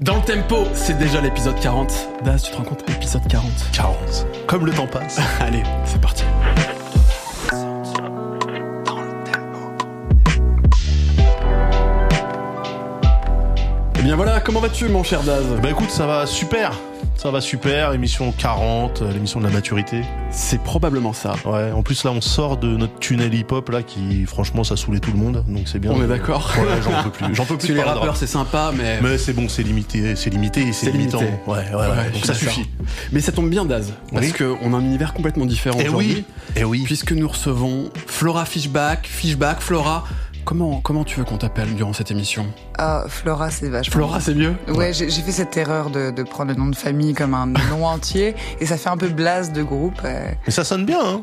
Dans le tempo, c'est déjà l'épisode 40. Daz, tu te rends compte Épisode 40. 40. Comme le temps passe. Allez, c'est parti. Eh bien voilà, comment vas-tu mon cher Daz? Bah écoute, ça va super. Ça va super. Émission 40, euh, l'émission de la maturité. C'est probablement ça. Ouais. En plus là, on sort de notre tunnel hip-hop là, qui franchement, ça saoulait tout le monde. Donc c'est bien. On est d'accord. Ouais, j'en peux plus. J'en peux plus. Les rappeurs, rap. c'est sympa, mais... Mais c'est bon, c'est limité, c'est limité et c'est limitant. limité. Ouais, ouais, ouais. Donc ça suffit. Mais ça tombe bien Daz, parce Oui. qu'on a un univers complètement différent Eh oui. Eh oui. Puisque nous recevons Flora Fishback, Fishback, Flora. Comment, comment tu veux qu'on t'appelle durant cette émission Ah, Flora, c'est vachement. Flora, c'est mieux Ouais, j'ai j'ai fait cette erreur de, de prendre le nom de famille comme un nom entier et ça fait un peu blase de groupe. euh. Mais ça sonne bien, hein.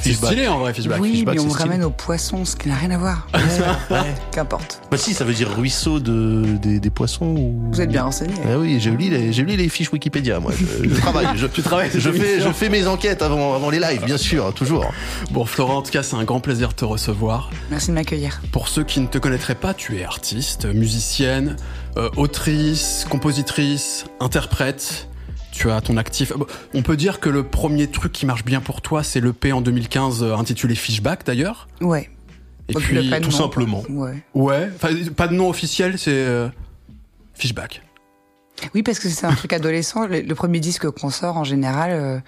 C'est stylé en vrai, Fishback. oui, Fishback, mais on ramène aux poissons, ce qui n'a rien à voir. Ouais. Qu'importe. Bah si, ça veut dire ruisseau de, des, des poissons ou... Vous êtes bien renseigné. Ah oui, j'ai lu les, j'ai lu les fiches Wikipédia, moi. Je, je travaille. Je, Tu travailles je fais, je fais mes enquêtes avant, avant les lives, bien sûr, toujours. Bon, Flora, en tout cas, c'est un grand plaisir de te recevoir. Merci de m'accueillir. Pour ceux qui ne te connaîtraient pas, tu es artiste, musicienne, euh, autrice, compositrice, interprète. Tu as ton actif. On peut dire que le premier truc qui marche bien pour toi, c'est l'EP en 2015 euh, intitulé Fishback d'ailleurs. Ouais. Et puis, tout nom, simplement. quoi. Ouais. ouais, enfin, pas de nom officiel, c'est euh, Fishback. Oui, parce que c'est un truc adolescent. Le, le premier disque qu'on sort, en général, euh,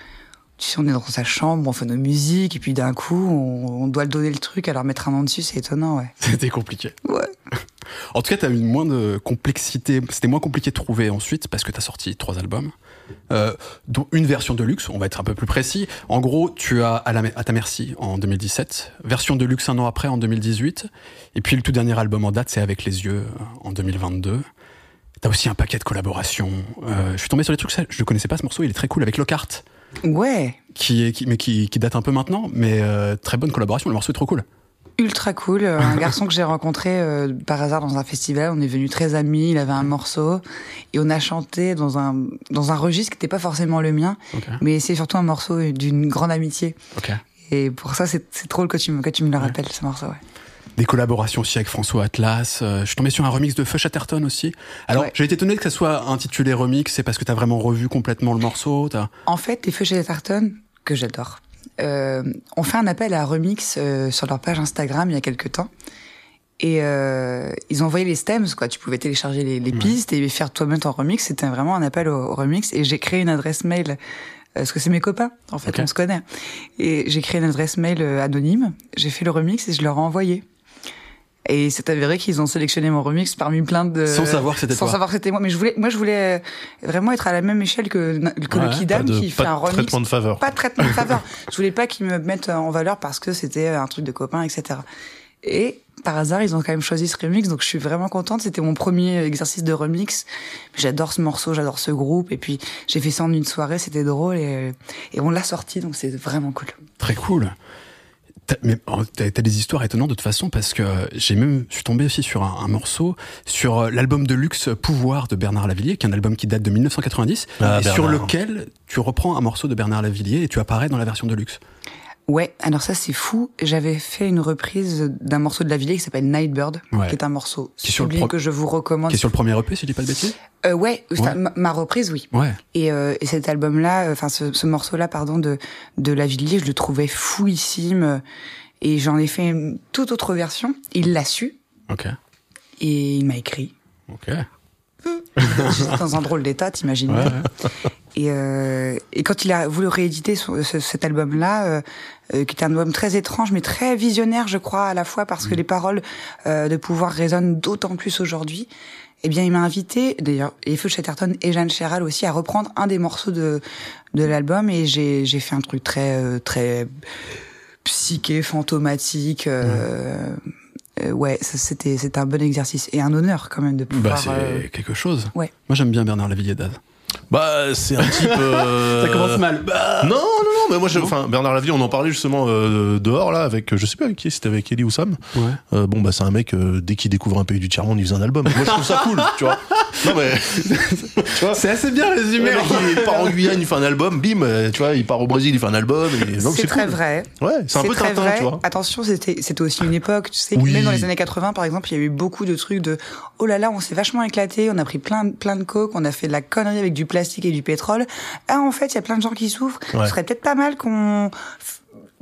tu sais, on est dans sa chambre, on fait nos musiques, et puis d'un coup, on, on doit le donner le truc, alors mettre un nom dessus, c'est étonnant, ouais. C'était compliqué. Ouais. En tout cas, tu as eu moins de complexité. C'était moins compliqué de trouver ensuite parce que tu as sorti trois albums. Euh, dont une version de luxe, on va être un peu plus précis. En gros, tu as à, la, à ta merci en 2017, version de luxe un an après en 2018, et puis le tout dernier album en date, c'est Avec les yeux en 2022. T'as aussi un paquet de collaborations. Euh, je suis tombé sur les trucs, je ne connaissais pas ce morceau, il est très cool avec Lockhart, Ouais. qui, est, qui, mais qui, qui date un peu maintenant, mais euh, très bonne collaboration, le morceau est trop cool. Ultra cool. Euh, Un garçon que j'ai rencontré euh, par hasard dans un festival. On est venus très amis. Il avait un morceau et on a chanté dans un dans un registre qui n'était pas forcément le mien, mais c'est surtout un morceau d'une grande amitié. Ok. Et pour ça, c'est c'est drôle que tu me que tu me le rappelles ce morceau. Ouais. Des collaborations aussi avec François Atlas. Euh, je suis tombé sur un remix de Feu Chatterton aussi. Alors, Ouais. j'ai été étonné que ça soit intitulé remix. C'est parce que t'as vraiment revu complètement le morceau. En fait, les Feux chez Tarton que j'adore, euh, ont fait un appel à remix euh, sur leur page Instagram il y a quelques temps. Et euh, ils ont envoyé les stems, quoi. Tu pouvais télécharger les, les pistes et faire toi-même ton remix. C'était vraiment un appel au, au remix. Et j'ai créé une adresse mail, euh, parce que c'est mes copains, en fait, on se connaît. Et j'ai créé une adresse mail euh, anonyme. J'ai fait le remix et je leur ai envoyé. Et c'est avéré qu'ils ont sélectionné mon remix parmi plein de... Sans savoir que c'était Sans toi. savoir que c'était moi. Mais je voulais, moi, je voulais euh, vraiment être à la même échelle que, que Ouais, le Pas Kidam de, qui fait pas un de remix traitement de faveur. pas de traitement de faveur. Je voulais pas qu'ils me mettent en valeur parce que c'était un truc de copain, etc. Et par hasard, ils ont quand même choisi ce remix, donc je suis vraiment contente. C'était mon premier exercice de remix. J'adore ce morceau, j'adore ce groupe, et puis j'ai fait ça en une soirée, c'était drôle, et, et on l'a sorti, donc c'est vraiment cool. Très cool. T'as- Mais t'as t'as des histoires étonnantes de toute façon parce que j'ai même, je suis tombé aussi sur un, un morceau sur euh, l'album de luxe Pouvoir de Bernard Lavillier, qui est un album qui date de 1990 Ah, et sur lequel tu reprends un morceau de Bernard Lavillier et tu apparais dans la version de luxe. Ouais, alors ça c'est fou. J'avais fait une reprise d'un morceau de la Villiers qui s'appelle Nightbird, Ouais. qui est un morceau Qui est sur le que je vous recommande. Qui est sur le premier EP, si je dis pas de bêtises. Euh, ouais, Ouais. ma, ma reprise, oui. Ouais. Et, euh, et cet album-là, euh, enfin ce, ce morceau-là, pardon, de de La Villiers, je le trouvais fouillissime. euh, Et j'en ai fait une toute autre version. Il l'a su Ok. et il m'a écrit. Ok. J'étais dans un drôle d'état, t'imagines Ouais, ouais. Et, euh, et quand il a voulu rééditer ce- ce- cet album-là, euh, euh, qui est un album très étrange, mais très visionnaire, je crois, à la fois parce que Mm. les paroles euh, de pouvoir résonnent d'autant plus aujourd'hui. Eh bien, il m'a invité, d'ailleurs, et Feu Chatterton et Jeanne Chéral aussi, à reprendre un des morceaux de de l'album, et j'ai fait un truc très euh, très psyché, fantomatique. Euh, euh, ouais, c'était un bon exercice et un honneur quand même de pouvoir. Bah, c'est euh, quelque chose. ouais. Moi, j'aime bien Bernard Lavillier Daz. Bah, c'est un type. euh, Ça commence mal. Bah. Non, non, non, mais moi, je- enfin, Bernard Lavillier, on en parlait justement euh, dehors là, avec, je sais pas avec qui, c'était avec Ellie ou Sam. Ouais. Euh, bon, bah, c'est un mec, euh, dès qu'il découvre un pays du tiers-monde, il faisait un album. Moi, je trouve ça cool, tu vois. Non, mais, tu vois. C'est assez bien Le résumé. mec, il part en Guyane, il fait un album, bim, tu vois, il part au Brésil, il fait un album. C'est très cool. vrai. Ouais, c'est un peu très Tintin, vrai. tu vois. Attention, c'était c'était aussi une époque, tu sais, Oui. même dans les années 80 par exemple, il y a eu beaucoup de trucs de oh là là, on s'est vachement éclaté, on a pris plein de- plein de coke, on a fait de la connerie avec du plastique et du pétrole. Ah en fait, il y a plein de gens qui souffrent. Ouais. Ce serait peut-être pas mal qu'on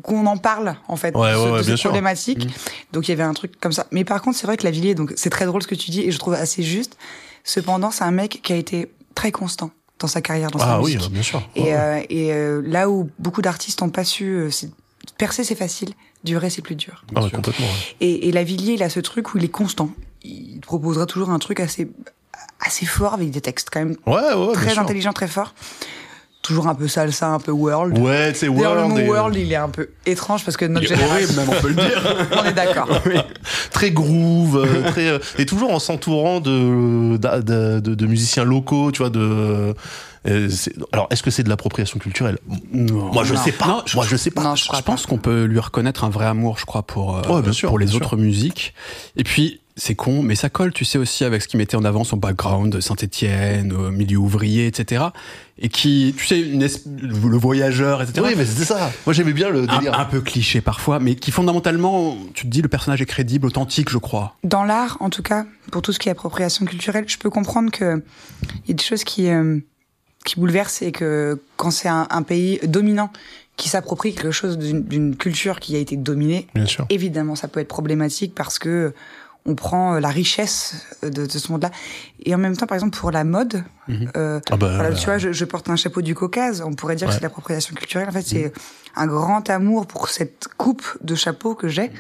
qu'on en parle en fait Ouais, de, ouais, de cette problématique. Donc il y avait un truc comme ça. Mais par contre, c'est vrai que la Villiers, donc c'est très drôle ce que tu dis et je trouve assez juste. Cependant, c'est un mec qui a été très constant dans sa carrière, dans sa Ah oui, musique. bien sûr. Et, euh, et euh, là où beaucoup d'artistes n'ont pas su, euh, c'est- percer c'est facile, durer c'est plus dur. Ah complètement. ouais. Et, et Lavillier, il a ce truc où il est constant. Il proposera toujours un truc assez assez fort avec des textes quand même Ouais, ouais, très intelligents, très forts. Toujours un peu salsa, un peu world. Ouais, tu sais, D'ailleurs, le World, mot et, euh, world, il est un peu étrange parce que notre Il est horrible, génération, même, on peut le dire. on est d'accord. très groove, euh, très euh, et toujours en s'entourant de, de, de, de musiciens locaux, tu vois. De euh, c'est- alors, est-ce que c'est de l'appropriation culturelle? Non. Moi, je Non. sais pas. Non, je- Moi, je sais pas. Non, je pense qu'on peut lui reconnaître un vrai amour, je crois, pour, euh, Ouais, bien sûr, pour les bien autres musiques. Et puis, c'est con, mais ça colle, tu sais, aussi avec ce qui mettait en avant son background, Saint-Etienne, milieu ouvrier, etc. Et qui, tu sais, une le voyageur, etc. Oui, mais c'était ça. Moi, j'aimais bien le un, délire. un peu cliché parfois, mais qui fondamentalement, tu te dis, le personnage est crédible, authentique, je crois. Dans l'art, en tout cas, pour tout ce qui est appropriation culturelle, je peux comprendre que il y a des choses qui euh, qui bouleversent et que quand c'est un, un pays dominant qui s'approprie quelque chose d'une d'une culture qui a été dominée, Bien sûr. évidemment, ça peut être problématique parce que on prend euh, la richesse de, de ce monde-là. Et en même temps, par exemple, pour la mode, Mhm. euh, Ah bah, voilà, bah, tu vois, je, je porte un chapeau du Caucase. On pourrait dire Ouais. que c'est de l'appropriation culturelle. En fait, c'est un grand amour pour cette coupe de chapeau que j'ai.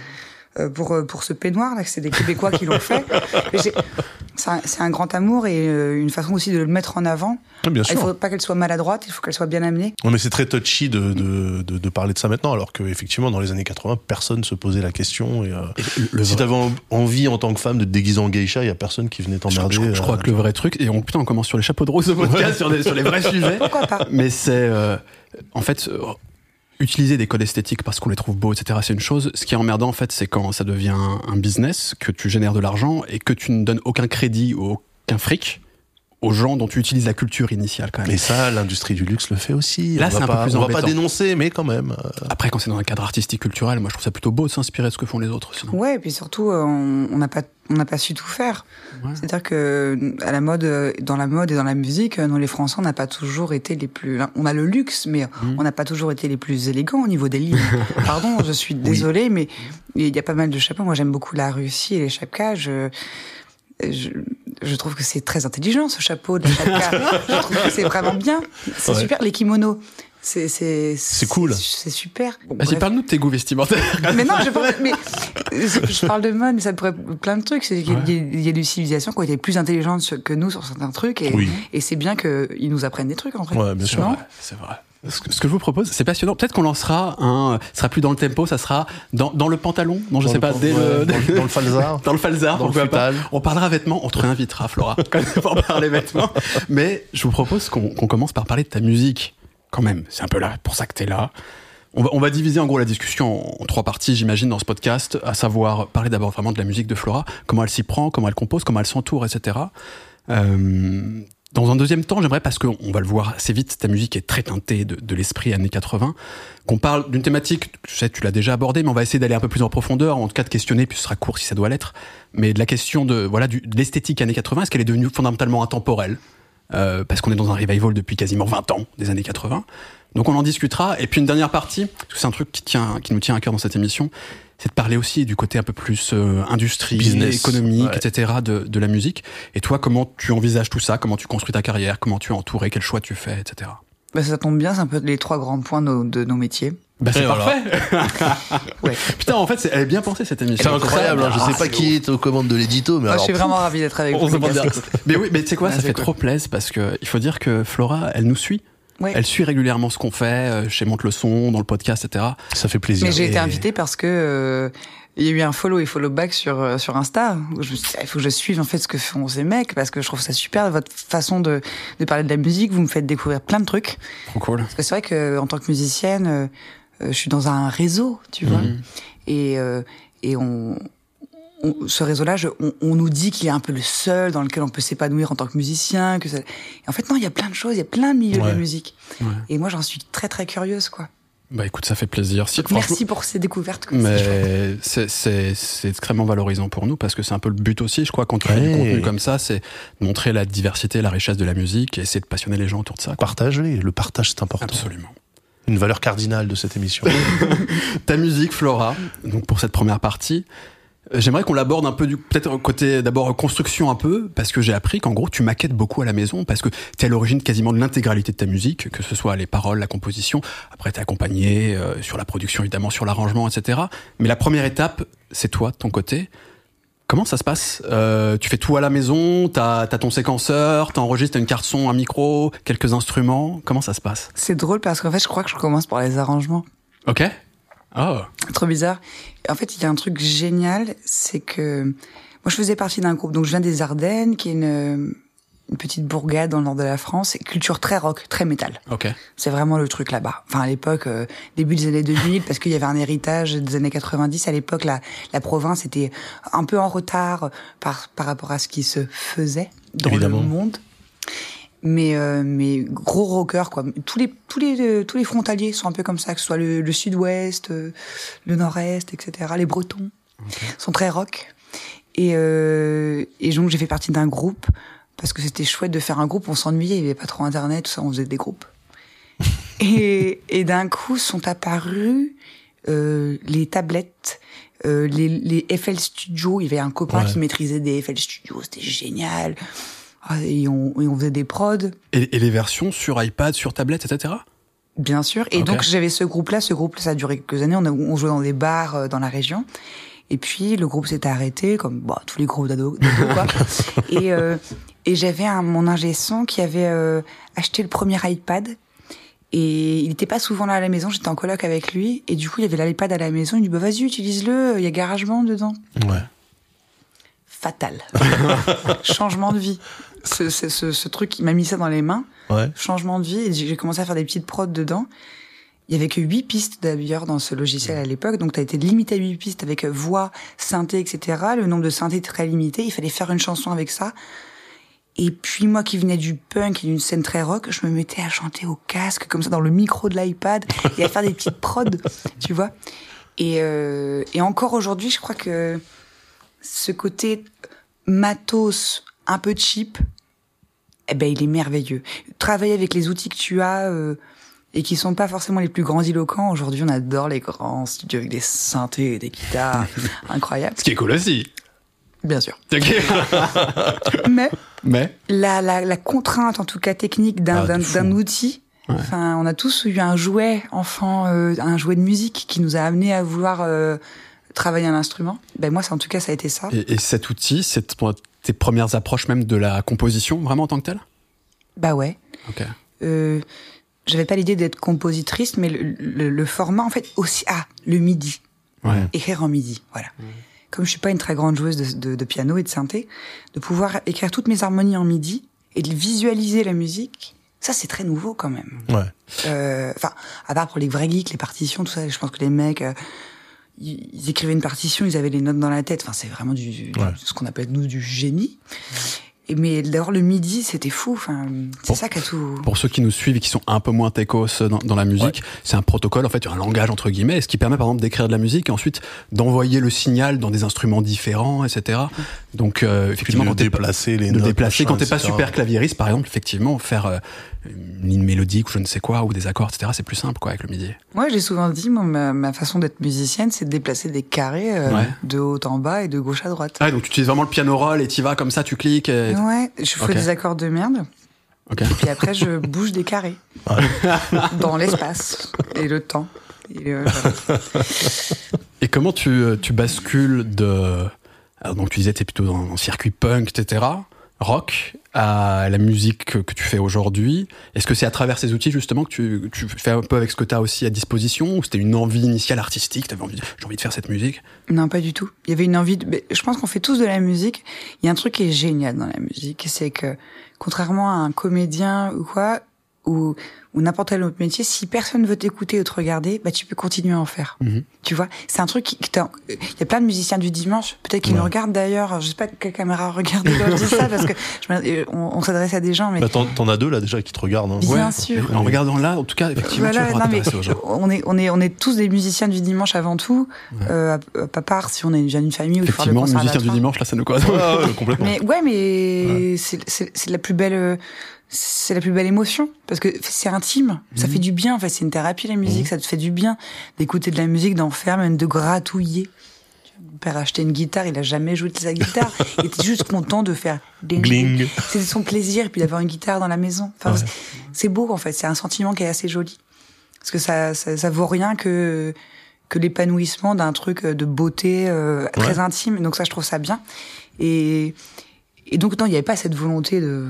euh, pour euh, pour ce peignoir là c'est des Québécois qui l'ont fait c'est un, grand amour et euh, une façon aussi de le mettre en avant Ah, bien il sûr. faut pas qu'elle soit maladroite il faut qu'elle soit bien amenée Non, mais c'est très touchy de, de, de, de parler de ça maintenant, alors qu'effectivement, dans les années 80, personne se posait la question. Et, euh, Et le- le si t'avais en- envie en tant que femme de te déguiser en geisha, il y a personne qui venait je, t'emmerder. je- je crois euh, que le vrai truc, et on, putain, on commence sur les chapeaux de rose de podcast, sur, des- sur les vrais sujets. pourquoi pas? Mais c'est euh, en fait euh, utiliser des codes esthétiques parce qu'on les trouve beaux, etc. C'est une chose. Ce qui est emmerdant en fait, c'est quand ça devient un business, que tu génères de l'argent et que tu ne donnes aucun crédit ou aucun fric aux gens dont tu utilises la culture initiale quand même. Mais ça, l'industrie du luxe le fait aussi. Là, c'est un peu plus On va pas dénoncer, mais quand même. Après, quand c'est dans un cadre artistique culturel, moi je trouve ça plutôt beau de s'inspirer de ce que font les autres. Sinon. ouais et puis surtout euh, on n'a pas on n'a pas su tout faire Ouais. c'est-à-dire que à la mode euh, dans la mode et dans la musique euh, nous les Français on n'a pas toujours été les plus on a le luxe mais Mhm. on n'a pas toujours été les plus élégants au niveau des livres pardon je suis désolée mais il y a pas mal de chapeaux moi j'aime beaucoup la Russie et les chapkas je je, je trouve que c'est très intelligent ce chapeau de la chapka. je trouve que c'est vraiment bien. C'est Ouais. super. Les kimonos, c'est c'est C'est cool. C'est super. Bon, Vas-y, parle-nous de tes goûts vestimentaires. Mais non, je parle, mais je je parle de mode, mais ça pourrait plein de trucs. Y il y, a- des civilisations qui ont été plus intelligentes que nous sur certains trucs, et, Oui. et c'est bien qu'ils nous apprennent des trucs en fait. Ouais, bien sûr. Ouais, c'est vrai. Ce que, ce que je vous propose, c'est passionnant. Peut-être qu'on lancera un. Ce sera plus dans le tempo, ça sera dans, dans le pantalon. Non, je dans sais le pas, dès le. dans, le- dans le falzar. Dans le falzar, Dans le pourquoi pas. On parlera vêtements, on te réinvitera, Flora, quand même, pour parler vêtements. Mais je vous propose qu'on qu'on commence par parler de ta musique, quand même. C'est un peu là, pour ça que t'es là. On va, on va diviser en gros la discussion en, en trois parties, j'imagine, dans ce podcast, à savoir parler d'abord vraiment de la musique de Flora, comment elle s'y prend, comment elle compose, comment elle s'entoure, etc. Euh, dans un deuxième temps, j'aimerais, parce qu'on va le voir assez vite, ta musique est très teintée de, de l'esprit années 80, qu'on parle d'une thématique, je sais, tu l'as déjà abordée, mais on va essayer d'aller un peu plus en profondeur, en tout cas de questionner, puis ce sera court si ça doit l'être, mais de la question de voilà de l'esthétique années 80, est-ce qu'elle est devenue fondamentalement intemporelle euh, Parce qu'on est dans un revival depuis quasiment 20 ans des années 80. Donc on en discutera. Et puis une dernière partie, parce que c'est un truc qui, tient, qui nous tient à cœur dans cette émission, c'est de parler aussi du côté un peu plus euh, industrie, Business, économique, ouais. etc. De, de la musique. Et toi, comment tu envisages tout ça? Comment tu construis ta carrière? Comment tu es entouré? Quel choix tu fais, etc. Bah, ça tombe bien, c'est un peu les trois grands points de nos, de nos métiers. Bah c'est voilà. parfait. Ouais. Putain, en fait, c'est- elle est bien pensée cette émission. C'est incroyable, hein, je Ah, sais pas c'est qui est aux commandes de l'édito, mais Moi, alors. je suis vraiment ravie d'être avec On vous. Mais oui, mais tu sais quoi, Ah, ça fait cool. trop plaisir parce que il faut dire que Flora, elle nous suit. Ouais. Elle suit régulièrement ce qu'on fait euh, chez Monte le son, dans le podcast, etc. Ça fait plaisir. Mais j'ai été Et- invitée parce que euh, il y a eu un follow et follow back sur euh, sur Insta où je me suis dit, il faut que je suive en fait ce que font ces mecs parce que je trouve ça super votre façon de de parler de la musique vous me faites découvrir plein de trucs Trop cool. parce que c'est vrai que en tant que musicienne euh, euh, je suis dans un réseau tu vois Mhm. et euh, et on, on- ce réseau-là, on, on nous dit qu'il est un peu le seul dans lequel on peut s'épanouir en tant que musicien. Que ça... et en fait, non, il y a plein de choses, il y a plein de milieux de la musique. Ouais. Et moi, j'en suis très très curieuse, quoi. Bah écoute, ça fait plaisir. Si, merci pour ces découvertes. chouette. Mais c'est- extrêmement valorisant pour nous parce que c'est un peu le but aussi, je crois, quand tu fais du Ouais. contenu comme ça, c'est de montrer la diversité, la richesse de la musique et essayer de passionner les gens autour de ça. quoi. Partagez, le partage c'est important. Absolument. Une valeur cardinale de cette émission. Ta musique, Flora, donc pour cette première partie, j'aimerais qu'on l'aborde un peu du peut-être côté d'abord construction un peu parce que j'ai appris qu'en gros tu maquettes beaucoup à la maison parce que tu es à l'origine quasiment de l'intégralité de ta musique, que ce soit les paroles, la composition. Après t'es accompagné euh, sur la production évidemment, sur l'arrangement, etc. Mais la première étape, c'est toi de ton côté. Comment ça se passe? Euh, Tu fais tout à la maison, t'as as ton séquenceur, t'enregistres une carte son, un micro, quelques instruments. Comment ça se passe? C'est drôle parce qu'en fait, je crois que je commence par les arrangements. Ok. Oh. Trop bizarre. En fait, il y a un truc génial, c'est que moi, je faisais partie d'un groupe. Donc, je viens des Ardennes, qui est une, une petite bourgade dans le nord de la France, et culture très rock, très métal. Ok. C'est vraiment le truc là-bas. Enfin, à l'époque, euh, début des années 2000, parce qu'il y avait un héritage des années 90. À l'époque, la, la province était un peu en retard par, par rapport à ce qui se faisait dans Évidemment. le monde. Mais, euh, mais gros rocker, quoi. Tous les, tous les, euh, tous les frontaliers sont un peu comme ça, que ce soit le, le sud-ouest, euh, le nord-est, etc. Les Bretons sont très rock. Et, euh, et donc, j'ai fait partie d'un groupe parce que c'était chouette de faire un groupe. On s'ennuyait, il n'y avait pas trop internet, tout ça, on faisait des groupes. et et d'un coup sont apparues euh, les tablettes, euh, les, les FL Studio. Il y avait un copain Ouais. qui maîtrisait des FL Studio, c'était génial. Ah, Et on, et on faisait des prods, Et, et les versions sur iPad, sur tablette, etc. bien sûr. Et donc j'avais ce groupe-là. Ce groupe, ça a duré quelques années. On, a, on jouait dans des bars euh, dans la région. Et puis le groupe s'était arrêté, comme bah, tous les groupes d'ados, quoi. et euh, et j'avais mon ingé son qui avait euh, acheté le premier iPad. Et il n'était pas souvent là à la maison, j'étais en coloc avec lui, et du coup il y avait l'iPad à la maison, il dit bah vas-y utilise-le, il y a GarageBand dedans. Ouais. Fatal. Changement de vie. Ce, ce, ce, ce truc, il m'a mis ça dans les mains, Ouais. changement de vie, et j'ai commencé à faire des petites prods dedans. Il y avait que huit pistes d'ailleurs dans ce logiciel à l'époque, donc tu as été limité à huit pistes avec voix, synthé, etc. Le nombre de synthés était très limité, il fallait faire une chanson avec ça. Et puis moi qui venais du punk et d'une scène très rock, je me mettais à chanter au casque comme ça dans le micro de l'iPad et à faire des petites prods, tu vois. Et, euh, et encore aujourd'hui, je crois que ce côté matos un peu cheap, eh ben il est merveilleux. Travailler avec les outils que tu as euh, et qui sont pas forcément les plus grandiloquents. Aujourd'hui, on adore les grands studios avec des synthés et des guitares incroyables, Ce qui est cool aussi. bien sûr. Mais Mais la, la, la contrainte, en tout cas technique, d'un Ah, outil. Ouais. Enfin, on a tous eu un jouet enfant, euh, un jouet de musique qui nous a amené à vouloir euh, travailler un instrument. Ben moi, c'est en tout cas, ça a été ça. et, et cet outil, c'est tes premières approches même de la composition, vraiment en tant que telle? Bah ouais. Ok. Euh, J'avais pas l'idée d'être compositrice, mais le, le, le format, en fait, aussi. Ah, le midi. Ouais. Écrire en midi, voilà. Comme je suis pas une très grande joueuse de, de, de piano et de synthé, de pouvoir écrire toutes mes harmonies en midi et de visualiser la musique, ça c'est très nouveau quand même. Ouais. Euh, Enfin, à part pour les vrais geeks, les partitions, tout ça, je pense que les mecs, euh, ils, écrivaient une partition, ils avaient les notes dans la tête. Enfin, c'est vraiment du, du- Ouais. ce qu'on appelle nous du génie. Et mais d'avoir le midi, c'était fou. Enfin, c'est ça qui a tout. Pour ceux qui nous suivent et qui sont un peu moins techos dans, dans la musique, c'est un protocole, en fait, un langage entre guillemets, ce qui permet par exemple d'écrire de la musique et ensuite d'envoyer le signal dans des instruments différents, etc. Donc euh, effectivement, de quand déplacer les de notes, déplacer machin, quand t'es pas super claviériste, par exemple, effectivement, faire euh, une ligne mélodique ou je ne sais quoi ou des accords, etc. C'est plus simple quoi avec le midi. Moi, j'ai souvent dit, moi, ma, ma façon d'être musicienne, c'est de déplacer des carrés euh, Ouais. de haut en bas et de gauche à droite. Ah, donc tu utilises vraiment le piano roll et t'y vas comme ça, tu cliques. Et... Ouais, je fais des accords de merde, et puis après, je bouge des carrés dans l'espace et le temps. Et, euh. Et comment tu, euh, tu bascules de. Alors, donc, tu disais, t'es plutôt dans, le circuit punk, etc. rock à la musique que, tu fais aujourd'hui Est-ce que c'est à travers ces outils justement que tu, tu fais un peu avec ce que tu as aussi à disposition Ou c'était une envie initiale artistique T'avais envie, j'ai envie de faire cette musique? Non, pas du tout. Il y avait une envie de... Je pense qu'on fait tous de la musique. Il y a un truc qui est génial dans la musique, c'est que, contrairement à un comédien ou quoi, ou, ou n'importe quel autre métier, si personne veut t'écouter ou te regarder, bah tu peux continuer à en faire. Mhm. Tu vois, c'est un truc qui... Il y a plein de musiciens du dimanche, peut-être qu'ils Ouais. nous regardent d'ailleurs. Je sais pas quelle caméra regarde quand je dis ça, parce que je me- on, on s'adresse à des gens, mais... Bah, t'en, t'en as deux là déjà qui te regardent. hein. Bien sûr. En regardant là, en tout cas, effectivement, Voilà, tu non, mais on est on est on est tous des musiciens du dimanche avant tout, euh, à, à part si on est déjà une famille le Effectivement, musicien du dimanche, là, ça nous correspond. Complètement. Mais ouais, mais c'est c'est c'est la plus belle euh, c'est la plus belle émotion parce que c'est intime, ça fait du bien. En fait, c'est une thérapie la musique, ça te fait du bien d'écouter de la musique, d'en faire, même de gratouiller. Mon père a acheté une guitare, il a jamais joué de sa guitare. il était juste content de faire ding, Gling. C'était son plaisir, et puis d'avoir une guitare dans la maison. Enfin, Ouais. c'est- beau en fait, c'est un sentiment qui est assez joli. Parce que ça, ça, ça vaut rien que que l'épanouissement d'un truc de beauté euh, très intime. Donc ça, je trouve ça bien. Et et donc non, il n'y avait pas cette volonté de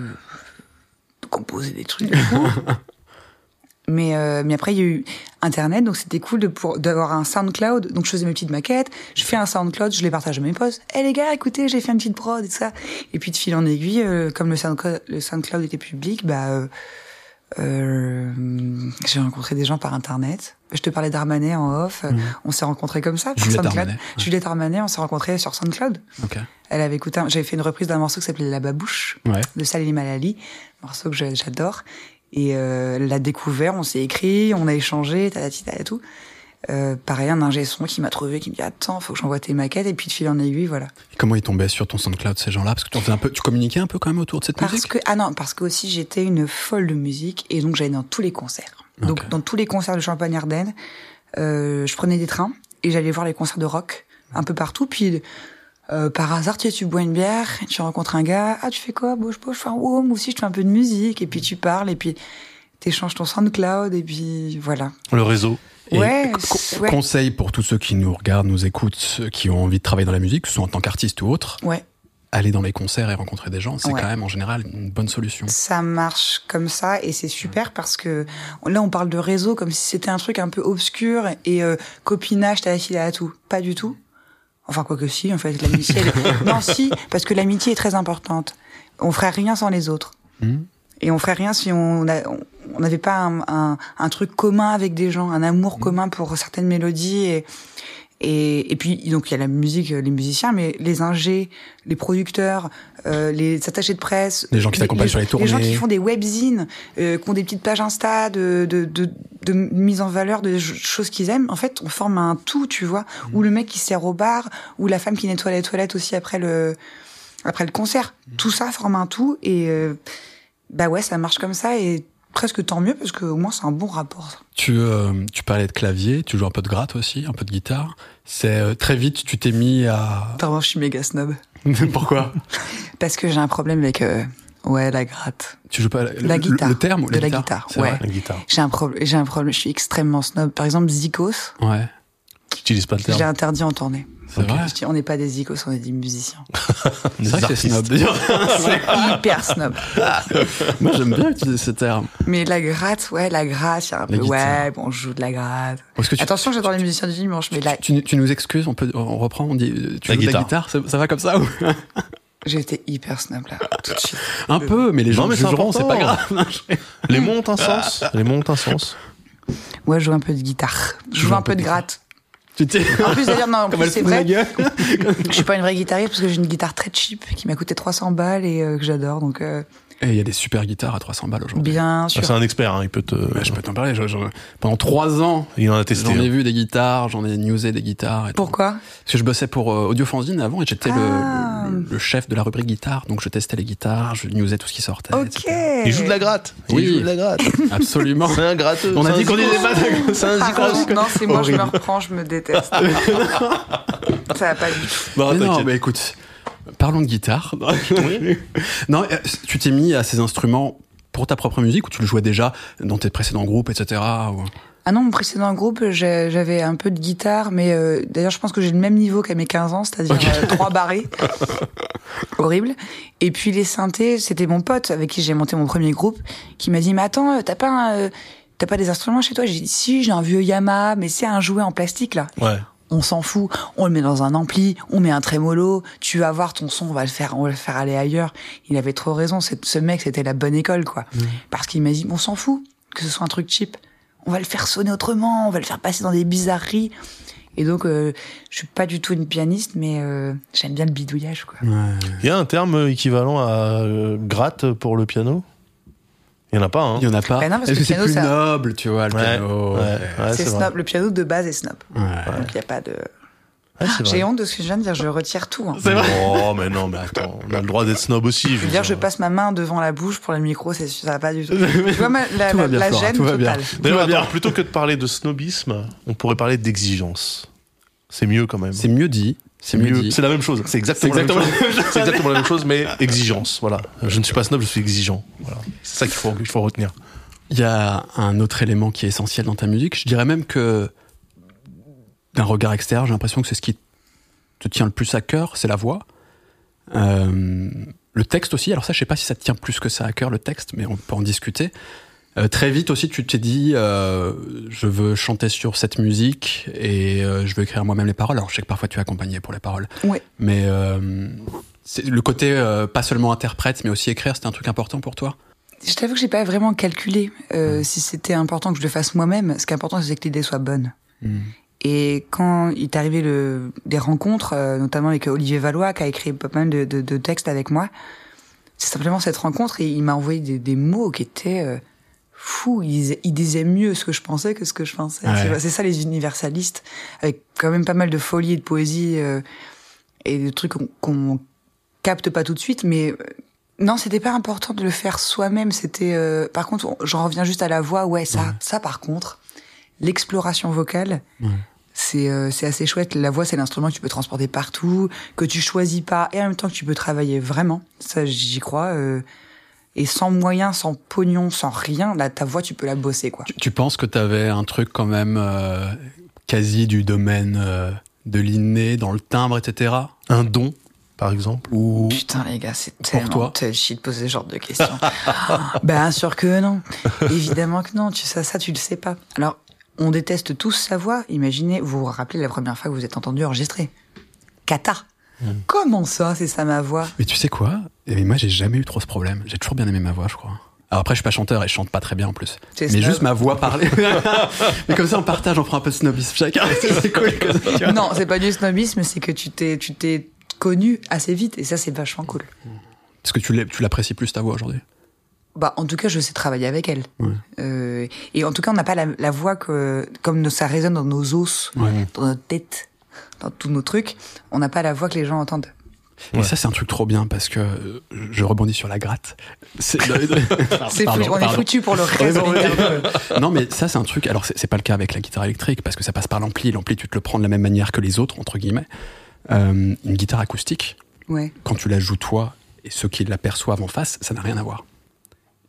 composer des trucs. mais euh, mais après il y a eu Internet, donc c'était cool de pour d'avoir un SoundCloud. Donc je faisais mes petites maquettes, je fais un SoundCloud, je les partage à mes potes. Eh les gars, écoutez, j'ai fait une petite prod et tout ça. Et puis de fil en aiguille, euh, comme le SoundCloud, le SoundCloud était public, bah euh, euh, j'ai rencontré des gens par Internet. Je te parlais d'Armanet en off. On s'est rencontrés comme ça Juliette SoundCloud. Armanet, ouais. Juliette Armanet, on s'est rencontrés sur SoundCloud. Elle avait écouté, un- j'avais fait une reprise d'un morceau qui s'appelait La Babouche Ouais. de Salim Malali, morceau que j'adore. Et euh, elle l'a découvert, on s'est écrit, on a échangé, tatati tout. Euh, pareil, un ingé son qui m'a trouvé, qui me dit attends, faut que j'envoie tes maquettes et puis de fil en aiguille, voilà. Et comment ils tombaient sur ton SoundCloud, ces gens-là? Parce que tu, faisais un peu, tu communiquais un peu quand même autour de cette Parce musique? que ah non, parce que aussi j'étais une folle de musique et donc j'allais dans tous les concerts. Donc dans tous les concerts de Champagne Ardenne, euh, je prenais des trains et j'allais voir les concerts de rock un peu partout. Puis euh, par hasard, tu, tu bois une bière, tu rencontres un gars, ah tu fais quoi? Bon, je je fais un moi aussi je fais un peu de musique et puis tu parles et puis t'échanges ton SoundCloud et puis voilà. Le réseau? Et Ouais. Conseil pour tous ceux qui nous regardent, nous écoutent, qui ont envie de travailler dans la musique, que ce soit en tant qu'artiste ou autre, Ouais, aller dans les concerts et rencontrer des gens, c'est quand même en général une bonne solution. ça marche comme ça et c'est super parce que là on parle de réseau comme si c'était un truc un peu obscur et euh, copinage t'as filé à tout. Pas du tout. Enfin quoi que si en fait l'amitié. elle non si parce que l'amitié est très importante. On ferait rien sans les autres. Mhm. Et on ferait rien si on a- on n'avait pas un, un, un truc commun avec des gens, un amour commun pour certaines mélodies et et, et puis donc il y a la musique, les musiciens, mais les ingés, les producteurs, euh, les attachés de presse, Les gens qui t'accompagnent sur les les gens tournées. qui font des webzines, euh, qui ont des petites pages Insta de, de, de, de mise en valeur de ch- choses qu'ils aiment. En fait, on forme un tout, tu vois. Ou le mec qui sert au bar, ou la femme qui nettoie les toilettes aussi après le après le concert. Tout ça forme un tout et euh, bah ouais, ça marche comme ça et presque tant mieux parce que au moins c'est un bon rapport. ça. Tu, euh, tu parlais de clavier, tu joues un peu de gratte aussi, un peu de guitare. C'est euh, très vite, tu t'es mis à. Pardon, je suis méga snob Pourquoi? Parce que j'ai un problème avec euh, ouais la gratte. Tu joues pas La le, guitare. Le terme ou De la guitare, ouais. vrai La guitare. J'ai un problème, j'ai un problème, je suis extrêmement snob. Par exemple, Zikos, Ouais, Tu utilises pas le je l'ai terme. interdit en tournée. c'est vrai. Je dis, on n'est pas des Zikos, on est des musiciens. C'est vrai que c'est snob. C'est hyper snob. Moi j'aime bien utiliser ce terme. Mais la gratte, ouais, la gratte, c'est un peu, La guitare. ouais, bon, je joue de la gratte. Est-ce que tu, Attention, j'adore les musiciens du dimanche, mais là, tu, tu nous excuses, on peut, on reprend, on dit, euh, tu La joues de la guitare. ça, ça va comme ça ou? J'ai été hyper snob, là, tout de suite. Un peu, mais les gens Non, mais c'est jugeront, c'est pas grave. Les mots ont un sens. Les mots ont un sens. Ouais, je joue un peu de guitare. Je joue un peu de gratte. Tu t'es. En plus, d'ailleurs, non, en plus, c'est vrai. Je suis pas une vraie guitariste parce que j'ai une guitare très cheap qui m'a coûté 300 balles et euh, que j'adore, donc, euh, Et il y a des super guitares à 300 balles aujourd'hui. bien Ah, sûr. C'est un expert, hein, il peut te. Ouais, je peux t'en parler. je- je- pendant trois ans, Il en a testé. j'en ai hein. vu des guitares, j'en ai newsé des guitares. Et tout. Pourquoi? Parce que je bossais pour euh, Audiofanzine avant et j'étais le- Ah. le, le chef de la rubrique guitare. Donc je testais les guitares, je newsais tout ce qui sortait. Ok. etc. Il joue de la gratte. Oui. Il joue de la gratte. Absolument. C'est un gratteux. On a dit qu'on disait pas de- C'est un zikos. non, c'est moi, je me reprends, je me déteste. ça va pas du tout. Non, mais écoute, parlons de guitare. non, euh, tu t'es mis à ces instruments pour ta propre musique ou tu le jouais déjà dans tes précédents groupes, etc. ou- Ah non, mon précédent groupe, j'avais un peu de guitare, mais euh, d'ailleurs, je pense que j'ai le même niveau qu'à mes 15 ans, c'est-à-dire euh, trois barrés. Horrible. Et puis les synthés, c'était mon pote avec qui j'ai monté mon premier groupe, qui m'a dit, mais attends, t'as pas un, euh, t'as pas des instruments chez toi J'ai dit, si, j'ai un vieux Yamaha, mais c'est un jouet en plastique, là. Ouais. On s'en fout, on le met dans un ampli, on met un trémolo, tu vas voir ton son, on va le faire, on va le faire aller ailleurs. Il avait trop raison, ce mec, c'était la bonne école, quoi. Parce qu'il m'a dit, on s'en fout que ce soit un truc cheap. On va le faire sonner autrement, on va le faire passer dans des bizarreries. Et donc, euh, je suis pas du tout une pianiste, mais euh, j'aime bien le bidouillage, quoi. Il y a un terme équivalent à euh, gratte pour le piano? Il y en a pas, hein Il y en a pas. Bah non, parce que que c'est le piano, plus ça- noble, tu vois, le Ouais, piano ouais, ouais. ouais, c'est c'est vrai. snob. Le piano de base est snob. Ouais. Donc, il y a pas de. Vrai. J'ai honte de ce que je viens de dire, je retire tout. hein. Oh, mais non, mais attends, on a le droit d'être snob aussi. Je veux dire, je passe ma main devant la bouche pour le micro, c'est ça va pas du tout. tu vois, ma- la, Tout va la- bien, la Flora, gêne tout va bien. totale. D'ailleurs, Tout va bien. attends, plutôt que de parler de snobisme, on pourrait parler d'exigence. C'est mieux quand même. C'est mieux dit. C'est mieux, dit. C'est la même chose. C'est exactement, la même chose. C'est exactement la même chose, mais exigence. Voilà. Je ne suis pas snob, je suis exigeant. Voilà. C'est ça qu'il faut, qu'il faut retenir. Il y a un autre élément qui est essentiel dans ta musique. Je dirais même que d'un regard extérieur, j'ai l'impression que c'est ce qui te tient le plus à cœur, c'est la voix. Euh, le texte aussi. Alors ça, je sais pas si ça te tient plus que ça à cœur le texte, mais on peut en discuter. Euh, très vite aussi, tu t'es dit, euh, je veux chanter sur cette musique et euh, je veux écrire moi-même les paroles. Alors je sais que parfois tu es accompagné pour les paroles, Ouais. mais le côté pas seulement interprète, mais aussi écrire, c'était un truc important pour toi? Je t'avoue que j'ai pas vraiment calculé euh, si c'était important que je le fasse moi-même. Ce qui est important, c'est que l'idée soit bonne. Et quand il est arrivé le, des rencontres, notamment avec Olivier Valois, qui a écrit pas mal de, de, de textes avec moi, c'est simplement cette rencontre et il m'a envoyé des, des mots qui étaient euh, fous. Il disait, il disait mieux ce que je pensais que ce que je pensais. Ouais. C'est ça les universalistes, avec quand même pas mal de folie et de poésie euh, et de trucs qu'on capte pas tout de suite, mais euh, non, c'était pas important de le faire soi-même. C'était, euh, par contre, on- j'en reviens juste à la voix. Ouais, ça, ça par contre, l'exploration vocale, c'est euh, c'est assez chouette. La voix, c'est l'instrument que tu peux transporter partout, que tu choisis pas, et en même temps que tu peux travailler vraiment. Ça, j'y crois. euh, et sans moyens, sans pognon, sans rien, là, ta voix, tu peux la bosser, quoi. Tu, tu penses que tu avais un truc quand même euh, quasi du domaine euh, de l'inné, dans le timbre, etc. Un don, par exemple? Ou Putain, les gars, c'est tellement touchy de poser ce genre de questions. ben, sûr que non. Évidemment que non. Tu, ça, ça, tu le sais pas. Alors, on déteste tous sa voix. Imaginez, vous vous rappelez la première fois que vous êtes entendu enregistrer. Kata. Comment ça, c'est ça ma voix? Mais tu sais quoi? Et Moi, j'ai jamais eu trop ce problème. J'ai toujours bien aimé ma voix, je crois. Alors après, je suis pas chanteur et je chante pas très bien en plus. C'est Mais snob. juste ma voix parler. Mais comme ça, on partage, on prend un peu de snobisme chacun. c'est cool. ça. Non, c'est pas du snobisme, c'est que tu t'es, tu t'es connu assez vite et ça, c'est vachement cool. Est-ce que tu l'aimes- tu l'apprécies plus ta voix aujourd'hui? Bah, en tout cas, je sais travailler avec elle. Ouais. Euh, et en tout cas, on n'a pas la, la voix que, comme ça résonne dans nos os, Ouais. dans notre tête, dans tous nos trucs, on n'a pas la voix que les gens entendent. Et ça, c'est un truc trop bien parce que euh, je rebondis sur la gratte. C'est foutu- on est foutu pour le reste non, mais ça, c'est un truc. Alors, c'est c'est pas le cas avec la guitare électrique parce que ça passe par l'ampli. L'ampli, tu te le prends de la même manière que les autres, entre guillemets. Euh, une guitare acoustique, Ouais. quand tu la joues toi et ceux qui l'aperçoivent en face, ça n'a rien à voir.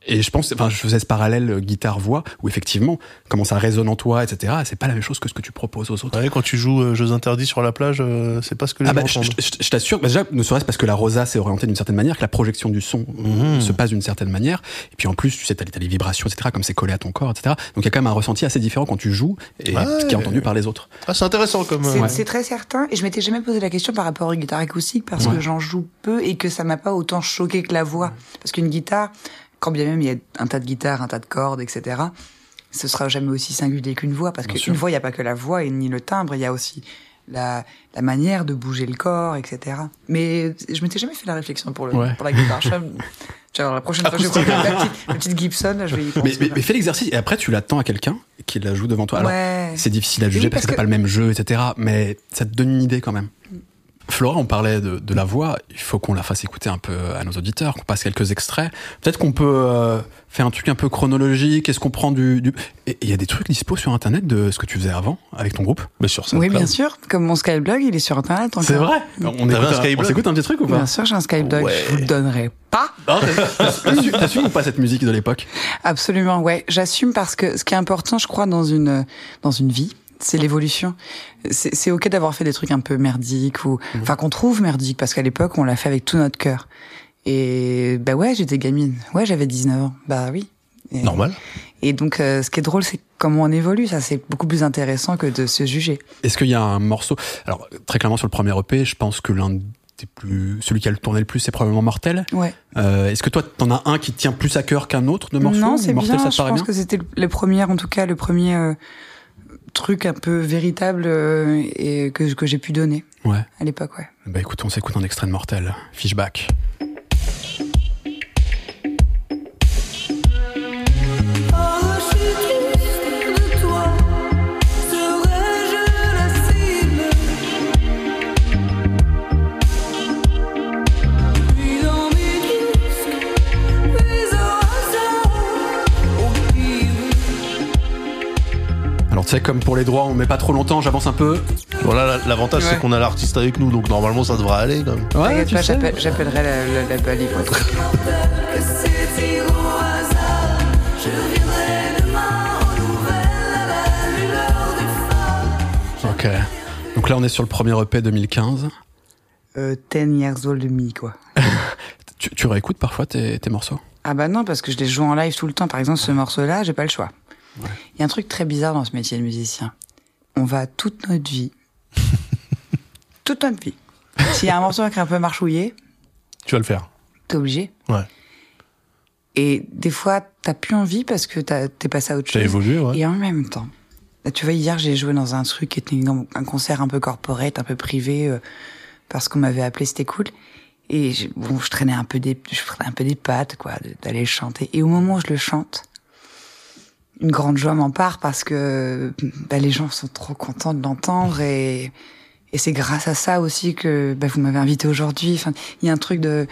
Et je pense, enfin, je faisais ce parallèle euh, guitare-voix où effectivement, comment ça résonne en toi, etc. C'est pas la même chose que ce que tu proposes aux autres. Ouais, quand tu joues euh, Jeux interdits sur la plage, euh, c'est pas ce que les Ah bah, gens je, entendent. je- je t'assure, bah déjà, ne serait-ce parce que la rosa s'est orientée d'une certaine manière, que la projection du son Mhm. se passe d'une certaine manière, et puis en plus, tu sais, t'as les, t'as les vibrations, etc., comme c'est collé à ton corps, etc. Donc il y a quand même un ressenti assez différent quand tu joues et Ouais. ce qui est entendu par les autres. Ah, c'est intéressant comme. C'est euh, c'est très certain. Et je m'étais jamais posé la question par rapport aux guitares acoustiques parce Ouais. que j'en joue peu et que ça m'a pas autant choqué que la voix. Parce qu'une guitare, quand bien même il y a un tas de guitares, un tas de cordes, etc., ce sera jamais aussi singulier qu'une voix. Parce qu'une voix, il n'y a pas que la voix et ni le timbre, il y a aussi la, la manière de bouger le corps, etc. Mais je m'étais jamais fait la réflexion pour, le, Ouais. pour la guitare. Je, genre, la prochaine fois que je ma petite, ma petite Gibson, là, je vais y penser. Mais, mais, mais fais l'exercice et après tu l'attends à quelqu'un qui la joue devant toi. Alors, c'est difficile à juger Oui, parce parce que c'est que- pas le même jeu, etc. Mais ça te donne une idée quand même. Flora, on parlait de, de, la voix. Il faut qu'on la fasse écouter un peu à nos auditeurs, qu'on passe quelques extraits. Peut-être qu'on peut, euh, faire un truc un peu chronologique. Est-ce qu'on prend du, du... Et il y a des trucs dispo sur Internet de ce que tu faisais avant avec ton groupe? Mais sur Oui, bien sûr. Comme mon Skyblog, il est sur Internet. C'est vrai? On, écoute un, on s'écoute un petit truc ou pas? Bien sûr, j'ai un Skyblog. Ouais. Je vous le donnerai pas. T'assumes ou pas cette musique de l'époque? Absolument, ouais. J'assume parce que ce qui est important, je crois, dans une dans une vie, c'est l'évolution. C'est ok d'avoir fait des trucs un peu merdiques ou, Mhm. enfin, qu'on trouve merdiques parce qu'à l'époque, on l'a fait avec tout notre cœur. Et bah ouais, j'étais gamine. Ouais, j'avais 19 ans. Bah oui. Et, Normal. Et donc, euh, ce qui est drôle, c'est comment on évolue. Ça, c'est beaucoup plus intéressant que de se juger. Est-ce qu'il y a un morceau Alors très clairement sur le premier EP, je pense que l'un des plus, celui qui a le tourné le plus, c'est probablement Mortel. Ouais. Euh, Est-ce que toi, t'en as un qui tient plus à cœur qu'un autre de morceaux Non, c'est Mortel, bien. ça te je pense bien? que c'était le- le premier, en tout cas, le premier euh, truc un peu véritable euh, et que, que j'ai pu donner Ouais. à l'époque, ouais. Bah écoute, on s'écoute un extrait de Mortel, Fishback. Alors tu sais, comme pour les droits, on met pas trop longtemps, j'avance un peu. Voilà, la- l'avantage Ouais. c'est qu'on a l'artiste avec nous, donc normalement ça devrait aller quand même. T'inquiète pas, j'appelle- j'appellerai la, la, la. Ok. Donc là, on est sur le premier EP 2015. Euh, 10 years old me, quoi. Tu, tu réécoutes parfois tes, tes morceaux? Ah bah non, parce que je les joue en live tout le temps. Par exemple, ce morceau-là, j'ai pas le choix. Il y a un truc très bizarre dans ce métier de musicien. On va toute notre vie, toute notre vie. S'il y a un morceau qui est un peu marchouillé, Tu vas le faire. t'es obligé. Ouais. Et des fois, t'as plus envie parce que t'as- t'es passé à autre T'as chose. évolué, ouais. Et en même temps, là, tu vois, hier, j'ai joué dans un truc qui était un concert un peu corporate, un peu privé, euh, parce qu'on m'avait appelé, c'était cool. Et je, bon, je traînais un peu des, je traînais un peu des pattes, quoi, d'aller chanter. Et au moment où je le chante, une grande joie m'empare parce que bah, les gens sont trop contents de l'entendre et, et c'est grâce à ça aussi que bah, vous m'avez invité aujourd'hui. Enfin, il y a un truc de,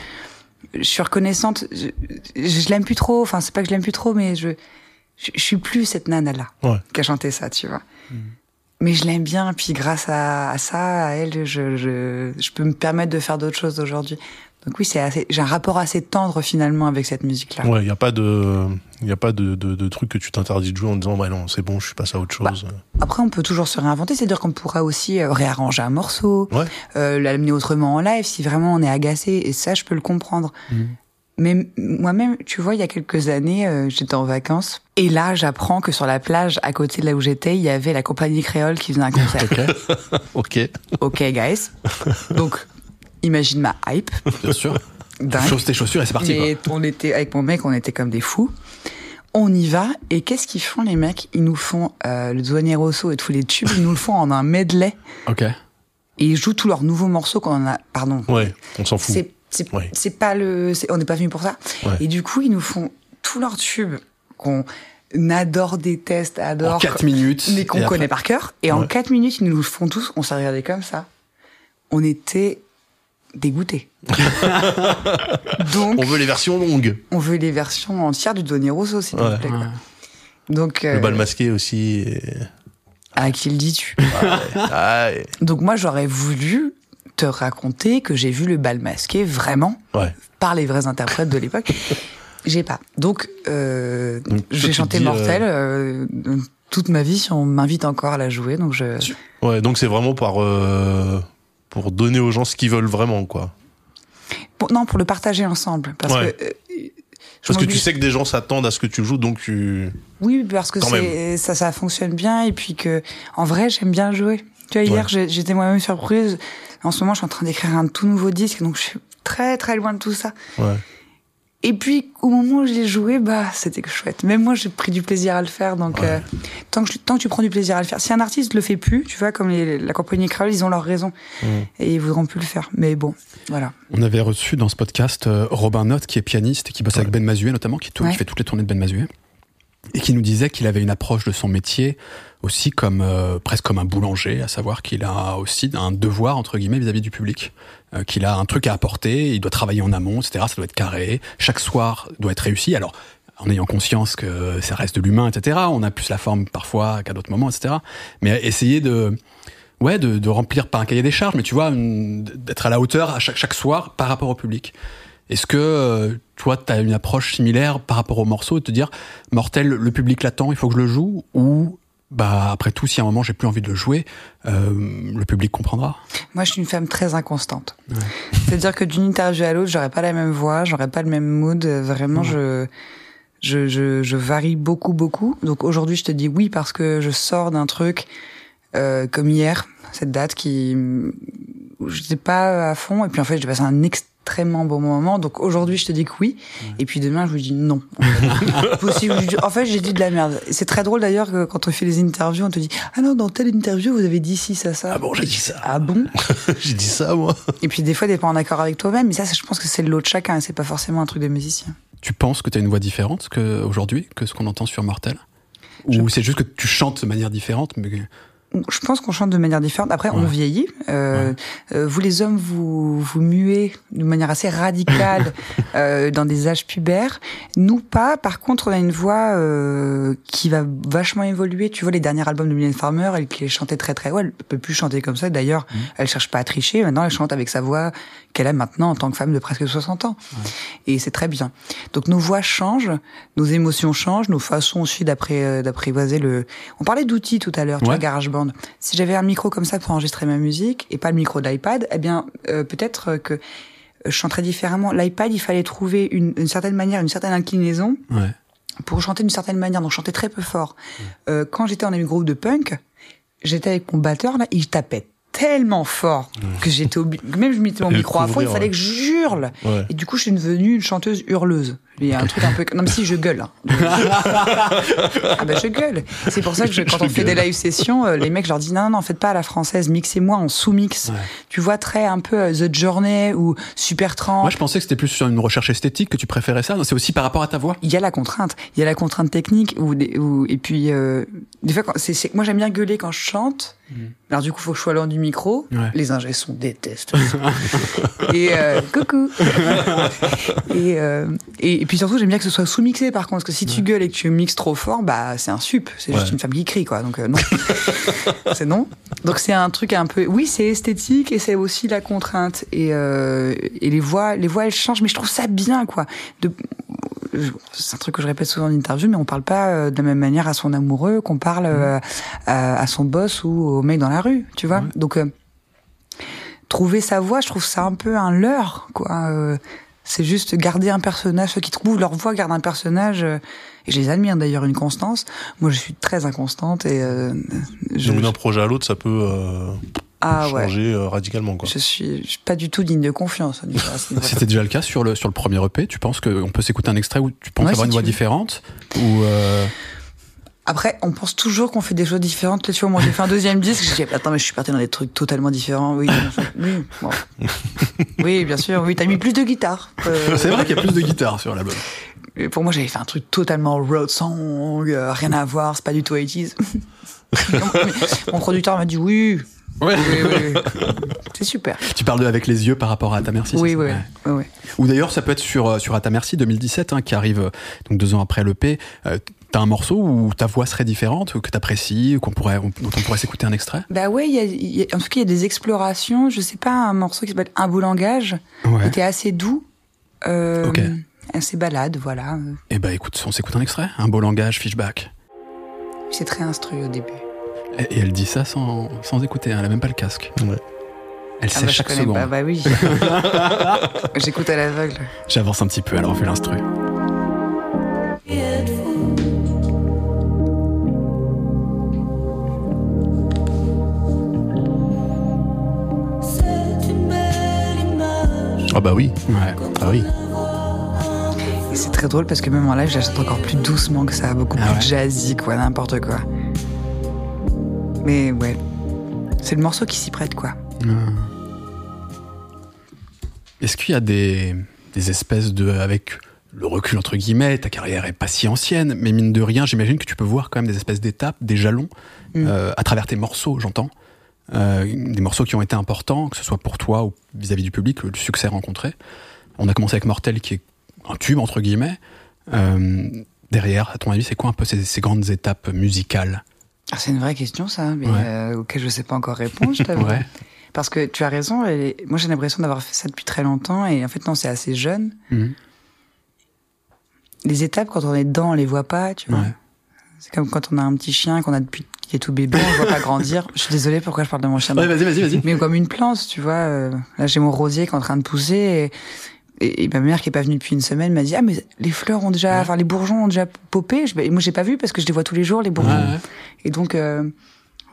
je suis reconnaissante. Je, je, l'aime plus trop. Enfin, c'est pas que je l'aime plus trop, mais je, je, je suis plus cette nana là Ouais. qui a chanté ça, tu vois. Mais je l'aime bien, puis grâce à, à ça, à elle, je, je, je peux me permettre de faire d'autres choses aujourd'hui. Donc oui, c'est assez, j'ai un rapport assez tendre finalement avec cette musique-là. Ouais, il y a pas de, il y a pas de, de, de truc que tu t'interdis de jouer en disant, bah non, c'est bon, je suis passé à autre chose. Après, on peut toujours se réinventer, c'est-à-dire qu'on pourra aussi euh, réarranger un morceau, Ouais. euh, l'amener autrement en live si vraiment on est agacé. Et ça, je peux le comprendre. Mais m- moi-même, tu vois, il y a quelques années, euh, j'étais en vacances. Et là, j'apprends que sur la plage, à côté de là où j'étais, il y avait la compagnie créole qui faisait un concert. ok. ok, guys. Donc, imagine ma hype. Bien sûr. Dingue. Chausse tes chaussures et c'est parti. Mais on était avec mon mec, on était comme des fous. On y va et qu'est-ce qu'ils font les mecs? Ils nous font euh, le Douanier Rosso et tous les tubes, ils nous le font en un medley. Ok. et ils jouent tous leurs nouveaux morceaux qu'on a. Pardon. Ouais, on s'en fout. C'est Ouais. pas le. On n'est pas venu pour ça. Ouais. Et du coup, ils nous font tous leurs tubes qu'on adore, déteste, adore. En 4 minutes. mais qu'on après- connaît par cœur. Et en Ouais. 4 minutes, ils nous le font tous. On s'est regardé comme ça. On était dégoûtés. Donc, On veut les versions longues. on veut les versions entières du Donny Rosso, s'il Ouais. vous plaît. quoi. Donc, euh, Le bal masqué aussi. et- à qui le dis-tu? Donc moi, j'aurais voulu te raconter que j'ai vu le bal masqué vraiment ouais. par les vrais interprètes de l'époque. J'ai pas. Donc, euh, Donc, j'ai chanté Mortel euh, toute ma vie si on m'invite encore à la jouer. Donc je. Ouais, donc c'est vraiment par, euh, pour donner aux gens ce qu'ils veulent vraiment, quoi. Pour- non, pour le partager ensemble, parce Ouais. que. euh, Parce que tu sais que des gens s'attendent à ce que tu joues, donc tu. Oui, parce que ça, ça fonctionne bien et puis que en vrai j'aime bien jouer. Tu vois, hier Ouais. j'étais moi-même surprise. En ce moment, je suis en train d'écrire un tout nouveau disque, donc je suis très très loin de tout ça. Ouais. Et puis au moment où je l'ai joué, bah c'était chouette. Même moi, j'ai pris du plaisir à le faire. Donc Ouais. euh, tant que je- tant que tu prends du plaisir à le faire, si un artiste le fait plus, tu vois, comme les- la compagnie Créole, ils ont leur raison Mmh. et ils voudront plus le faire. Mais bon, voilà. On avait reçu dans ce podcast euh, Robin Note, qui est pianiste et qui bosse avec Ben Mazuet notamment, qui, Ouais. qui fait toutes les tournées de Ben Mazuet. et qui nous disait qu'il avait une approche de son métier aussi comme euh, presque comme un boulanger, à savoir qu'il a aussi un devoir entre guillemets vis-à-vis du public, euh, qu'il a un truc à apporter, il doit travailler en amont, etc. Ça doit être carré, chaque soir doit être réussi. Alors en ayant conscience que ça reste de l'humain, etc. On a plus la forme parfois qu'à d'autres moments, etc. Mais essayer de ouais de, de remplir pas un cahier des charges, mais tu vois d'être à la hauteur à chaque chaque soir par rapport au public. Est-ce que euh, toi, tu as une approche similaire par rapport au morceau, de te dire, mortel, le public l'attend, il faut que je le joue, ou bah après tout, si à un moment j'ai plus envie de le jouer, euh, le public comprendra. Moi, je suis une femme très inconstante. C'est-à-dire que d'une interview à l'autre, j'aurais pas la même voix, j'aurais pas le même mood. Vraiment, je, je, je, je varie beaucoup, beaucoup. Donc aujourd'hui, je te dis oui parce que je sors d'un truc euh, comme hier, cette date qui, j'étais pas à fond. Et puis en fait, j'ai passé un extrêmement bon moment. Donc aujourd'hui, je te dis que oui. Et puis demain, je vous dis non. Possible. En fait, j'ai dit de la merde. C'est très drôle d'ailleurs que quand on fait les interviews, on te dit ah non, dans telle interview, vous avez dit ci, ça, ça. Ah bon, j'ai dit ça. Ah bon? J'ai dit ça, moi. et puis des fois, t'es pas en accord avec toi-même. Mais ça, je pense que c'est le lot de chacun. C'est pas forcément un truc de musicien. Tu penses que tu as une voix différente que aujourd'hui que ce qu'on entend sur Mortel? Ou c'est juste que tu chantes de manière différente mais... Je pense qu'on chante de manière différente. Après, on vieillit. Euh, euh, vous, les hommes, vous vous muez de manière assez radicale euh, dans des âges pubères. Nous, pas. Par contre, on a une voix euh, qui va vachement évoluer. Tu vois, les derniers albums de Mylène Farmer, elle qui chantait très très haut, elle peut plus chanter comme ça. D'ailleurs, elle cherche pas à tricher. Maintenant, elle chante avec sa voix qu'elle a maintenant en tant que femme de presque 60 ans. Et c'est très bien. Donc nos voix changent, nos émotions changent, nos façons aussi d'après euh, d'apprivoiser le. On parlait d'outils tout à l'heure, tu vois, GarageBand. Si j'avais un micro comme ça pour enregistrer ma musique et pas le micro d'iPad, eh bien euh, peut-être que je chanterais différemment. L'iPad, il fallait trouver une, une certaine manière, une certaine inclinaison Ouais. pour chanter d'une certaine manière, donc chanter très peu fort. Euh, quand j'étais en un groupe de punk, j'étais avec mon batteur là, il tapait tellement fort que j'étais même je mettais mon micro à fond, il fallait ouais. que j'hurle. Ouais. Et du coup, je suis devenue une chanteuse hurleuse. Il y a un truc un peu non mais si je gueule. hein. ah ben je gueule. C'est pour ça que je- quand Je on fait des live sessions, euh, les mecs je leur dis non non, non faites pas à la française, mixez-moi en sous-mix. Ouais. Tu vois très un peu euh, The Journey ou Supertramp. Moi, je pensais que c'était plus sur une recherche esthétique que tu préférais ça. C'est aussi par rapport à ta voix. il y a la contrainte, il y a la contrainte technique ou et puis euh, des fois quand c'est c'est- moi j'aime bien gueuler quand je chante. Alors du coup faut que je sois loin du micro. Ouais. Les ingés sont détestent. et euh, coucou. et, euh, et et puis surtout j'aime bien que ce soit sous-mixé par contre parce que si tu gueules et que tu mixes trop fort bah c'est un sup, c'est juste une femme qui crie quoi donc euh, non. c'est non. Donc c'est un truc un peu oui c'est esthétique et c'est aussi la contrainte et euh, et les voix les voix elles changent mais je trouve ça bien quoi de c'est un truc que je répète souvent en interview, mais on parle pas euh, de la même manière à son amoureux qu'on parle euh, à, à son boss ou au mec dans la rue, tu vois. Donc euh, trouver sa voix, je trouve ça un peu un leurre, quoi. Euh, c'est juste garder un personnage. Ceux qui trouvent leur voix gardent un personnage. euh, et je les admire d'ailleurs une constance. Moi, je suis très inconstante et euh, je, Donc d'un projet à l'autre, ça peut euh, ah changer radicalement, quoi. Je suis, je suis pas du tout digne de confiance. C'était déjà le cas sur le, sur le premier EP. Tu penses qu'on peut s'écouter un extrait où tu penses Ouais, avoir si une voix veux. différente Ou euh, Après, on pense toujours qu'on fait des choses différentes. Tu vois, moi, j'ai fait un deuxième disque. J'ai dit, attends, mais je suis parti dans des trucs totalement différents. Oui, oui, bon. oui, bien sûr. Oui, t'as mis plus de guitare. Euh, C'est vrai qu'il y a plus de guitare sur l'album. et pour moi, j'avais fait un truc totalement road song, euh, rien à voir, c'est pas du tout 80s. Mon producteur m'a dit oui. Ouais. Oui, oui, oui. C'est super. Tu parles de avec les yeux par rapport à ta merci. Oui, c'est ça oui, oui. Ou d'ailleurs, ça peut être sur, euh, sur À ta merci 2017, hein, qui arrive donc deux ans après l'EP. Euh, T'as un morceau où ta voix serait différente, ou que t'apprécies, ou qu'on pourrait, dont on pourrait s'écouter un extrait? Bah ouais, il y a, il y a- en tout cas, il y a des explorations. Je sais pas, un morceau qui s'appelle Un beau langage, qui Ouais. était assez doux. Euh, Ok. Assez balade, voilà. Eh ben écoute, on s'écoute un extrait Un beau langage, fishback. C'est très instruit au début. Et, et elle dit ça sans, sans écouter, hein, elle a même pas le casque. Ouais. Elle Ah sait bah, je chaque connais seconde. pas, bah oui. J'écoute à l'aveugle. J'avance un petit peu, elle refait l'instru. C'est Ah bah oui, Ouais. ah oui. Et c'est très drôle parce que même en live, je la chante encore plus doucement que ça, beaucoup Ah plus ouais jazzy, quoi, n'importe quoi. Mais ouais, c'est le morceau qui s'y prête, quoi. Est-ce qu'il y a des, des espèces de. avec le recul entre guillemets, ta carrière est pas si ancienne, mais mine de rien, j'imagine que tu peux voir quand même des espèces d'étapes, des jalons, Mm. euh, à travers tes morceaux, j'entends. Euh, des morceaux qui ont été importants, que ce soit pour toi ou vis-à-vis du public, le succès rencontré. On a commencé avec Mortel, qui est un tube, entre guillemets. Euh, derrière, à ton avis, c'est quoi un peu ces, ces grandes étapes musicales? Ah, c'est une vraie question, ça, mais Ouais. euh, auquel je sais pas encore répondre, je t'avoue. Ouais. Parce que tu as raison, et moi j'ai l'impression d'avoir fait ça depuis très longtemps, et en fait, non, c'est assez jeune. Mhm. Les étapes, quand on est dedans, on les voit pas, tu vois. Ouais. C'est comme quand on a un petit chien qu'on a depuis qu'il est tout bébé, on le voit pas grandir. Je suis désolée pourquoi je parle de mon chien. Ouais, vas-y, vas-y, vas-y. mais comme une plante, tu vois. euh, là, j'ai mon rosier qui est en train de pousser et, et, et ma mère qui est pas venue depuis une semaine m'a dit ah mais les fleurs ont déjà, enfin les bourgeons ont déjà popé. Je, et moi j'ai pas vu parce que je les vois tous les jours les bourgeons. Ouais, ouais. Et donc, euh,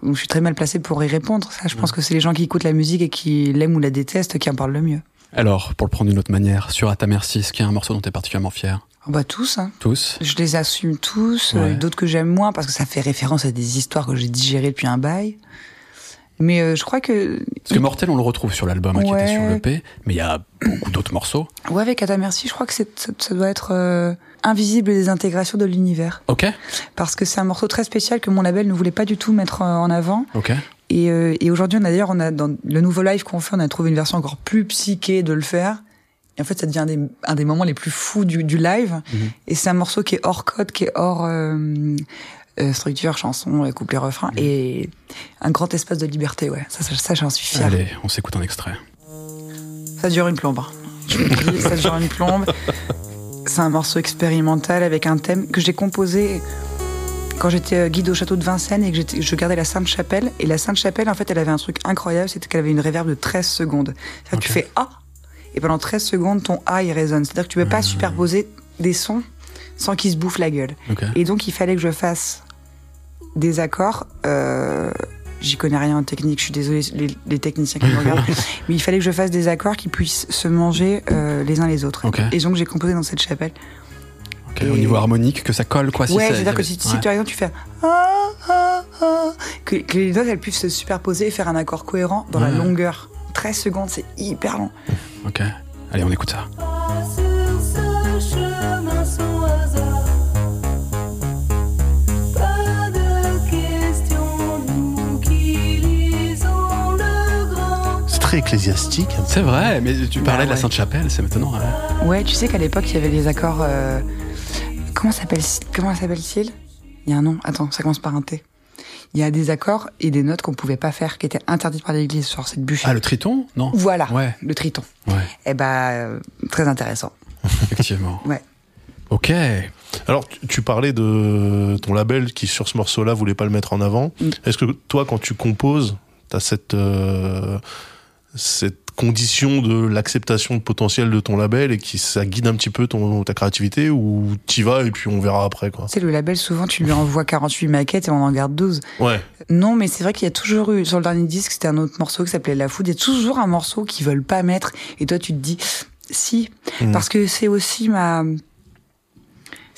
donc, je suis très mal placée pour y répondre. Ça, je pense que c'est les gens qui écoutent la musique et qui l'aiment ou la détestent qui en parlent le mieux. Alors, pour le prendre d'une autre manière, sur À ta merci, est-ce qu'il y a un morceau dont tu es particulièrement fier Oh, bah tous. Hein. Tous Je les assume tous. euh, Ouais. D'autres que j'aime moins parce que ça fait référence à des histoires que j'ai digérées depuis un bail. Mais euh, je crois que Parce que Mortel, on le retrouve sur l'album hein, qui était Ouais. sur l'EP, mais il y a beaucoup d'autres morceaux. ouais avec Ata Merci, je crois que c'est ça, ça doit être euh, invisible des intégrations de l'univers. Ok parce que c'est un morceau très spécial que mon label ne voulait pas du tout mettre euh, en avant. Ok. Et, euh, et aujourd'hui, on a d'ailleurs, on a dans le nouveau live qu'on fait, on a trouvé une version encore plus psyché de le faire. Et en fait, ça devient un des, un des moments les plus fous du, du live. Mhm. Et c'est un morceau qui est hors code, qui est hors euh, euh, structure, chanson, euh, couplet, refrain, Mhm. et un grand espace de liberté. Ouais, ça, ça, ça, j'en suis fière. Allez, on s'écoute un extrait. Ça dure une plombe. hein. Je dis, ça dure une plombe. C'est un morceau expérimental avec un thème que j'ai composé quand j'étais guide au château de Vincennes et que je gardais la Sainte-Chapelle. Et la Sainte-Chapelle, en fait, elle avait un truc incroyable, c'était qu'elle avait une réverb de 13 secondes. C'est-à-dire que tu fais A, et pendant 13 secondes, ton A, il résonne. C'est-à-dire que tu peux pas superposer des sons sans qu'ils se bouffent la gueule. Et donc, il fallait que je fasse des accords. Euh, J'y connais rien en technique, je suis désolée, les, les techniciens qui me regardent. Mais il fallait que je fasse des accords qui puissent se manger euh, les uns les autres. Et donc, j'ai composé dans cette chapelle. Au niveau harmonique, que ça colle, quoi. ouais, c'est-à-dire que si, si, ouais. par exemple tu fais que, que les notes elles puissent se superposer et faire un accord cohérent dans la longueur. 13 secondes, c'est hyper long. Ok. Allez, on écoute ça. C'est très ecclésiastique. C'est vrai, mais tu parlais Bah de la. Sainte-Chapelle, c'est maintenant. ouais. Ouais, tu sais qu'à l'époque il y avait les accords. euh, Comment s'appelle comment s'appelle-t-il? Il y a un nom. Attends, ça commence par un T. Il y a des accords et des notes qu'on pouvait pas faire, qui étaient interdites par l'Église sur cette bûche. Ah, le triton Non Voilà, Ouais, le triton. ouais, Eh ben, euh, très intéressant. effectivement. Ouais. Ok. Alors, tu, tu parlais de ton label qui, sur ce morceau-là, voulait pas le mettre en avant. Mm. Est-ce que toi, quand tu composes, t'as cette, euh, cette condition de l'acceptation de potentiel de ton label et qui ça guide un petit peu ton, ta créativité ou t'y vas et puis on verra après, quoi sais, le label, souvent, tu lui envoies 48 maquettes et on en garde 12. Ouais. Non, mais c'est vrai qu'il y a toujours eu, sur le dernier disque, c'était un autre morceau qui s'appelait La Foudre. Il y a toujours un morceau qu'ils veulent pas mettre. Et toi, tu te dis, si. Mm. Parce que c'est aussi ma,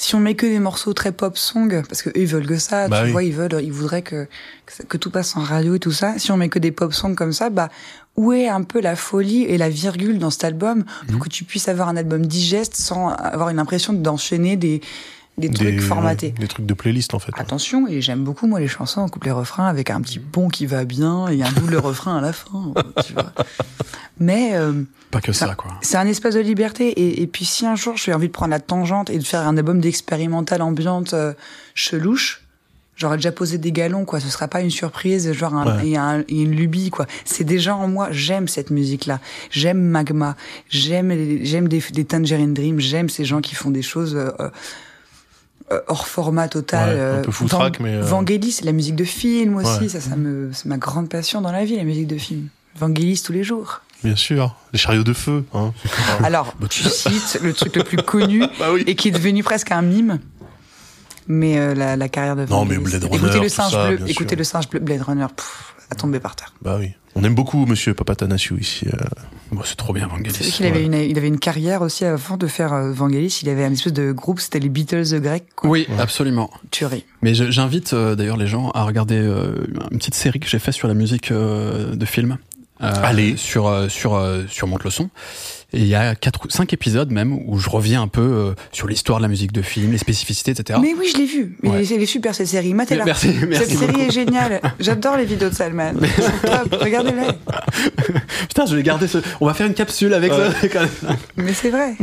si on met que des morceaux très pop song, parce que eux, ils veulent que ça, Bah tu oui. vois, ils veulent, ils voudraient que, que, tout passe en radio et tout ça. Si on met que des pop songs comme ça, bah, où est un peu la folie et la virgule dans cet album pour que tu puisses avoir un album digeste sans avoir une impression d'enchaîner des, des trucs formatés. des trucs de playlist, en fait. Attention, et j'aime beaucoup moi les chansons en couplet refrain avec un petit pont qui va bien et un double refrain à la fin. tu vois. Mais euh, Pas que ça, quoi. c'est un espace de liberté. Et, et puis si un jour j'ai envie de prendre la tangente et de faire un album d'expérimental ambiante euh, chelouche, j'aurais déjà posé des galons quoi. Ce sera pas une surprise, genre un, Ouais. et, un- et une lubie quoi. C'est déjà en moi. J'aime cette musique là. J'aime Magma. J'aime les- j'aime des, des Tangerine Dream. J'aime ces gens qui font des choses. euh, euh, hors format total. Ouais, un euh, peu foutraque, mais, euh, Vangelis, c'est la musique de film aussi. Ouais. Ça, ça me, c'est ma grande passion dans la vie, la musique de film. Vangelis tous les jours. Bien sûr. Les chariots de feu, hein. Alors, tu cites le truc le plus connu bah oui. et qui est devenu presque un mime. Mais euh, la, la carrière de Non, mais Vangelis. Blade Runner, Écoutez le singe ça, bleu, écoutez sûr. le singe bleu, Blade Runner, pff, à tomber par terre. Bah oui. On aime beaucoup Monsieur Papatanasiou ici. euh. Bon, c'est trop bien, C'est vrai Vangelis. qu'il avait, ouais. une, il avait une carrière aussi avant de faire euh, Vangelis. Il avait un espèce de groupe, c'était les Beatles grecs. Quoi. Oui, absolument. Tuerie. Mais j'invite euh, d'ailleurs les gens à regarder euh, une petite série que j'ai faite sur la musique euh, de film euh, Allez. sur euh, sur euh, sur Monte le son. Et il y a quatre ou cinq épisodes même où je reviens un peu euh, sur l'histoire de la musique de film, les spécificités, etc. Mais oui, je l'ai vu. Mais Ouais. elle est super cette série. Matez-la. Merci, merci Cette série est géniale. J'adore les vidéos de Salman. Top. Regardez-les. Putain, je vais garder ce. On va faire une capsule avec Ouais. ça. Mais c'est vrai.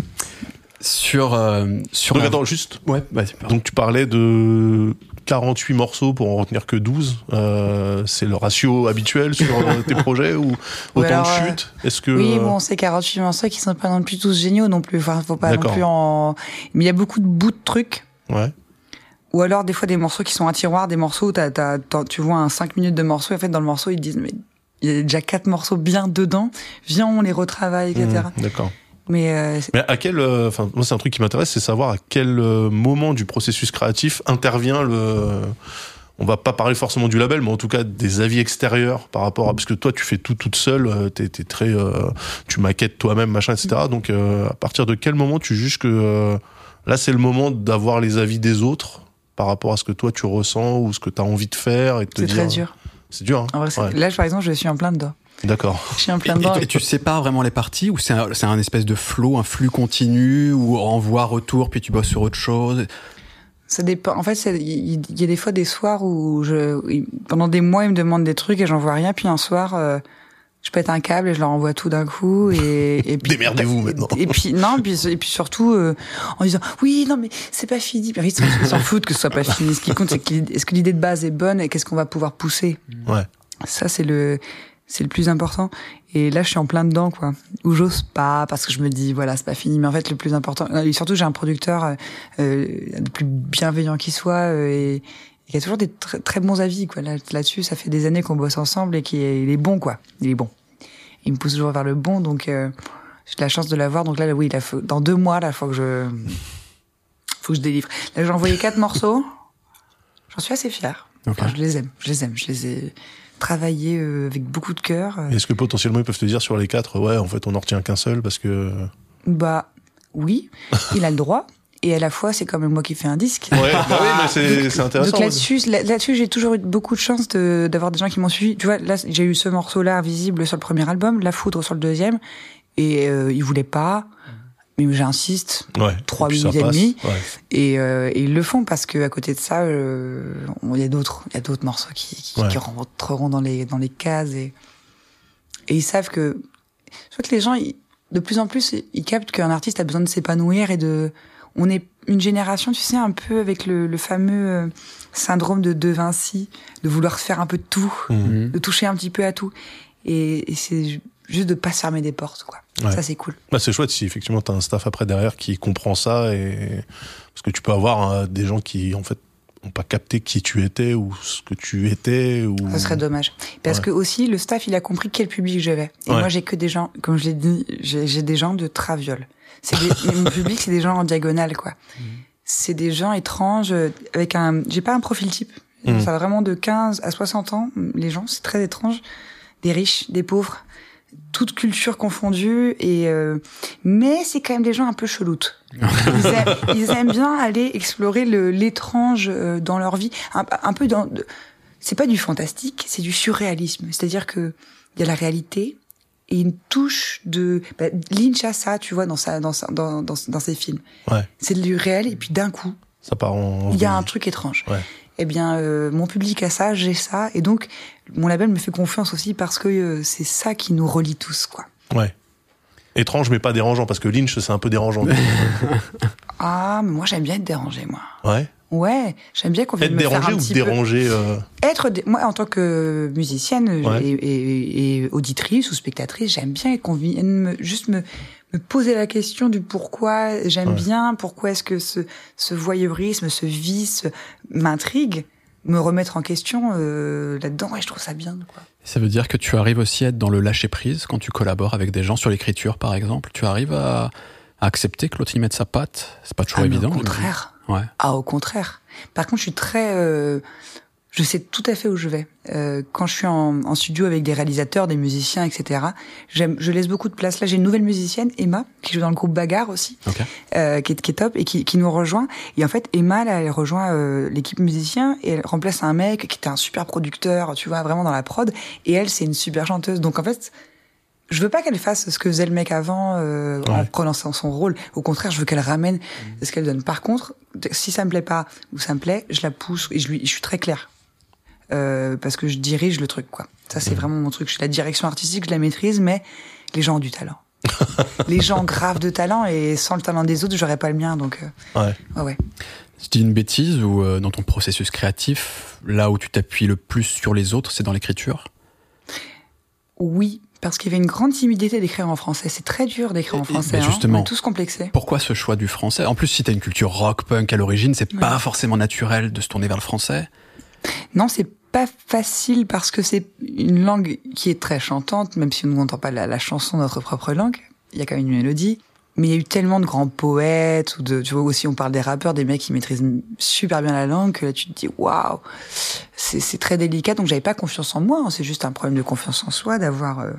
sur euh, sur. Donc la- attends, juste. Ouais, vas-y. Donc tu parlais de 48 morceaux pour en retenir que 12. Euh, c'est le ratio habituel sur euh, tes projets ou autant alors, de euh, chutes? Est-ce que Oui, bon, c'est 48 morceaux qui sont pas non plus tous géniaux non plus. Enfin, faut pas non plus en. Mais il y a beaucoup de bouts de trucs. ouais. Ou alors, des fois, des morceaux qui sont un tiroir, des morceaux où t'as- tu vois un 5 minutes de morceaux, et en fait, dans le morceau, ils te disent, mais il y a déjà quatre morceaux bien dedans, viens, on les retravaille, etc. Mmh, D'accord. Mais euh, c'est- Mais à quel, euh, enfin, moi c'est un truc qui m'intéresse, c'est savoir à quel euh, moment du processus créatif intervient le. On va pas parler forcément du label, mais en tout cas des avis extérieurs par rapport à parce que toi tu fais tout toute seule, euh, t'es es très, euh, tu maquettes toi-même machin, etc. Donc euh, à partir de quel moment tu juges que euh, là c'est le moment d'avoir les avis des autres par rapport à ce que toi tu ressens ou ce que tu as envie de faire et de te c'est dire. très dur. C'est dur. Hein En vrai, c'est- Ouais. Là, par exemple, je suis en plein dedans. D'accord. Je suis en plein dedans. et- et tu sépares vraiment les parties ou c'est un, c'est un espèce de flow, un flux continu ou envoi retour puis tu bosses sur autre chose? Ça dépend. En fait, c'est- il y a des fois des soirs où je, pendant des mois, ils me demandent des trucs et j'en vois rien. Puis un soir, euh, je pète un câble et je leur envoie tout d'un coup. Et, et puis, Démerdez-vous maintenant. Et puis non, puis et puis surtout euh, en disant oui, non mais c'est pas fini. Ils s'en- foutent que ce soit pas fini. Ce qui compte, c'est l'idée- est-ce que l'idée de base est bonne et qu'est-ce qu'on va pouvoir pousser? Ouais. Ça, c'est le, c'est le plus important. Et là, je suis en plein dedans, quoi. Où j'ose pas, parce que je me dis, voilà, c'est pas fini. Mais en fait, le plus important, et surtout, j'ai un producteur, euh, euh, le plus bienveillant qui soit, euh, et, et qui a toujours des très, très bons avis, quoi. Là- Là-dessus, ça fait des années qu'on bosse ensemble et qui est, il est bon, quoi. Il est bon. Il me pousse toujours vers le bon, donc, euh, j'ai la chance de l'avoir. Donc là, oui, là, faut- dans deux mois, là, faut que je, faut que je délivre. Là, j'ai envoyé quatre morceaux. J'en suis assez. Enfin, je les aime, je les aime, je les ai travaillés euh, avec beaucoup de cœur. euh. Est-ce que potentiellement ils peuvent te dire sur les quatre, ouais, en fait on en retient qu'un seul parce que. Bah oui, il a le droit. Et à la fois, c'est quand même moi qui fais un disque. Ouais, bah oui, mais c'est intéressant. Donc là-dessus, là- là-dessus, j'ai toujours eu beaucoup de chance de- d'avoir des gens qui m'ont suivi. Tu vois, là, j'ai eu ce morceau-là invisible sur le premier album, La Foudre sur le deuxième, et euh, ils voulaient pas. Mais j'insiste. Trois minutes et demie. Ouais. Et, euh, et ils le font parce que à côté de ça, euh, il y a d'autres, il y a d'autres morceaux qui, qui, Ouais. qui rentreront dans les dans les cases et et ils savent que je crois que les gens, ils- de plus en plus, ils captent qu'un artiste a besoin de s'épanouir et de. On est une génération, tu sais, un peu avec le, le fameux euh, syndrome de De Vinci, de vouloir faire un peu de tout, Mhm. de toucher un petit peu à tout. Et, et c'est juste de pas se fermer des portes, quoi. Ouais. Ça, c'est cool. Bah, c'est chouette si effectivement t'as un staff après derrière qui comprend ça et parce que tu peux avoir euh, des gens qui en fait ont pas capté qui tu étais ou ce que tu étais ou. Ça serait dommage. Parce Ouais. que aussi, le staff, il a compris quel public j'avais. Et Ouais. moi, j'ai que des gens, comme je l'ai dit, j'ai des gens de traviole. C'est des- mon public, c'est des gens en diagonale, quoi. C'est des gens étranges, euh, avec un, j'ai pas un profil type. Mhm. Ça va vraiment de 15 à 60 ans, les gens, c'est très étrange. Des riches, des pauvres, toute culture confondue et euh, mais c'est quand même des gens un peu cheloutes. Ils aiment, ils aiment bien aller explorer le l'étrange euh, dans leur vie, un, un peu dans c'est pas du fantastique, c'est du surréalisme. C'est-à-dire que il y a la réalité et une touche de bah, Lynch a ça, tu vois, dans sa dans sa, dans, dans, dans ses films. Ouais. C'est du réel et puis d'un coup, Ça part en. il y a un truc étrange. Ouais. Eh bien, euh, mon public a ça, j'ai ça, et donc mon label me fait confiance aussi parce que euh, c'est ça qui nous relie tous, quoi. Ouais. Étrange mais pas dérangeant parce que Lynch c'est un peu dérangeant. Ah, mais moi j'aime bien être dérangé, moi. ouais. Ouais, j'aime bien qu'on vienne Être me faire dérangé un ou petit peu. déranger. euh, Être dé- moi en tant que musicienne Ouais. et, et- et auditrice ou spectatrice, j'aime bien qu'on vienne me, juste me, me poser la question du pourquoi j'aime Ouais. bien, pourquoi est-ce que ce, ce voyeurisme, ce vice m'intrigue, me remettre en question euh, là-dedans. Ouais, je trouve ça bien. Quoi. Ça veut dire que tu arrives aussi à être dans le lâcher prise quand tu collabores avec des gens sur l'écriture, par exemple. Tu arrives à, à accepter que l'autre y mette sa patte. C'est pas toujours Ah, évident. Au contraire. Ouais. Ah, au contraire. Par contre, je suis très. euh, je sais tout à fait où je vais. Euh, quand je suis en, en studio avec des réalisateurs, des musiciens, etc., j'aime, je laisse beaucoup de place. Là, j'ai une nouvelle musicienne, Emma, qui joue dans le groupe Bagarre aussi, Ok. euh, qui, est, qui est top et qui, qui nous rejoint. Et en fait, Emma, là, elle rejoint euh, l'équipe musicien et elle remplace un mec qui était un super producteur, tu vois, vraiment dans la prod. Et elle, c'est une super chanteuse. Donc en fait, je veux pas qu'elle fasse ce que faisait le mec avant euh, en prononçant son rôle. Au contraire, je veux qu'elle ramène ce qu'elle donne. Par contre, si ça me plaît pas ou ça me plaît, je la pousse et je lui, je suis très claire. Euh, parce que je dirige le truc, quoi. Ça, c'est vraiment mon truc. Je suis la direction artistique, je la maîtrise, mais les gens ont du talent. les gens graves de talent et sans le talent des autres, j'aurais pas le mien. Donc, euh, Ouais. ouais, ouais. Je dis une bêtise ou euh, dans ton processus créatif, là où tu t'appuies le plus sur les autres, c'est dans l'écriture? Oui, parce qu'il y avait une grande timidité d'écrire en français. C'est très dur d'écrire en français. mais hein. justement. On est tous complexés. Pourquoi ce choix du français? En plus, si t'as une culture rock, punk à l'origine, c'est pas forcément naturel de se tourner vers le français? Non, c'est pas facile parce que c'est une langue qui est très chantante, même si on n'entend pas la, la chanson de notre propre langue. Il y a quand même une mélodie. Mais il y a eu tellement de grands poètes ou de, tu vois aussi, on parle des rappeurs, des mecs qui maîtrisent super bien la langue que là tu te dis waouh, c'est très délicat. Donc j'avais pas confiance en moi. hein. C'est juste un problème de confiance en soi d'avoir euh,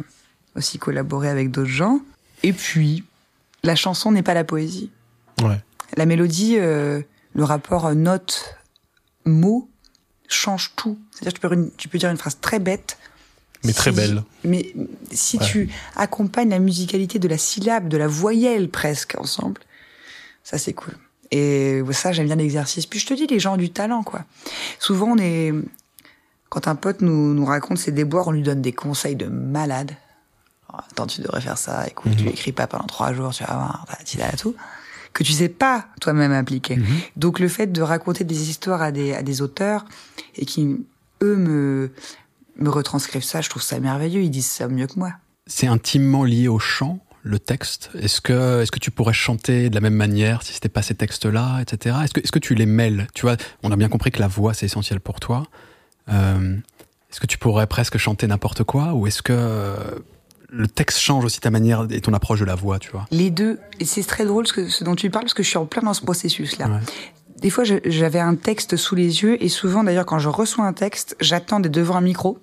aussi collaboré avec d'autres gens. Et puis la chanson n'est pas la poésie. Ouais. La mélodie, euh, le rapport euh, note-mot change tout. C'est-à-dire tu peux, une- tu peux dire une phrase très bête. Mais très belle. Mais si Ouais. tu accompagnes la musicalité de la syllabe, de la voyelle presque ensemble, ça c'est cool. Et ça, j'aime bien l'exercice. Puis je te dis, les gens ont du talent, quoi. Souvent, on est... Quand un pote nous, nous raconte ses déboires, on lui donne des conseils de malade. Oh, Attends, tu devrais faire ça. Écoute, tu écris pas pendant trois jours, tu vas voir, tu là tout. Que tu sais pas toi-même appliquer. Donc le fait de raconter des histoires à des, à des auteurs et qui, eux, me, me retranscrivent ça, je trouve ça merveilleux. Ils disent ça mieux que moi. C'est intimement lié au chant, le texte. Est-ce que, est-ce que tu pourrais chanter de la même manière si c'était pas ces textes-là, etc. Est-ce que, est-ce que tu les mêles? Tu vois, on a bien compris que la voix c'est essentiel pour toi. Euh, est-ce que tu pourrais presque chanter n'importe quoi, ou est-ce que le texte change aussi ta manière et ton approche de la voix, tu vois Les deux, et c'est très drôle ce, que, ce dont tu parles parce que je suis en plein dans ce processus-là. Ouais. Des fois, j'avais un texte sous les yeux et souvent, d'ailleurs, quand je reçois un texte, j'attends d'être devant un micro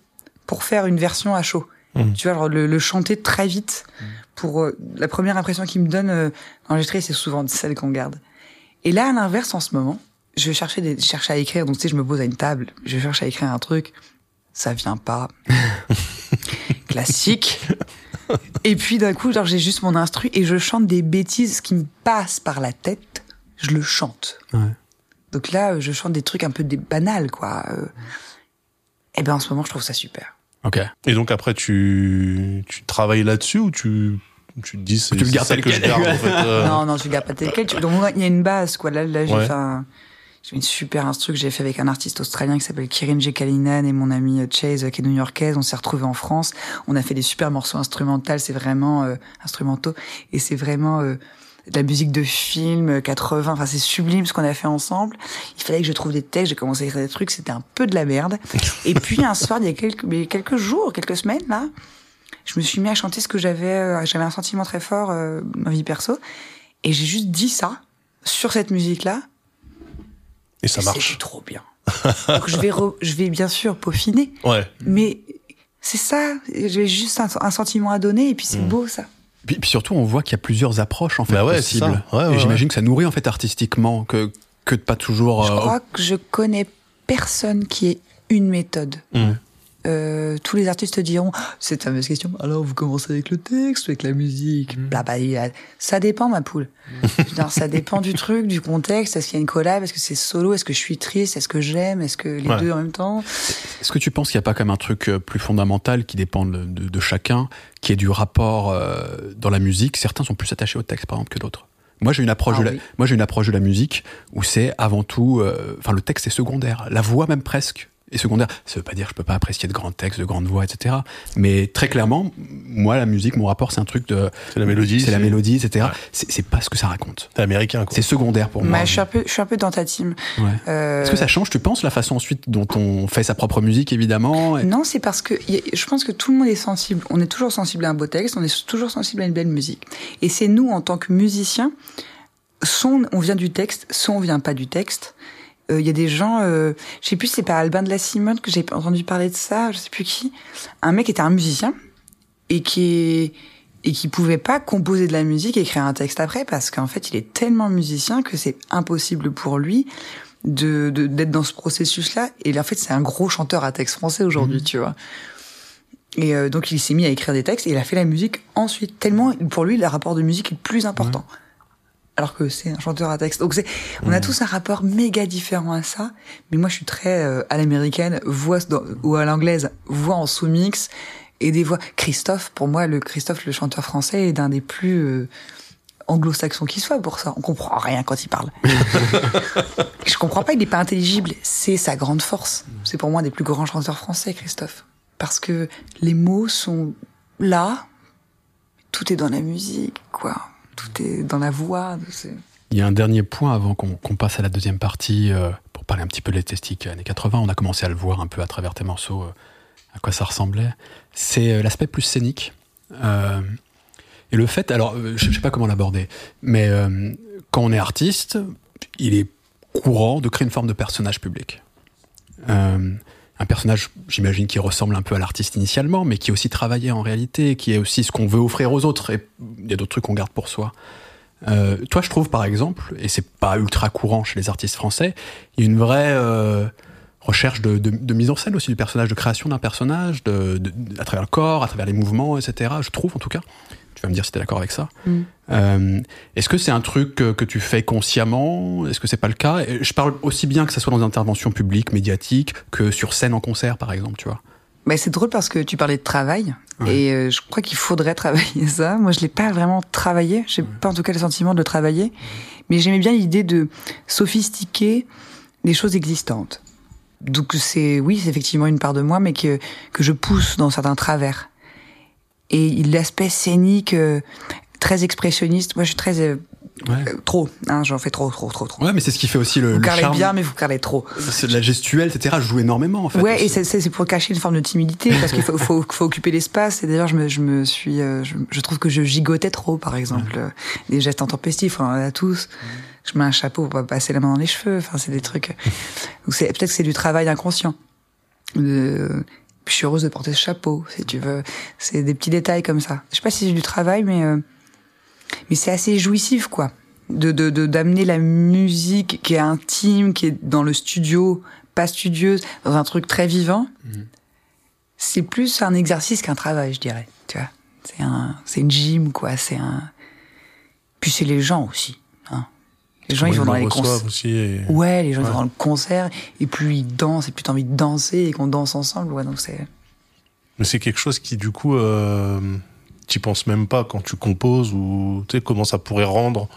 pour faire une version à chaud. Mhm. Tu vois, genre le, le chanter très vite pour euh, la première impression qu'il me donne euh, enregistrée, c'est souvent celle qu'on garde. Et là, à l'inverse, en ce moment, je cherchais des, je cherchais à écrire. Donc, tu sais, je me pose à une table, je cherche à écrire un truc, ça vient pas. Classique. Et puis d'un coup, genre j'ai juste mon instru et je chante des bêtises qui me passent par la tête. Je le chante. Ouais. Donc là, euh, je chante des trucs un peu des banals, quoi. Euh, Et ben en ce moment, je trouve ça super. Ok. Et donc après, tu, tu travailles là-dessus ou tu, tu te dis c'est Tu le c'est gardes ça tel que je quel. garde en fait. euh, Non, non, tu le gardes pas tel quel. Tu- Donc il y a une base, quoi. Là, là j'ai Ouais. fait un- j'ai une super instru que j'ai fait avec un artiste australien qui s'appelle Kirin Jekalinen et mon ami euh, Chase euh, qui est new-yorkaise. On s'est retrouvés en France. On a fait des super morceaux instrumentaux. C'est vraiment euh, instrumentaux et c'est vraiment euh, de la musique de film euh, 80. Enfin, c'est sublime ce qu'on a fait ensemble. Il fallait que je trouve des textes. J'ai commencé à écrire des trucs. C'était un peu de la merde. Et puis un soir, il y a quelques, quelques jours, quelques semaines là, je me suis mis à chanter ce que j'avais. euh, j'avais un sentiment très fort euh, ma vie perso. Et j'ai juste dit ça sur cette musique-là. Et ça et marche. Trop bien. Donc je vais, re- je vais bien sûr peaufiner, Ouais. mais c'est ça. J'ai juste un, un sentiment à donner et puis c'est beau ça. Puis, puis surtout, on voit qu'il y a plusieurs approches en fait Bah ouais, possibles. Ouais, et ouais, j'imagine que ça nourrit en fait artistiquement que que de pas toujours. Je euh, crois que je connais personne qui ait une méthode. Mm. Euh, tous les artistes te diront cette fameuse question. Alors vous commencez avec le texte ou avec la musique Bla, bla, bla. Ça dépend ma poule. Dire, ça dépend du truc, du contexte. Est-ce qu'il y a une collab? Est-ce que c'est solo? Est-ce que je suis triste? Est-ce que j'aime? Est-ce que les Ouais. deux en même temps? Est-ce que tu penses qu'il n'y a pas quand même un truc euh, plus fondamental qui dépend de, de- de chacun, qui est du rapport euh, dans la musique? Certains sont plus attachés au texte, par exemple, que d'autres. Moi, j'ai une approche Ah de la, oui. moi, j'ai une approche de la musique où c'est avant tout, euh, enfin, le texte est secondaire, la voix même presque est secondaire. Ça veut pas dire que je peux pas apprécier de grands textes, de grandes voix, etc. Mais très clairement, moi, la musique, mon rapport, c'est un truc de, C'est la mélodie. c'est la mélodie, etc. Ouais. C'est pas ce que ça raconte. C'est américain quoi. C'est secondaire pour moi. Bah, je, suis un peu, je suis un peu dans ta team. Ouais. Euh, Est-ce que ça change, tu penses, la façon ensuite dont on fait sa propre musique, évidemment et- Non, c'est parce que a- je pense que tout le monde est sensible. On est toujours sensible à un beau texte, on est toujours sensible à une belle musique. Et c'est nous, en tant que musiciens, soit on- on vient du texte, soit on vient pas du texte. Il y a des gens, euh, je sais plus, c'est pas Albin de la Simone que j'ai entendu parler de ça, je sais plus qui. Un mec était un musicien et qui et qui pouvait pas composer de la musique et écrire un texte après parce qu'en fait il est tellement musicien que c'est impossible pour lui de d'être dans ce processus là et en fait c'est un gros chanteur à texte français aujourd'hui tu vois Et euh, donc il s'est mis à écrire des textes et il a fait la musique ensuite. Tellement pour lui le rapport de musique est le plus important. Alors que c'est un chanteur à texte. Donc c'est, on a tous un rapport méga différent à ça. Mais moi je suis très euh, à l'américaine, voix dans- ou à l'anglaise, voix en sous-mix et des voix. Christophe, pour moi le Christophe le chanteur français est d'un des plus euh, anglo-saxons qui soit pour ça. On comprend rien quand il parle. je comprends pas, il est pas intelligible. C'est sa grande force. C'est pour moi un des plus grands chanteurs français, Christophe. Parce que les mots sont là. Tout est dans la musique, quoi. Tout est dans la voix. Il y a un dernier point avant qu'on passe à la deuxième partie euh, pour parler un petit peu de l'esthétique années 80. On a commencé à le voir un peu à travers tes morceaux, euh, à quoi ça ressemblait. C'est euh, l'aspect plus scénique. Et le fait, alors je, je sais pas comment l'aborder, mais quand on est artiste, il est courant de créer une forme de personnage public. Un personnage, j'imagine, qui ressemble un peu à l'artiste initialement, mais qui aussi travaillé en réalité, qui est aussi ce qu'on veut offrir aux autres. Et il y a d'autres trucs qu'on garde pour soi. Euh, toi, je trouve par exemple, et c'est pas ultra courant chez les artistes français, il y a une vraie euh, recherche de, de- mise en scène aussi du personnage, de création d'un personnage, de- à travers le corps, à travers les mouvements, etc. Je trouve en tout cas. Tu vas me dire si tu es d'accord avec ça. Mm. Euh, Est-ce que c'est un truc que, que tu fais consciemment? Est-ce que c'est pas le cas? Je parle aussi bien que ça soit dans des interventions publiques, médiatiques, que sur scène en concert, par exemple, tu vois. Bah, c'est drôle parce que tu parlais de travail Ouais. et euh, je crois qu'il faudrait travailler ça. Moi, je l'ai pas vraiment travaillé. J'ai pas en tout cas le sentiment de le travailler, mais j'aimais bien l'idée de sophistiquer les choses existantes. Donc c'est oui, c'est effectivement une part de moi, mais que que je pousse dans certains travers. Et l'aspect scénique euh, très expressionniste, moi je suis très euh, Ouais. euh, trop, hein, j'en fais trop, trop, trop, trop. Ouais, mais c'est ce qui fait aussi le, vous le parlez charme. bien, mais vous parlez trop. C'est de la gestuelle, etc. Je joue énormément en fait. Ouais, et aussi. c'est- pour cacher une forme de timidité parce qu'il faut, faut, faut occuper l'espace. Et d'ailleurs, je me, je me suis, euh, je, je trouve que je gigotais trop, par exemple, Euh, des gestes intempestifs, on en a tous. Je mets un chapeau pour pas passer la main dans les cheveux. Enfin, c'est des trucs. Peut-être que c'est du travail inconscient. Je suis heureuse de porter ce chapeau, si tu veux. C'est des petits détails comme ça. Je sais pas si c'est du travail, mais euh, mais c'est assez jouissif, quoi. De de de- d'amener la musique qui est intime, qui est dans le studio, pas studieuse, dans un truc très vivant. C'est plus un exercice qu'un travail, je dirais. Tu vois, c'est un c'est une gym, quoi. C'est un. Puis c'est les gens aussi. Les gens, ils vont dans les concerts. Et... Ouais, les gens ils vont dans le concert et plus ils dansent et plus t'as envie de danser et qu'on danse ensemble. Ouais, donc c'est. Mais c'est quelque chose qui, du coup, euh, tu penses même pas quand tu composes ou tu sais comment ça pourrait rendre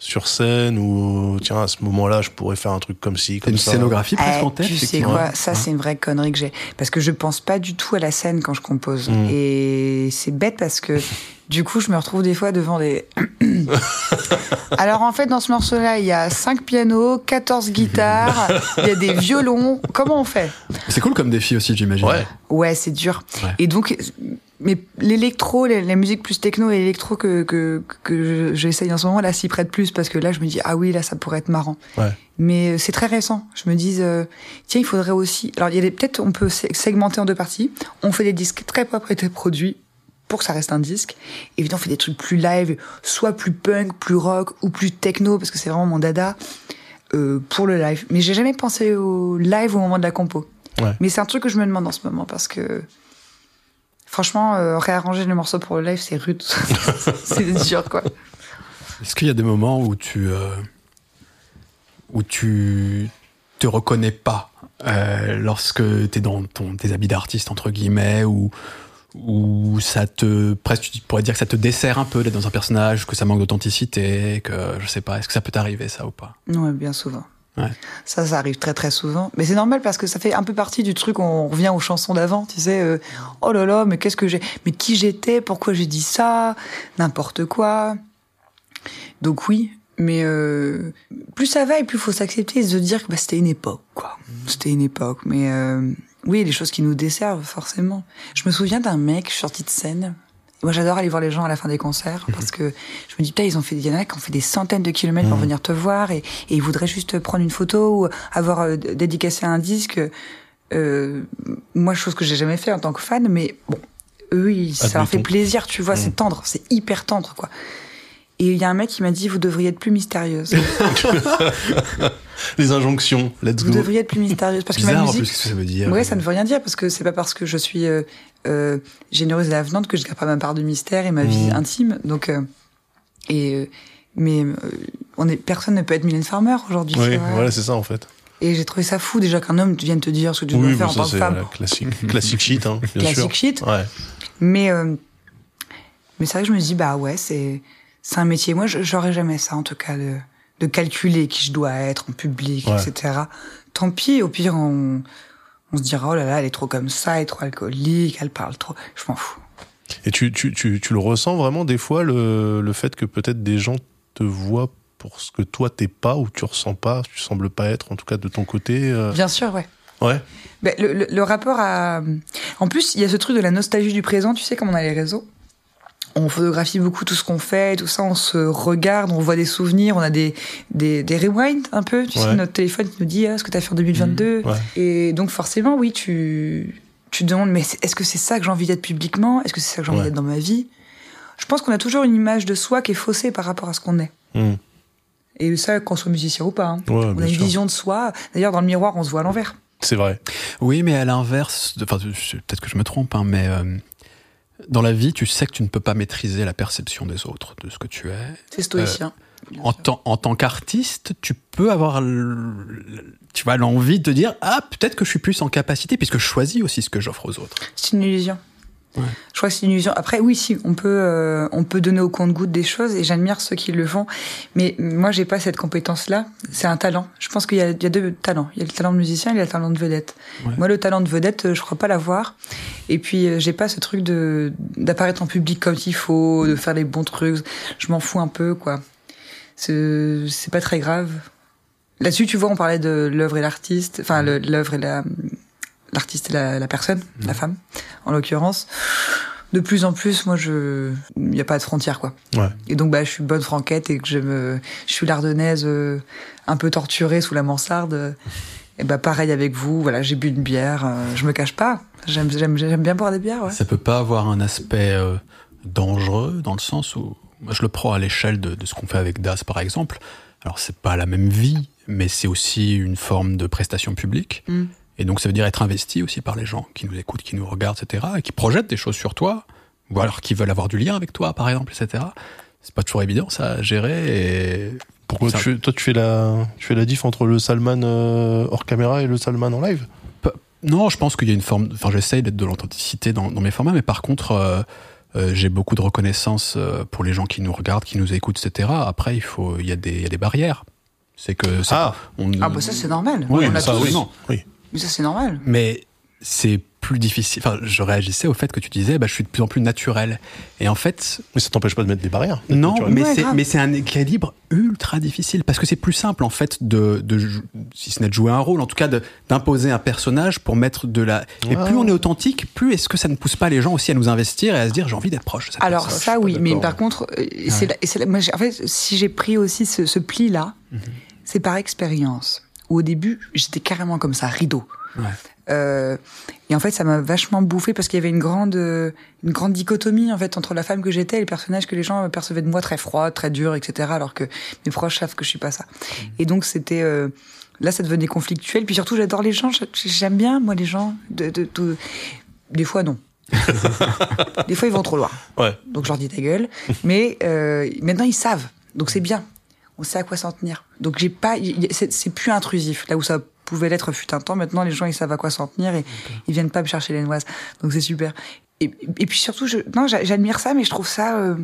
sur scène ou tiens à ce moment-là je pourrais faire un truc comme ci C'est comme une ça. scénographie presque Eh, en tête. tu sais quoi, ça c'est une vraie connerie que j'ai. Parce que je pense pas du tout à la scène quand je compose. Mm. Et c'est bête parce que du coup je me retrouve des fois devant des... Alors en fait dans ce morceau-là il y a 5 pianos, 14 guitares, il y a des violons. Comment on fait? C'est cool comme défi aussi, j'imagine. Ouais. Ouais c'est dur. Ouais. Et donc... Mais l'électro, la musique plus techno et l'électro que, que, que je- j'essaye en ce moment, là, s'y prête plus parce que là, je me dis, ah oui, là, ça pourrait être marrant. Ouais. Mais euh, c'est très récent. Je me dis, euh, tiens, il faudrait aussi. Alors, il y a des- peut-être on peut segmenter en deux parties. On fait des disques très propres et très produits pour que ça reste un disque. Évidemment, on fait des trucs plus live, soit plus punk, plus rock ou plus techno parce que c'est vraiment mon dada euh, pour le live. Mais j'ai jamais pensé au live au moment de la compo. Ouais. Mais c'est un truc que je me demande en ce moment parce que franchement, euh, réarranger les morceaux pour le live, c'est rude. c'est dur, quoi. Est-ce qu'il y a des moments où tu euh, où tu te reconnais pas euh, lorsque tu es dans ton, tes habits d'artiste entre guillemets ou ou ça te presque tu pourrais dire que ça te dessert un peu d'être dans un personnage que ça manque d'authenticité que je sais pas est-ce que ça peut t'arriver ça ou pas? Ouais, bien souvent. Ouais. Ça, ça arrive très très souvent. Mais c'est normal parce que ça fait un peu partie du truc, on revient aux chansons d'avant, tu sais. euh, oh là là, mais qu'est-ce que j'ai... Mais qui j'étais Pourquoi j'ai dit ça N'importe quoi. Donc oui, mais euh, plus ça va et plus faut s'accepter et se dire que bah, c'était une époque, quoi. C'était une époque. Mais euh, oui, les choses qui nous desservent, forcément. Je me souviens d'un mec, je suis sortie de scène. Moi, j'adore aller voir les gens à la fin des concerts parce que je me dis, putain, ils ont fait, il y en a qui ont fait des centaines de kilomètres pour venir te voir et, et ils voudraient juste prendre une photo ou avoir euh, dédicacé un disque. Euh, moi, chose que j'ai jamais fait en tant que fan, mais bon, eux, ils, ça leur fait plaisir, tu vois, c'est tendre, c'est hyper tendre, quoi. Et il y a un mec qui m'a dit, vous devriez être plus mystérieuse. Les injonctions, let's Vous go. devriez être plus mystérieuse parce que ma Bizarre en musique. plus, que ça veut dire? Ouais, ça ne veut rien dire parce que c'est pas parce que je suis euh, euh, généreuse et avenante que je garde pas ma part de mystère et ma vie Mhm. intime. Donc, euh, et euh, mais euh, on est personne ne peut être Mylène Farmer aujourd'hui. Oui, voilà, c'est ça en fait. Et j'ai trouvé ça fou déjà qu'un homme vienne te dire ce que tu dois Oui, faire en tant que femme. la classique, classique shit, hein, bien Classic sûr. shit. Ouais. Mais euh, mais c'est vrai que je me dis bah ouais c'est c'est un métier. Moi j'aurais jamais ça en tout cas de de calculer qui je dois être en public Ouais. etc. Tant pis au pire on on se dira oh là là elle est trop comme ça elle est trop alcoolique elle parle trop je m'en fous. Et tu, tu, tu, tu le ressens vraiment des fois, le, le fait que peut-être des gens te voient pour ce que toi t'es pas ou tu ressens pas, tu sembles pas être, en tout cas de ton côté. euh, Bien sûr ouais. Ouais. Ben, le, le, le rapport à en plus il y a ce truc de la nostalgie du présent tu sais comme on a les réseaux. On photographie beaucoup tout ce qu'on fait, tout ça, on se regarde, on voit des souvenirs, on a des, des, des rewinds un peu. Tu Ouais. sais, notre téléphone qui nous dit ah, ce que tu as fait en 2022. Ouais. Et donc forcément, oui, tu, tu te demandes, mais est-ce que c'est ça que j'ai envie d'être publiquement? Est-ce que c'est ça que j'ai envie Ouais. d'être dans ma vie? Je pense qu'on a toujours une image de soi qui est faussée par rapport à ce qu'on est. Hmm. Et ça, qu'on soit musicien ou pas. hein. Ouais, on a une sûr. vision de soi. D'ailleurs, dans le miroir, on se voit à l'envers. C'est vrai. Oui, mais à l'inverse, de- enfin, peut-être que je me trompe, hein, mais euh, dans la vie, tu sais que tu ne peux pas maîtriser la perception des autres, de ce que tu es. C'est stoïcien. Bien En, tant- en tant qu'artiste, tu peux avoir, tu vois, l'envie de te dire, ah, peut-être que je suis plus en capacité, puisque je choisis aussi ce que j'offre aux autres. C'est une illusion. Ouais. Je crois que c'est une illusion. Après, oui, si, on peut, euh, on peut donner au compte-goutte des choses et j'admire ceux qui le font. Mais moi, j'ai pas cette compétence-là. C'est un talent. Je pense qu'il y, y a deux talents. Il y a le talent de musicien et il y a le talent de vedette. Ouais. Moi, le talent de vedette, euh, je crois pas l'avoir. Et puis, euh, j'ai pas ce truc de, d'apparaître en public comme il faut, de faire les bons trucs. Je m'en fous un peu, quoi. C'est, pas très grave. Là-dessus, tu vois, on parlait de l'œuvre et l'artiste. Enfin, l'œuvre et la, l'artiste et la, la personne, la femme, en l'occurrence. De plus en plus, moi, je, il n'y a pas de frontière, quoi. Ouais. Et donc, bah, je suis bonne franquette et que je me, je suis l'ardennaise euh, un peu torturée sous la mansarde. Et bah, pareil avec vous. Voilà, j'ai bu une bière. euh, je me cache pas. J'aime, j'aime, j'aime bien boire des bières. Ouais. Ça peut pas avoir un aspect euh, dangereux dans le sens où moi je le prends à l'échelle de, de ce qu'on fait avec Das par exemple. Alors c'est pas la même vie, mais c'est aussi une forme de prestation publique. Mm. Et donc ça veut dire être investi aussi par les gens qui nous écoutent, qui nous regardent, etc. Et qui projettent des choses sur toi, ou alors qui veulent avoir du lien avec toi, par exemple, etc. C'est pas toujours évident ça à gérer. Et Pourquoi Ça- tu, toi tu fais la tu fais la diff entre le Salman euh, hors caméra et le Salman en live? Non, je pense qu'il y a une forme. Enfin, j'essaye d'être de l'authenticité dans, dans mes formats, mais par contre, euh, euh, j'ai beaucoup de reconnaissance euh, pour les gens qui nous regardent, qui nous écoutent, etc. Après, il faut, il y a des, il y a des barrières. C'est que c'est- Ah on, Ah, bah, ça, c'est normal. Oui, on a ça, tous. oui. Mais ça, c'est normal. Mais c'est plus difficile. Enfin, je réagissais au fait que tu disais, bah, je suis de plus en plus naturel. Et en fait, Mais ça t'empêche pas de mettre des barrières. non, mais Ouais, c'est grave. mais c'est un équilibre ultra difficile parce que c'est plus simple en fait de, si ce n'est de jouer un rôle, en tout cas de- d'imposer un personnage pour mettre de la. Et Ouais. plus on est authentique, plus est-ce que ça ne pousse pas les gens aussi à nous investir et à se dire j'ai envie d'être proche de cette Alors personne. ça oui, mais par contre, euh, c'est la- et c'est la- moi, j'ai- en fait, si j'ai pris aussi ce, ce pli là, Mhm. c'est par expérience. Où au début, j'étais carrément comme ça, rideau. Ouais. Euh, et en fait, ça m'a vachement bouffé parce qu'il y avait une grande, euh, une grande dichotomie en fait entre la femme que j'étais et les personnages que les gens percevaient de moi très froid, très dur, etc. Alors que mes proches savent que je suis pas ça. Et donc c'était euh, là, ça devenait conflictuel. Puis surtout, j'adore les gens. J'aime bien moi les gens. De, de, de- Des fois non. Des fois ils vont trop loin. Ouais. Donc je leur dis ta gueule. Mais euh, maintenant ils savent. Donc c'est bien. On sait à quoi s'en tenir. Donc j'ai pas, c'est plus intrusif. Là où ça pouvait l'être fut un temps, maintenant les gens ils savent à quoi s'en tenir et ils viennent pas me chercher les noises. Donc c'est super. Et, et puis surtout, je, non, j'a- j'admire ça, mais je trouve ça euh,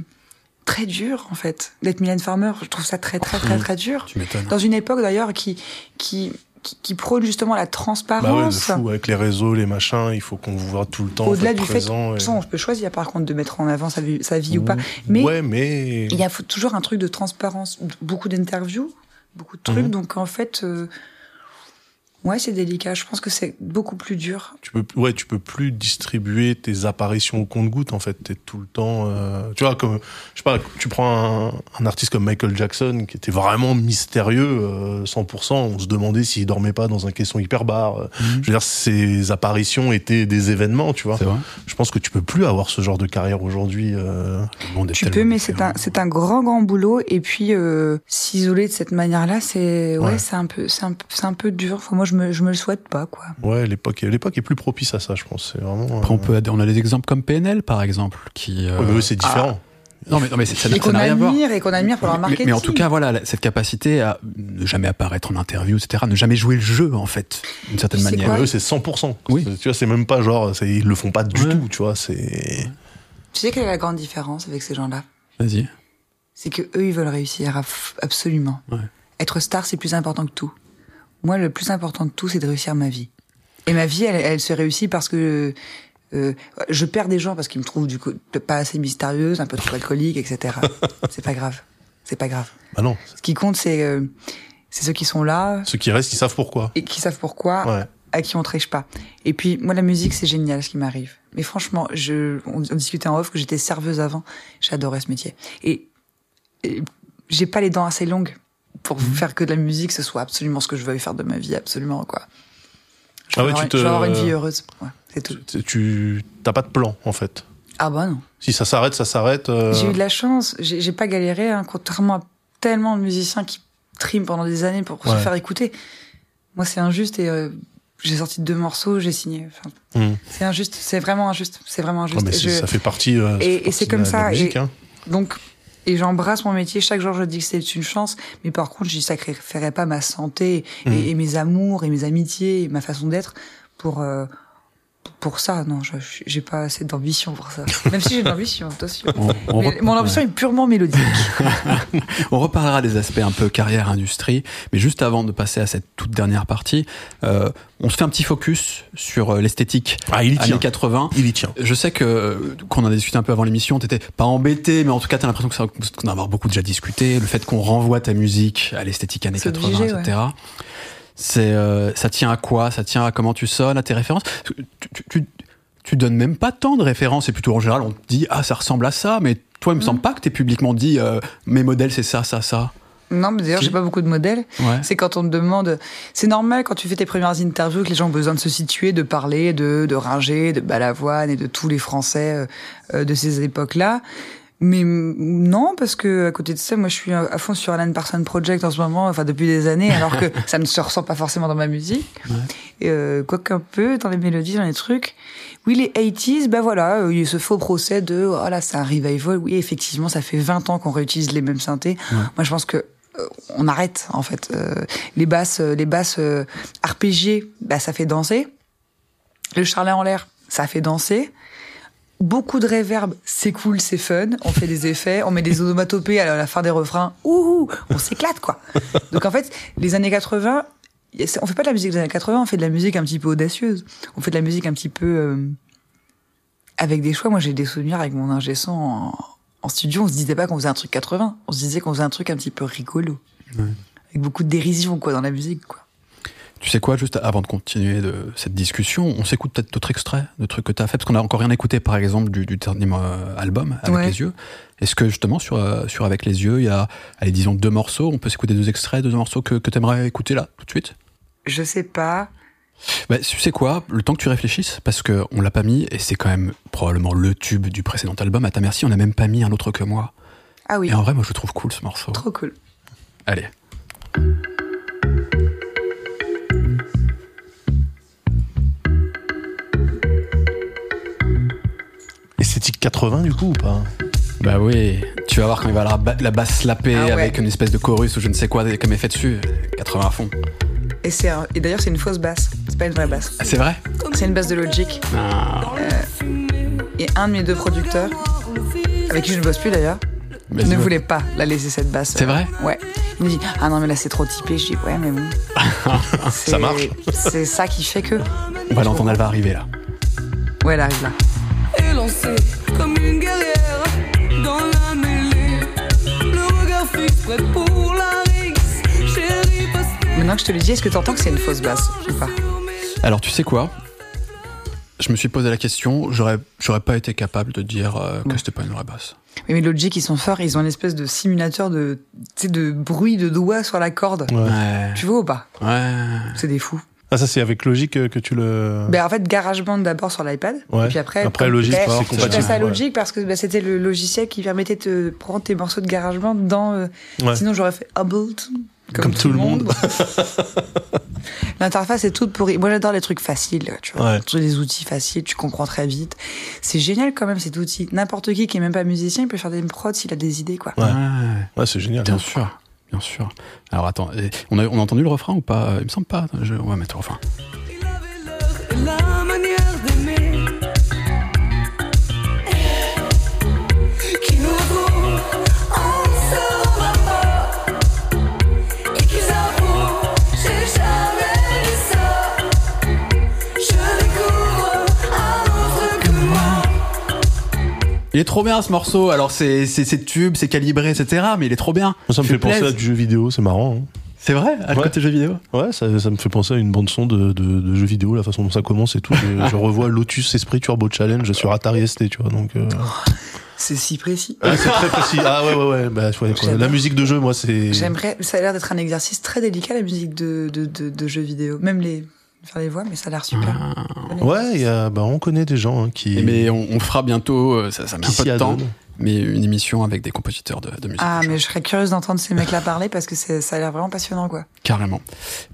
très dur en fait d'être Mylène Farmer. Je trouve ça très très très très dur. Tu. Dans une époque d'ailleurs qui qui qui, qui prône justement la Bah ouais, transparence. fou avec les réseaux, les machins, il faut qu'on vous voit tout le temps. Au-delà du fait, présent de et- toute façon, on peut choisir par contre de mettre en avant sa vie, sa vie ou pas. Mais ouais, mais il y a toujours un truc de transparence, beaucoup d'interviews, beaucoup de trucs. Mhm. Donc en fait, euh, Ouais, c'est délicat. Je pense que c'est beaucoup plus dur. Tu peux, ouais, tu peux plus distribuer tes apparitions au compte-goutte, en fait. T'es tout le temps, euh, tu vois, comme, je sais pas, tu prends un, un artiste comme Michael Jackson, qui était vraiment mystérieux, euh, 100%. On se demandait s'il dormait pas dans un caisson hyper bar. Euh, Je veux dire, ses apparitions étaient des événements, tu vois. C'est vrai. Je pense que tu peux plus avoir ce genre de carrière aujourd'hui. euh. Tu peux, mais c'est un, c'est un grand, grand boulot. Et puis, euh, s'isoler de cette manière-là, c'est, ouais, Ouais. c'est un peu, c'est un, peu- c'est un peu dur. Enfin, moi, je me, je me le souhaite pas, quoi. Ouais, l'époque, l'époque est plus propice à ça, je pense. C'est vraiment. Après, on, euh, peut, on a des exemples comme PNL, par exemple, qui. euh, ouais, mais eux, c'est différent. Non, mais, non, mais c'est- ça n'a Et ça qu'on n'a rien à voir. admire, et qu'on admire pour leur marketing. mais en tout cas, voilà, cette capacité à ne jamais apparaître en interview, etc., ne jamais jouer le jeu, en fait, d'une certaine manière. quoi eux, c'est 100%. Oui. Tu vois, c'est même pas genre, c'est- ils le font pas du Ouais. tout, tu vois. C'est. Tu sais quelle est la grande différence avec ces gens-là? Vas-y. C'est que eux, ils veulent réussir à f- absolument. Ouais. Être star, c'est plus important que tout. Moi, le plus important de tout, c'est de réussir ma vie. Et ma vie, elle, elle se réussit parce que euh, je perds des gens parce qu'ils me trouvent du coup pas assez mystérieuse, un peu trop alcoolique, etc. c'est pas grave. C'est pas grave. Bah non. Ce qui compte, c'est euh, c'est ceux qui sont là Ceux qui restent, ils savent pourquoi. et qui savent pourquoi, Ouais. à qui on triche pas. Et puis, moi, la musique, c'est génial ce qui m'arrive. Mais franchement, je, on, on discutait en off que j'étais serveuse avant. J'adorais ce métier. Et, et j'ai pas les dents assez longues pour Mhm. faire que de la musique, ce soit absolument ce que je veuille faire de ma vie, absolument, quoi. Je Ah veux ouais, tu te- je veux avoir une vie heureuse. Ouais, c'est tout. Tu- t'as pas de plan en fait. Ah bah non. Si ça s'arrête, ça s'arrête. euh, J'ai eu de la chance. J'ai pas galéré, hein, contrairement à tellement de musiciens qui triment pendant des années pour se faire écouter. Moi, c'est injuste et euh, j'ai sorti deux morceaux, j'ai signé. Enfin, hum. C'est injuste, c'est vraiment injuste, c'est vraiment Ouais, injuste. mais je- ça fait partie. euh, Et- et c'est comme la- la ça, musique, et- hein. Donc, et j'embrasse mon métier. Chaque jour, je dis que c'est une chance, mais par contre, j'y sacrifierai pas ma santé et, Mhm. et mes amours et mes amitiés et ma façon d'être pour euh, pour ça. Non, je j'ai pas assez d'ambition pour ça. Même si j'ai de l'ambition, attention. On, on Mais rep- mon ambition est purement mélodique. On reparlera des aspects un peu carrière, industrie, mais juste avant de passer à cette toute dernière partie, euh, on se fait un petit focus sur euh, l'esthétique Ah, il y années tient. 80. Il y tient. Je sais que euh, qu'on en a discuté un peu avant l'émission, t'étais pas embêté, mais en tout cas t'as l'impression que ça- qu'on en a avoir beaucoup déjà discuté. Le fait qu'on renvoie ta musique à l'esthétique années C'est 80, obligé, etc. C'est euh, ça tient à quoi? Ça tient à comment tu sonnes, à tes références? Tu, tu, tu, tu donnes même pas tant de références, et plutôt en général on te dit ah ça ressemble à ça, mais toi il me Mm. semble pas que t'aies publiquement dit euh, mes modèles c'est ça, ça, ça. Non, mais d'ailleurs, j'ai pas beaucoup de modèles. Ouais. C'est quand on te demande. C'est normal quand tu fais tes premières interviews que les gens ont besoin de se situer, de parler de, de Ringer, de Balavoine et de tous les Français euh, euh, de ces époques-là. Mais non, parce que à côté de ça, moi, je suis à fond sur Alan Parsons Project en ce moment, enfin depuis des années, alors que ça ne se ressent pas forcément dans ma musique. Ouais. Euh, Quoique un peu dans les mélodies, dans les trucs. Oui, les 80s, ben voilà, euh, il y a ce faux procès de, oh là, c'est un revival. Oui, effectivement, ça fait 20 ans qu'on réutilise les mêmes synthés. Moi, je pense que euh, on arrête en fait Euh, les basses euh, les basses euh, arpégiées bah ça fait danser le charlet en l'air ça fait danser beaucoup de réverb c'est cool c'est fun on fait des effets on met des onomatopées à la fin des refrains ouhou on s'éclate quoi. Donc en fait les années 80 y a- on fait pas de la musique des années 80 on fait de la musique un petit peu audacieuse. On fait de la musique un petit peu euh, avec des choix. Moi j'ai des souvenirs avec mon ingé son en, en studio. On se disait pas qu'on faisait un truc 80 on se disait qu'on faisait un truc un petit peu rigolo. Avec beaucoup de dérision quoi dans la musique quoi. Tu sais quoi, juste avant de continuer de cette discussion, on s'écoute peut-être d'autres extraits de trucs que tu as fait, parce qu'on a encore rien écouté, par exemple, du, du dernier euh, album, Avec Ouais. les yeux. Est-ce que justement, sur, euh, sur Avec les yeux, il y a, allez, disons, deux morceaux, on peut s'écouter deux extraits, deux morceaux que, que tu aimerais écouter là, tout de suite? Je sais pas. bah, Tu sais quoi, le temps que tu réfléchisses, parce que on l'a pas mis, et c'est quand même probablement le tube du précédent album, à ta merci, on n'a même pas mis un autre que moi. Ah oui, Et en vrai, moi, je trouve cool ce morceau. trop cool. Allez. Esthétique 80 du coup ou pas Bah oui, tu vas voir quand il va la, ba- la basse slapper Ah ouais. avec une espèce de chorus ou je ne sais quoi comme effet dessus. 80 à fond. Et un- et d'ailleurs c'est une fausse basse. C'est pas une vraie basse. Ah, c'est vrai C'est une basse de Logic. Ah, Et un de mes deux producteurs, avec qui je ne bosse plus d'ailleurs, ne voulait pas la laisser cette basse. C'est vrai Ouais. Il me dit ah non mais là c'est trop typé. Je dis ouais mais bon. Ça marche. C'est ça qui fait que. On va l'entendre, elle va arriver là. Ouais elle arrive là. Élancée comme une guerrière dans la mêlée. Le regard fixe, pour la rixe. Chérie, Maintenant que je te le dis, est-ce que t'entends que c'est une fausse basse ou pas? Alors, tu sais quoi? Je me suis posé la question, j'aurais, j'aurais pas été capable de dire euh, que c'était pas une vraie basse. Oui, mais Logic, ils sont forts, ils ont une espèce de simulateur de, tu sais, de bruit de doigts sur la corde. Ouais. Ouais. Tu vois ou pas? Ouais. C'est des fous. Ah, ça, c'est avec Logic euh, que tu le. Ben, en fait, GarageBand d'abord sur l'iPad. Ouais. Et puis après, Après, Logic, Ben, c'est je compatible, passe à ouais. Logic parce que ben, c'était le logiciel qui permettait de prendre tes morceaux de GarageBand dans. euh, Ouais. Sinon, j'aurais fait Ableton. Comme tout le monde. L'interface est toute pourrie. Moi, j'adore les trucs faciles, tu vois. Ouais. Tous des outils faciles, tu comprends très vite. C'est génial quand même cet outil. N'importe qui qui est même pas musicien, il peut faire des prods s'il a des idées, quoi. Ouais. Ouais. Ouais, c'est génial. Bien sûr. Bien sûr. Alors attends, on, a, on a entendu le refrain ou pas? Il me semble pas. On va mettre le refrain. Il est trop bien ce morceau. Alors c'est c'est c'est tube, c'est calibré, etc. Mais il est trop bien. Ça me Tu fait penser à du jeu vidéo, c'est marrant. hein. C'est vrai? À Ouais. côté jeux vidéo? Ouais, ça, ça me fait penser à une bande son de, de, de jeux vidéo, la façon dont ça commence et tout. je, je revois Lotus Esprit Turbo Challenge sur Atari ST, tu vois. Donc, euh... C'est si précis. ah, c'est très précis. Ah ouais, ouais, ouais. Bah, ouais, quoi. J'adore. La musique de jeu, moi, c'est. J'aimerais. Ça a l'air d'être un exercice très délicat, la musique de, de, de, de jeux vidéo. Même les. Faire les voix, mais ça a l'air super. Ah. Ouais, il y a, bah, on connaît des gens hein, qui. Et Mais on, on fera bientôt, euh, ça, ça met un peu de temps. Mais une émission avec des compositeurs de, de musique. Ah, mais je serais curieuse d'entendre ces mecs-là parler parce que c'est- ça a l'air vraiment passionnant, quoi. Carrément.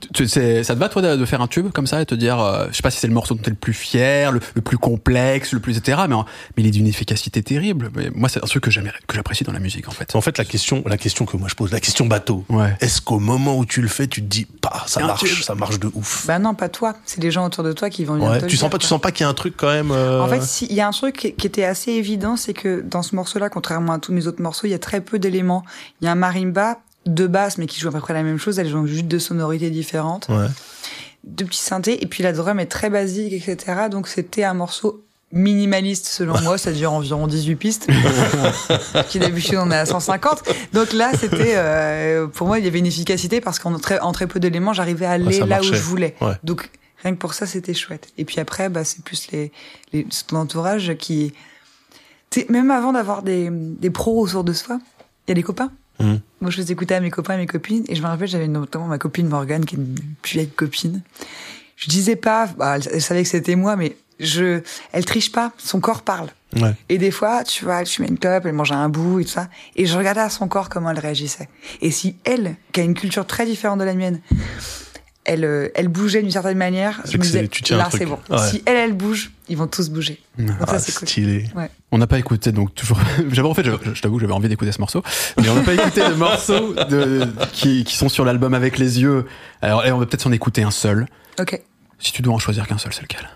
Tu- tu- c'est- ça te va, toi, de, de faire un tube comme ça et te dire, euh, je sais pas si c'est le morceau dont t'es le plus fier, le, le plus complexe, le plus etc. Mais, en- mais il est d'une efficacité terrible. Mais moi, c'est un truc que j'aime- que j'apprécie dans la musique, en fait. En fait, la question, la question que moi je pose, la question bateau. Ouais. Est-ce qu'au moment où tu le fais, tu te dis, bah, ça marche, tube. ça marche de ouf? Bah non, pas toi. C'est les gens autour de toi qui vont Ouais, te le tu sens dire, pas, tu sens pas qu'il y a un truc quand même. euh, En fait, si- il y a un truc qui qui était assez évident, c'est que dans ce morceau-là, contrairement à tous mes autres morceaux, il y a très peu d'éléments. Il y a un marimba, deux basses, mais qui jouent à peu près la même chose. Elles ont juste deux sonorités différentes, Ouais. deux petits synthés, et puis la drum est très basique, etc. Donc c'était un morceau minimaliste selon moi, c'est-à-dire environ 18 pistes, qui d'habitude on est à 150. Donc là, c'était euh, pour moi il y avait une efficacité parce qu'en très, en très peu d'éléments, j'arrivais à aller ça là où je voulais. Ouais. Donc rien que pour ça, c'était chouette. Et puis après, bah c'est plus les, les entourage qui, même avant d'avoir des des pros autour de soi, il y a des copains. Mhm. Moi, je faisais écouter à mes copains et mes copines, et je me rappelle, j'avais notamment ma copine Morgane, qui est une plus vieille copine. Je disais pas, bah, elle, elle savait que c'était moi, mais je, elle triche pas, son corps parle. Ouais. Et des fois, tu vois, elle fumait une clope, elle mangeait un bout et tout ça, et je regardais à son corps comment elle réagissait. Et si elle, qui a une culture très différente de la mienne, elle, euh, elle bougeait d'une certaine manière, je me disais, tu tiens un là, truc. c'est bon. Ouais. Si elle, elle bouge, ils vont tous bouger. Donc Ah, ça, c'est cool. stylé. On n'a pas écouté, donc toujours. J'avais en fait, je, je t'avoue, j'avais envie d'écouter ce morceau, mais on n'a pas écouté de morceaux de, qui, qui sont sur l'album avec les yeux. Alors, et on va peut-être s'en écouter un seul. Ok. Si tu dois en choisir qu'un seul, c'est lequel?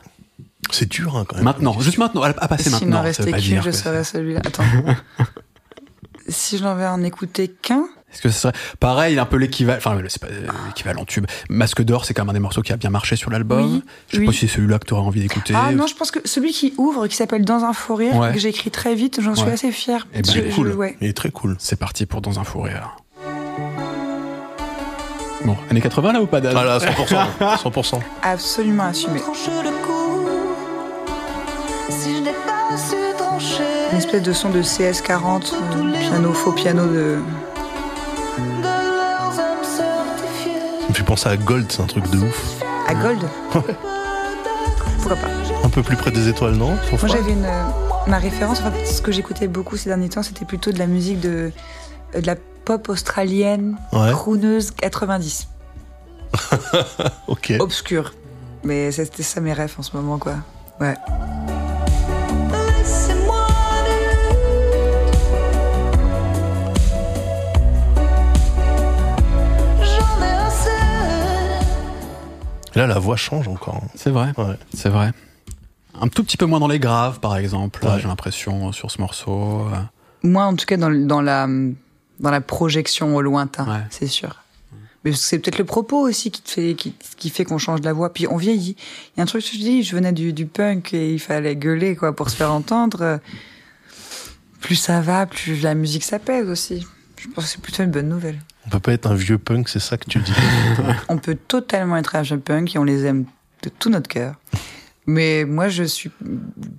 C'est dur, hein, quand même. Maintenant, juste maintenant, à, à passer S'il maintenant. n'en ça restait qu'une, je serais celui-là. Attends. si je n'en vais en écouter qu'un, Est-ce que ce serait pareil, un peu l'équivalent, enfin c'est pas euh, l'équivalent tube. Masque d'or, c'est quand même un des morceaux qui a bien marché sur l'album. Oui, je sais oui. pas si c'est celui-là que tu aurais envie d'écouter. Ah non, je pense que celui qui ouvre, qui s'appelle Dans un fou rire, Ouais. que j'ai écrit très vite, j'en suis assez fière. Eh ben, il est Cool. ouais. Il est très cool. C'est parti pour dans un fourré alors. Bon, années 80 là ou pas Daz Ah là, 100%. 100%. Absolument assumé. Tranche le cou Si je n'ai pas su trancher Une espèce de son de CS40, euh, piano, faux piano. De penser à Gold, c'est un truc de ouf. à Gold. Pourquoi pas Un peu plus près des étoiles, non Moi j'avais une. euh, Ma référence, en fait, ce que j'écoutais beaucoup ces derniers temps, c'était plutôt de la musique de. euh, de la pop australienne, Ouais. crooneuse 90. Ok. Obscure. Mais c'était ça mes rêves en ce moment, quoi. Ouais. Et là, la voix change encore. hein. C'est vrai, Ouais. c'est vrai. Un tout petit peu moins dans les graves, par exemple. Ouais. J'ai l'impression sur ce morceau. euh, Moi, en tout cas, dans, la, dans la projection au lointain, Ouais. c'est sûr. Mais c'est peut-être le propos aussi qui, te fait, qui, qui fait qu'on change la voix. Puis on vieillit. Il y a un truc que je dis, je venais du, du punk et il fallait gueuler quoi pour se faire entendre. Plus ça va, plus la musique ça pèse aussi. Je pense que c'est plutôt une bonne nouvelle. On peut pas être un vieux punk, c'est ça que tu dis. On peut totalement être un jeune punk et on les aime de tout notre cœur. Mais moi, je suis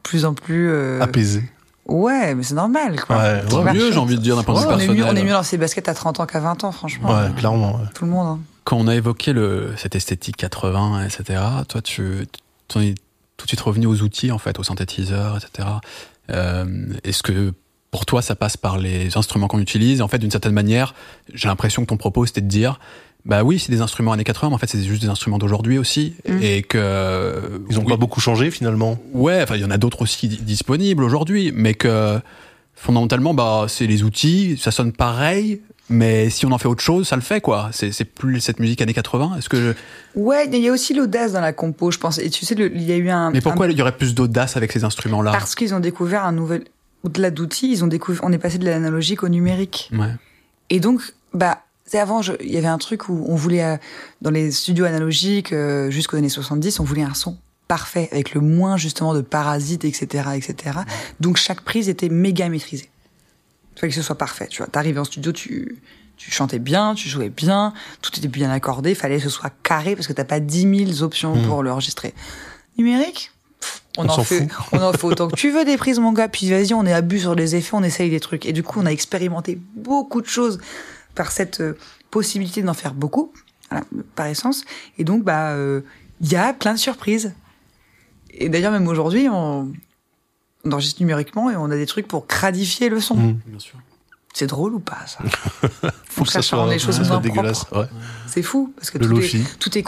plus en plus. euh, Apaisé. Ouais, mais c'est normal, quoi. Ouais, C'est ouais, pas- mieux, j'ai envie de dire d'un point de vue on, est mieux, personnel. on est mieux dans ses baskets à 30 ans qu'à 20 ans, franchement. Ouais, clairement. ouais. Tout le monde. hein. Quand on a évoqué le, cette esthétique 80, etc., toi, tu tu en es tout de suite revenu aux outils, en fait, aux synthétiseurs, etc. Euh, Est-ce que pour toi, ça passe par les instruments qu'on utilise En fait, d'une certaine manière, j'ai l'impression que ton propos, c'était de dire, bah oui, c'est des instruments années 80, mais en fait, c'est juste des instruments d'aujourd'hui aussi. Mm. Et que. Ils ont oui, pas beaucoup changé finalement. Ouais, enfin, il y en a d'autres aussi di- disponibles aujourd'hui, mais que fondamentalement, bah, c'est les outils, ça sonne pareil, mais si on en fait autre chose, ça le fait, quoi. C'est c'est plus cette musique années 80. Est-ce que. Ouais, il y a aussi l'audace dans la compo, je pense. Et tu sais, il y a eu un. Mais pourquoi un- il y aurait plus d'audace avec ces instruments-là? Parce qu'ils ont découvert un nouvel. Au-delà d'outils, ils ont découvert. On est passé de l'analogique au numérique. Ouais. Et donc, bah, c'est avant, il y avait un truc où on voulait, euh, dans les studios analogiques, euh, jusqu'aux années 70, on voulait un son parfait, avec le moins justement de parasites, etc., etc. Donc chaque prise était méga maîtrisée. Il fallait que ce soit parfait, tu vois. T'arrivais en studio, tu, tu chantais bien, tu jouais bien, tout était bien accordé, fallait que ce soit carré parce que t'as pas 10 000 options Mm. pour l'enregistrer. Numérique on, On en fait, fout. on en fait autant que tu veux des prises, mon gars. Puis vas-y, on est à but sur les effets, on essaye des trucs. Et du coup, on a expérimenté beaucoup de choses par cette euh, possibilité d'en faire beaucoup, voilà, par essence. Et donc, bah, euh, il y a plein de surprises. Et d'ailleurs, même aujourd'hui, on, on enregistre numériquement et on a des trucs pour cradifier le son. Mm. Bien sûr. C'est drôle ou pas, ça? Faut que ça soit, les choses moins dégueulasse. Ouais. C'est fou, parce que Le tout est, tout est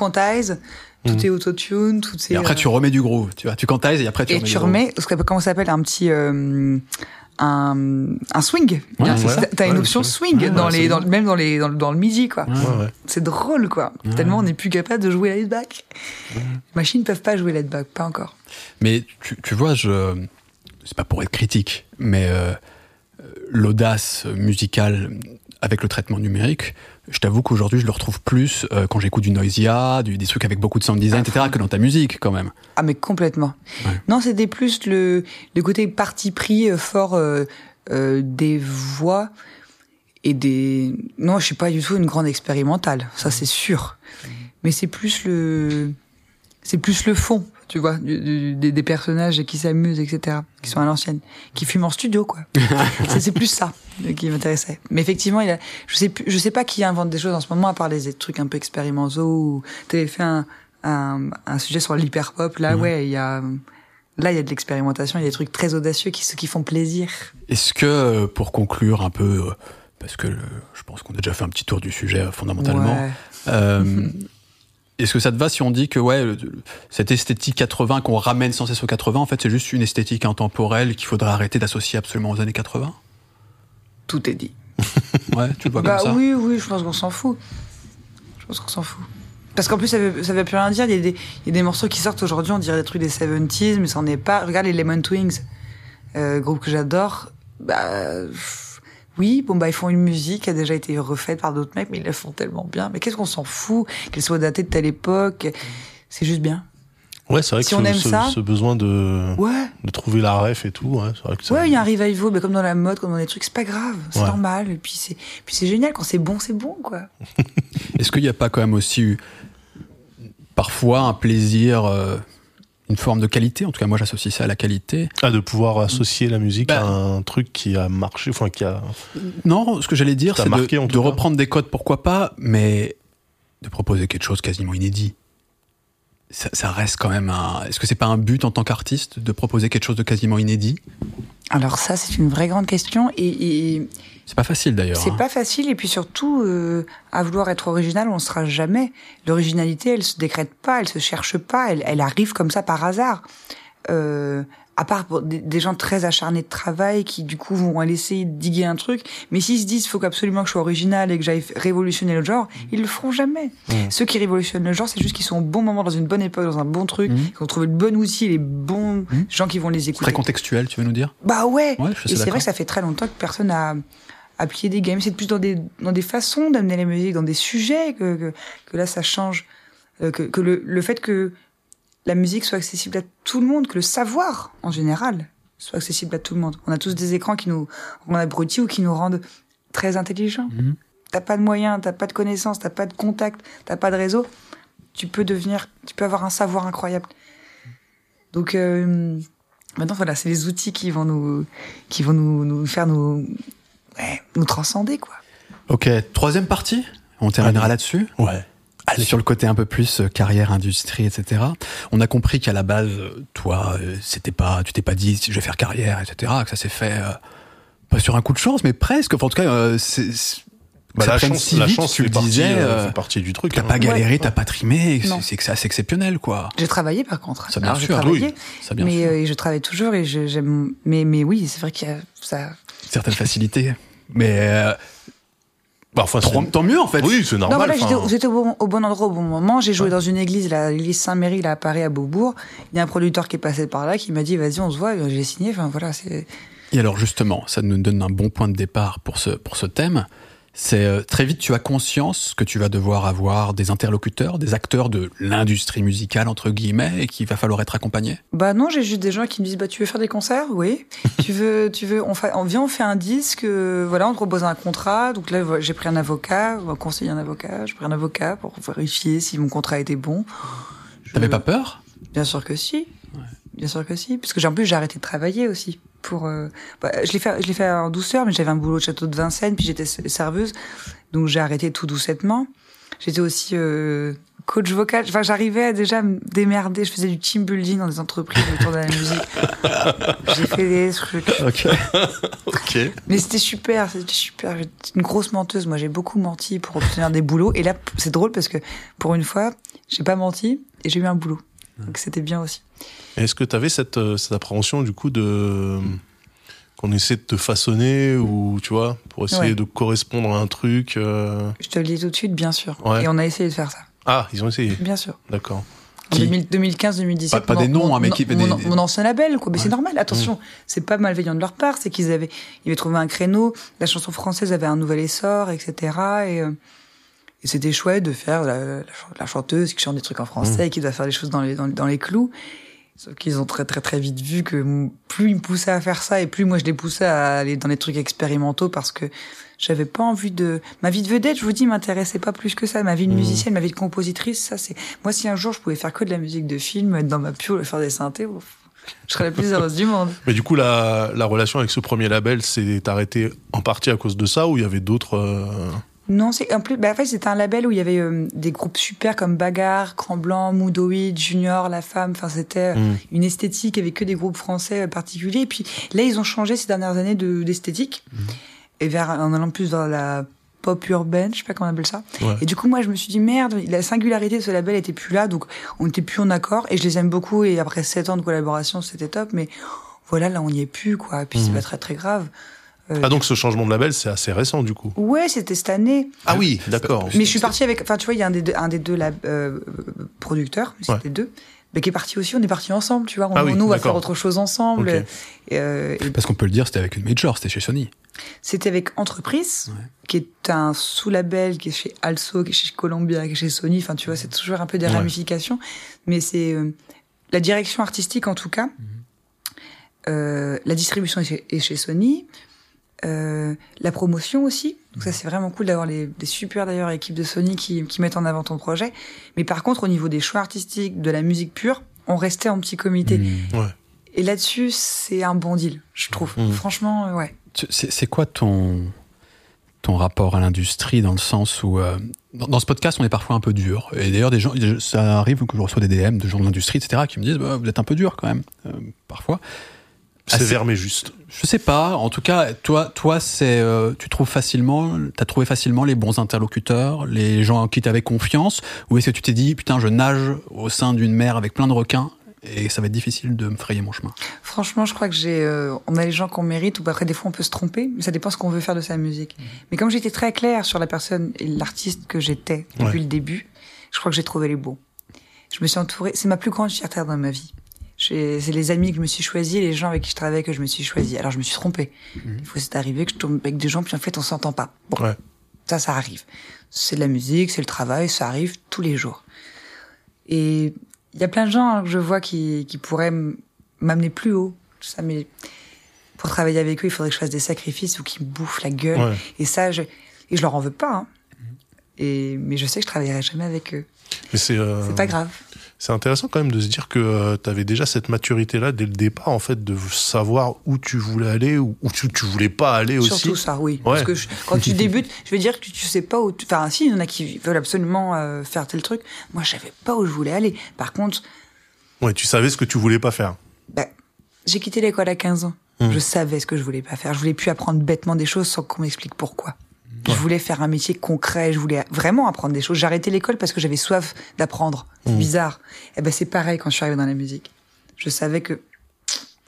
tout Mm. est autotune, tout est... Et après, euh, tu remets du groove, tu vois. Tu quantises et après, tu et remets tu du groove. remets, ce que- comment ça s'appelle, un petit... euh, un, un swing. Ouais, T'as- ouais. T'as une option swing Ouais, dans ouais, les, dans, même dans les, dans, dans le midi, quoi. Ouais. Ouais, ouais. C'est drôle, quoi. Ouais. Tellement on n'est plus capable de jouer laid back. Les machines peuvent pas jouer laid back, pas encore. Mais tu, tu vois, je. C'est pas pour être critique, mais euh, euh, l'audace musicale avec le traitement numérique, je t'avoue qu'aujourd'hui, je le retrouve plus euh, quand j'écoute du Noisia, du, des trucs avec beaucoup de sound design, etc., que dans ta musique, quand même. Ah mais complètement. Ouais. Non, c'était plus le, le côté parti pris euh, fort euh, euh, des voix et des. Non, je suis pas du tout une grande expérimentale, ça c'est sûr. Mais c'est plus le, c'est plus le fond, tu vois, du- du- des, des personnages qui s'amusent, etc., qui sont à l'ancienne, qui fument en studio, quoi. c'est c'est plus ça euh, qui m'intéressait. Mais effectivement, il a, je sais plus, je sais pas qui invente des choses en ce moment à part les trucs un peu expérimentaux. Ou t'avais fait un, un, un sujet sur l'hyperpop. Là, Mhm. ouais, il y a, là, il y a de l'expérimentation. Il y a des trucs très audacieux qui, qui font plaisir. Est-ce que, euh, pour conclure un peu, euh, parce que le- je pense qu'on a déjà fait un petit tour du sujet fondamentalement, Ouais. euh, est-ce que ça te va si on dit que ouais, cette esthétique 80 qu'on ramène sans cesse aux 80, en fait, c'est juste une esthétique intemporelle qu'il faudrait arrêter d'associer absolument aux années 80 Tout est dit. Ouais, tu le vois Bah comme ça? oui, oui, je pense qu'on s'en fout. Je pense qu'on s'en fout. Parce qu'en plus, ça veut, ça veut plus rien dire. Il y, a des, il y a des morceaux qui sortent aujourd'hui, on dirait des trucs des 70s, mais ça n'en est pas. Regarde les Lemon Twins, euh, groupe que j'adore. Bah, pff, oui, bon, bah, ils font une musique qui a déjà été refaite par d'autres mecs, mais ils la font tellement bien. Mais qu'est-ce qu'on s'en fout qu'elle soit datée de telle époque? C'est juste bien. Ouais, c'est vrai Si que on ce, aime ce- ça- ce besoin de, Ouais, de trouver la ref et tout, ouais, c'est vrai que ça- ouais, il y a un revival, mais comme dans la mode, comme dans des trucs, c'est pas grave, c'est Ouais. normal. Et puis c'est, puis c'est génial quand c'est bon, c'est bon, quoi. Est-ce qu'il n'y a pas quand même aussi eu parfois un plaisir, euh, une forme de qualité En tout cas, moi, j'associe ça à la qualité. Ah, de pouvoir associer la musique Bah. à un truc qui a marché, enfin qui a. Non, ce que j'allais dire, c'est de, reprendre des codes, pourquoi pas, mais de proposer quelque chose quasiment inédit. Ça, ça reste quand même un. Est-ce que c'est pas un but en tant qu'artiste de proposer quelque chose de quasiment inédit? Alors ça, c'est une vraie grande question et, et C'est pas facile d'ailleurs. c'est hein. pas facile. Et puis surtout, euh, à vouloir être original, on ne sera jamais. L'originalité, elle se décrète pas, elle se cherche pas, elle, elle arrive comme ça par hasard. Euh, à part pour des, gens très acharnés de travail qui du coup vont aller essayer de diguer un truc, mais s'ils se disent faut absolument que je sois original et que j'aille révolutionner le genre, ils le feront jamais. Mmh. Ceux qui révolutionnent le genre, c'est juste qu'ils sont au bon moment, dans une bonne époque, dans un bon truc, Mhm. qu'ils ont trouvé le bon outil, les bons Mhm. gens qui vont les écouter. très contextuel, tu veux nous dire? Bah ouais. Ouais, Et c'est vrai que ça fait très longtemps que personne a appliqué des games. C'est plus dans des dans des façons d'amener la musique, dans des sujets que que, que là ça change. Euh, que que le le fait que la musique soit accessible à tout le monde, que le savoir en général soit accessible à tout le monde. On a tous des écrans qui nous rendent abrutis ou qui nous rendent très intelligents. Mhm. t'as pas de moyens, t'as pas de connaissances, t'as pas de contacts, t'as pas de réseau, tu peux devenir, tu peux avoir un savoir incroyable. Donc euh, maintenant voilà, c'est les outils qui vont nous, qui vont nous, nous faire nous, ouais, nous transcender quoi. Ok, troisième partie? On terminera là-dessus? Ouais. Sur le côté un peu plus euh, carrière, industrie, etc. On a compris qu'à la base, euh, toi, euh, c'était pas, tu t'es pas dit je vais faire carrière, etc. Que ça s'est fait euh, pas sur un coup de chance, mais presque. Enfin, en tout cas, euh, c'est, c'est- Bah, la chance, si la vite, chance tu le fait, disais. euh, euh, fait partie du truc. T'as hein. pas galéré, Ouais. t'as pas trimé, c'est- c'est que c'est assez exceptionnel, quoi. J'ai travaillé par contre. Ça, bien Alors, j'ai sûr. travaillé, Oui, ça, bien mais sûr. euh, je travaille toujours et je- j'aime. Mais mais oui, c'est vrai qu'il y a ça. Certaines facilités. Mais euh, Bah, enfin, tant, mieux, en fait. Oui, c'est Non, normal. voilà, j'étais enfin, j'étais au, bon, au bon endroit au bon moment. J'ai joué Ouais. dans une église, la- l'église Saint-Méry, là, à Paris, à Beaubourg. Il y a un producteur qui est passé par là, qui m'a dit, vas-y, on se voit. J'ai signé. Enfin, voilà, c'est. Et alors justement, ça nous donne un bon point de départ pour ce, pour ce thème. C'est euh, très vite, tu as conscience que tu vas devoir avoir des interlocuteurs, des acteurs de l'industrie musicale, entre guillemets, et qu'il va falloir être accompagné? Bah non, j'ai juste des gens qui me disent, bah tu veux faire des concerts, oui. tu veux, tu veux, on fait, on vient, on fait un disque. euh, voilà, on te propose un contrat. Donc là, j'ai pris un avocat, on m'a conseillé un avocat. J'ai pris un avocat pour vérifier si mon contrat était bon. Je- T'avais pas peur? Bien sûr que si. Bien sûr que si. Parce que j'ai en plus j'ai arrêté de travailler aussi. Pour, euh, bah, je l'ai fait, je l'ai fait en douceur, mais j'avais un boulot au château de Vincennes, puis j'étais serveuse, donc j'ai arrêté tout doucettement. J'étais aussi euh, coach vocal. Enfin, j'arrivais à déjà me démerder. Je faisais du team building dans des entreprises autour de la musique. j'ai fait des trucs. Ok. Ok. Mais c'était super, c'était super. J'étais une grosse menteuse. Moi, j'ai beaucoup menti pour obtenir des boulots. Et là, c'est drôle parce que pour une fois, j'ai pas menti et j'ai eu un boulot. Donc c'était bien aussi. Est-ce que tu avais cette, euh, cette appréhension du coup de qu'on essaie de te façonner ou tu vois pour essayer Ouais. de correspondre à un truc euh, Je te le dis tout de suite, bien sûr. Ouais. Et on a essayé de faire ça, Ah, ils ont essayé. bien sûr. D'accord. En Qui 2015-2017. Pas- pas des noms, hein, mais qui- mon, des- mon ancien label, quoi. Mais Ouais. c'est normal. Attention, c'est pas malveillant de leur part. C'est qu'ils avaient, ils avaient trouvé un créneau. La chanson française avait un nouvel essor, etc. Et, euh, et c'était chouette de faire la, la, ch- la chanteuse qui chante des trucs en français et qui doit faire des choses dans les, dans, dans les clous. Sauf qu'ils ont très très très vite vu que plus ils me poussaient à faire ça et plus moi je les poussais à aller dans des trucs expérimentaux parce que j'avais pas envie de ma vie de vedette je vous dis m'intéressait pas plus que ça ma vie de musicienne ma vie de compositrice ça c'est moi si un jour je pouvais faire que de la musique de film être dans ma et faire des synthés ouf, je serais la plus heureuse du monde Mais du coup, la, la relation avec ce premier label s'est arrêtée en partie à cause de ça ou il y avait d'autres. euh, non c'est en plus bah, en fait c'était un label où il y avait euh, des groupes super comme Bagarre Cran Blanc Moodoid Junior La Femme enfin c'était euh, hmm. une esthétique avec que des groupes français euh, particuliers. Et puis là, ils ont changé ces dernières années de d'esthétique et vers en allant plus dans la pop urbaine, je sais pas comment on appelle ça. Ouais. Et du coup, moi, je me suis dit merde, la singularité de ce label était plus là, donc on était plus en accord. Et je les aime beaucoup. Et après sept ans de collaboration, c'était top. Mais voilà, là, on n'y est plus, quoi. Et puis c'est Mhm. pas très très grave. Euh, Ah, donc ce changement de label, c'est assez récent du coup. Ouais, c'était cette année. Ah oui, d'accord. Mais je suis partie avec, enfin, tu vois, il y a un des deux, un des deux lab, euh, producteurs, mais c'était Ouais. deux, mais qui est parti aussi. On est parti ensemble, tu vois. On, Ah oui, nous, on va faire autre chose ensemble. Ok. Et, euh, et Parce qu'on peut le dire, c'était avec une major, c'était chez Sony. c'était avec Entreprise, Ouais. qui est un sous-label qui est chez Also, qui est chez Columbia, qui est chez Sony. Enfin, tu vois, c'est toujours un peu des Ouais. ramifications. Mais c'est euh, la direction artistique, en tout cas. Euh, la distribution est chez, est chez Sony. Euh, la promotion aussi. Donc ça, c'est vraiment cool d'avoir les, des super d'ailleurs équipes de Sony qui, qui mettent en avant ton projet. Mais par contre, au niveau des choix artistiques, de la musique pure, on restait en petit comité. Ouais. Et là-dessus, c'est un bon deal, je trouve. Mhm. Franchement, euh, ouais. C'est c'est quoi ton, ton rapport à l'industrie dans le sens où euh, dans, dans ce podcast on est parfois un peu dur et d'ailleurs des gens ça arrive que je reçois des DM de gens de l'industrie etc qui me disent bah, vous êtes un peu dur quand même euh, parfois Sévère mais juste. je sais pas en tout cas toi toi c'est euh, tu trouves facilement t'as trouvé facilement les bons interlocuteurs les gens en qui t'avais confiance ou est-ce que tu t'es dit putain je nage au sein d'une mer avec plein de requins et ça va être difficile de me frayer mon chemin? Franchement, je crois que j'ai, euh, on a les gens qu'on mérite, ou après des fois on peut se tromper, mais ça dépend ce qu'on veut faire de sa musique. Mais comme j'étais très claire sur la personne et l'artiste que j'étais depuis Ouais. le début, je crois que j'ai trouvé les bons. Je me suis entourée, c'est ma plus grande fierté dans ma vie. C'est les amis que je me suis choisi, les gens avec qui je travaillais que je me suis choisi. Alors je me suis trompée. Il faut c'est arrivé que je tombe avec des gens puis en fait on s'entend pas. Bon, Ouais. ça, ça arrive. C'est de la musique, c'est le travail, ça arrive tous les jours. Et il y a plein de gens hein, que je vois qui, qui pourraient m'amener plus haut. Ça, mais pour travailler avec eux, il faudrait que je fasse des sacrifices ou qu'ils me bouffent la gueule. Ouais. Et ça, je, Et je leur en veux pas. Hein. Et mais je sais que je travaillerai jamais avec eux. Mais c'est euh, C'est pas grave. C'est intéressant quand même de se dire que tu avais déjà cette maturité là dès le départ en fait de savoir où tu voulais aller ou où tu, tu voulais pas aller aussi. Surtout ça, oui. Ouais. Parce que je- quand tu débutes, je veux dire que tu sais pas où. tu- Enfin, si, il y en a qui veulent absolument euh, faire tel truc. Moi, je savais pas où je voulais aller. Par contre, Ouais, tu savais ce que tu voulais pas faire. bah, j'ai quitté l'école à 15 ans. Mmh. Je savais ce que je voulais pas faire. Je voulais plus apprendre bêtement des choses sans qu'on m'explique pourquoi. Je voulais faire un métier concret. Je voulais vraiment apprendre des choses. J'ai arrêté l'école parce que j'avais soif d'apprendre. C'est Mmh. bizarre. Et ben, c'est pareil quand je suis arrivée dans la musique. Je savais que